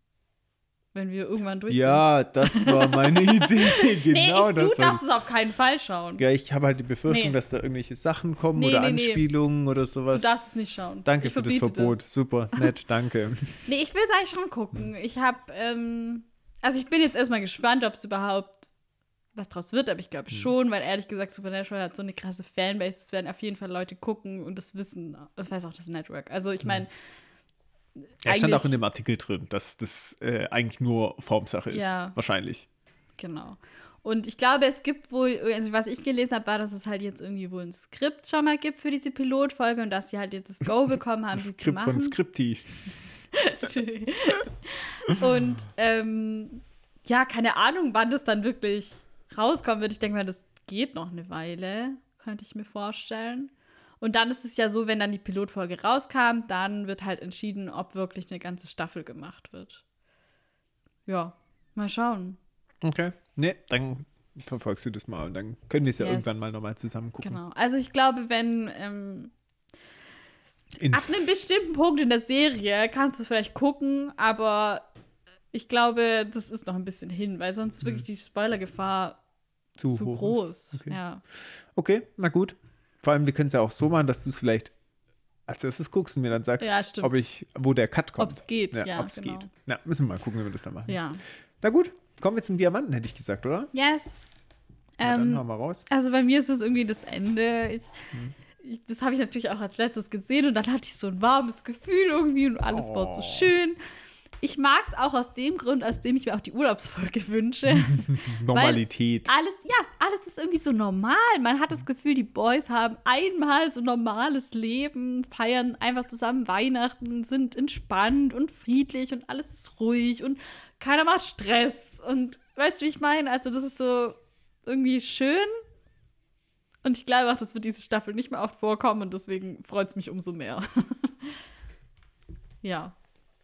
Wenn wir irgendwann durch Ja, das war meine Idee. sind? genau nee, ich, das. du darfst es auf keinen Fall schauen. ja, ich habe halt die Befürchtung, Nee. dass da irgendwelche Sachen kommen Nee, oder. Anspielungen oder Du sowas. darfst es nicht schauen. Danke ich für das Verbot. Super, nett, danke. Nee, ich will es eigentlich schon gucken. Ich habe, ähm, also ich bin jetzt erstmal gespannt, ob es überhaupt was draus wird, aber ich Hm. glaube schon, weil ehrlich gesagt Supernatural hat so eine krasse Fanbase, es werden auf jeden Fall Leute gucken und das wissen, das weiß auch das Network. Also ich meine, Er stand auch in dem Artikel drin, dass das äh, eigentlich nur Formsache ist. Ja. Wahrscheinlich. genau. Und ich glaube, es gibt wohl, also was ich gelesen habe, war, dass es halt jetzt irgendwie wohl ein Skript schon mal gibt für diese Pilotfolge und dass sie halt jetzt das Go bekommen haben, Das sie zu Skript machen. von Skripti. Und ähm, ja, keine Ahnung, wann das dann wirklich rauskommen wird. Ich denke mal, das geht noch eine Weile, könnte ich mir vorstellen. Und dann ist es ja so, wenn dann die Pilotfolge rauskam, dann wird halt entschieden, ob wirklich eine ganze Staffel gemacht wird. Ja, mal schauen. Okay. Nee, dann verfolgst du das mal und dann können wir es ja Yes. irgendwann mal nochmal zusammen gucken. Genau. Also ich glaube, wenn ähm, ab einem bestimmten Punkt in der Serie kannst du es vielleicht gucken, aber ich glaube, das ist noch ein bisschen hin, weil sonst ist wirklich die Spoilergefahr zu, zu, groß. Okay. Ja. okay, na gut. Vor allem, wir können es ja auch so machen, dass du es vielleicht als erstes guckst und mir dann sagst, Ja, ob ich, wo der Cut kommt. Ob's geht, ja, ob's genau. geht. Na, müssen wir mal gucken, wie wir das dann machen. ja. Na gut, kommen wir zum Diamanten, hätte ich gesagt, oder? Yes. Na, dann Ähm, hauen wir raus. also bei mir ist es irgendwie das Ende. Ich, Hm. das habe ich natürlich auch als letztes gesehen und dann hatte ich so ein warmes Gefühl irgendwie und alles war so Oh. schön. Ich mag es auch aus dem Grund, aus dem ich mir auch die Urlaubsfolge wünsche. Normalität. alles, ja, alles ist irgendwie so normal. Man hat das Gefühl, die Boys haben einmal so normales Leben, feiern einfach zusammen Weihnachten, sind entspannt und friedlich und alles ist ruhig und keiner macht Stress. Und weißt du, wie ich meine? Also, das ist so irgendwie schön. Und ich glaube auch, das wird diese Staffel nicht mehr oft vorkommen und deswegen freut es mich umso mehr. ja.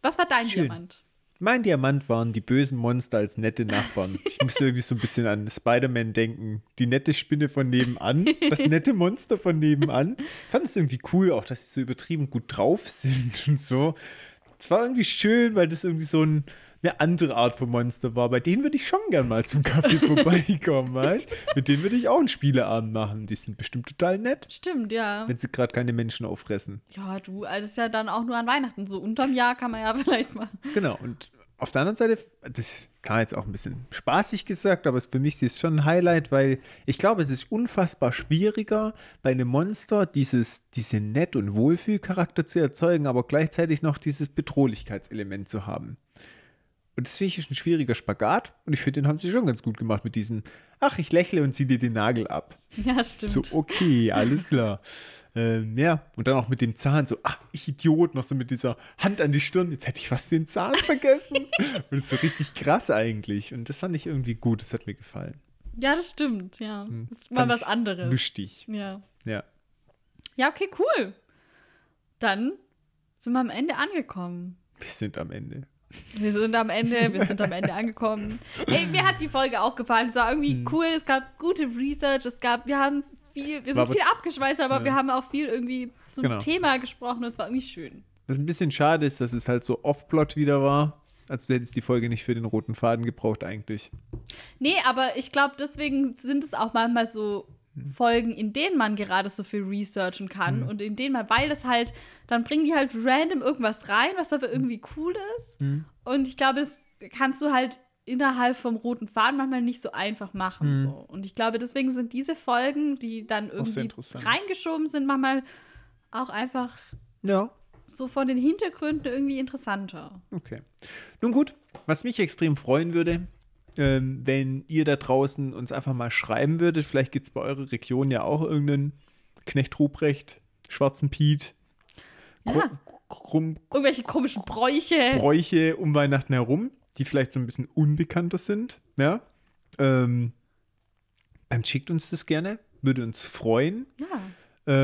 Was war dein Schön. Diamant? Mein Diamant waren die bösen Monster als nette Nachbarn. Ich musste irgendwie so ein bisschen an Spider-Man denken. Die nette Spinne von nebenan, das nette Monster von nebenan. Ich fand es irgendwie cool, auch dass sie so übertrieben gut drauf sind und so. Es war irgendwie schön, weil das irgendwie so ein, eine andere Art von Monster war. Bei denen würde ich schon gern mal zum Kaffee vorbeikommen, weißt Mit denen würde ich auch einen Spieleabend machen. Die sind bestimmt total nett, Stimmt, ja. wenn sie gerade keine Menschen auffressen. Ja, du, das ist ja dann auch nur an Weihnachten. So unterm Jahr kann man ja vielleicht mal. Genau, und auf der anderen Seite, das ist klar jetzt auch ein bisschen spaßig gesagt, aber für mich ist es schon ein Highlight, weil ich glaube, es ist unfassbar schwieriger, bei einem Monster dieses, diese Nett- und Wohlfühlcharakter zu erzeugen, aber gleichzeitig noch dieses Bedrohlichkeitselement zu haben. Und das finde ich ein schwieriger Spagat und ich finde, den haben sie schon ganz gut gemacht mit diesem, ach, ich lächle und zieh dir den Nagel ab. Ja, stimmt. So, okay, alles klar. ähm, ja, und dann auch mit dem Zahn, so, ah, ich Idiot, noch so mit dieser Hand an die Stirn, jetzt hätte ich fast den Zahn vergessen. und das ist so richtig krass eigentlich. Und das fand ich irgendwie gut, das hat mir gefallen. Ja, das stimmt, ja. Das ist mal Fand was anderes. Lustig. Ja. Ja. Ja, okay, cool. Dann sind wir am Ende angekommen. Wir sind am Ende. Wir sind am Ende, wir sind am Ende angekommen. Ey, mir hat die Folge auch gefallen. Es war irgendwie Mhm. cool, es gab gute Research, es gab, wir haben viel, wir sind aber- viel abgeschweißt, aber Ja. wir haben auch viel irgendwie zum Genau. Thema gesprochen und es war irgendwie schön. Was ein bisschen schade ist, dass es halt so off-plot wieder war. Also du hättest die Folge nicht für den roten Faden gebraucht eigentlich. Nee, aber ich glaube, deswegen sind es auch manchmal so Folgen, in denen man gerade so viel researchen kann Mhm. und in denen man, weil es halt, dann bringen die halt random irgendwas rein, was aber irgendwie cool ist. Mhm. Und ich glaube, das kannst du halt innerhalb vom roten Faden manchmal nicht so einfach machen. Mhm. So. Und ich glaube, deswegen sind diese Folgen, die dann irgendwie reingeschoben sind, manchmal auch einfach Ja, so von den Hintergründen irgendwie interessanter. Okay. Nun gut, was mich extrem freuen würde, ähm, wenn ihr da draußen uns einfach mal schreiben würdet, vielleicht gibt es bei eurer Region ja auch irgendeinen Knecht Ruprecht, Schwarzen Piet, Ja. Krumm, Irgendwelche komischen Bräuche. Bräuche um Weihnachten herum, die vielleicht so ein bisschen unbekannter sind. Ja? Ähm, dann schickt uns das gerne, würde uns freuen. ja.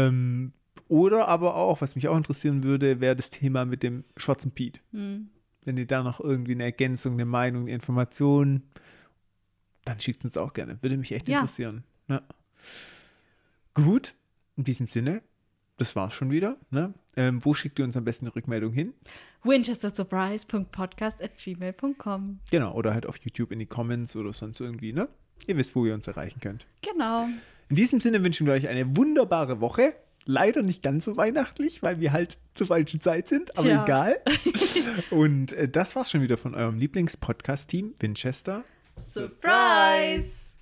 Ähm, oder aber auch, was mich auch interessieren würde, wäre das Thema mit dem Schwarzen Piet. Hm. Wenn ihr da noch irgendwie eine Ergänzung, eine Meinung, eine Information, dann schickt uns auch gerne. Würde mich echt Ja. interessieren. Ja. Gut, in diesem Sinne, das war's schon wieder. Ne? Ähm, wo schickt ihr uns am besten eine Rückmeldung hin? winchestersurprise.podcast.gmail.com. Genau, oder halt auf YouTube in die Comments oder sonst irgendwie, ne? Ihr wisst, wo ihr uns erreichen könnt. Genau. In diesem Sinne wünschen wir euch eine wunderbare Woche. Leider nicht ganz so weihnachtlich, weil wir halt zur falschen Zeit sind, aber Tja. egal. Und äh, das war's schon wieder von eurem Lieblingspodcast-Team Winchester. Surprise!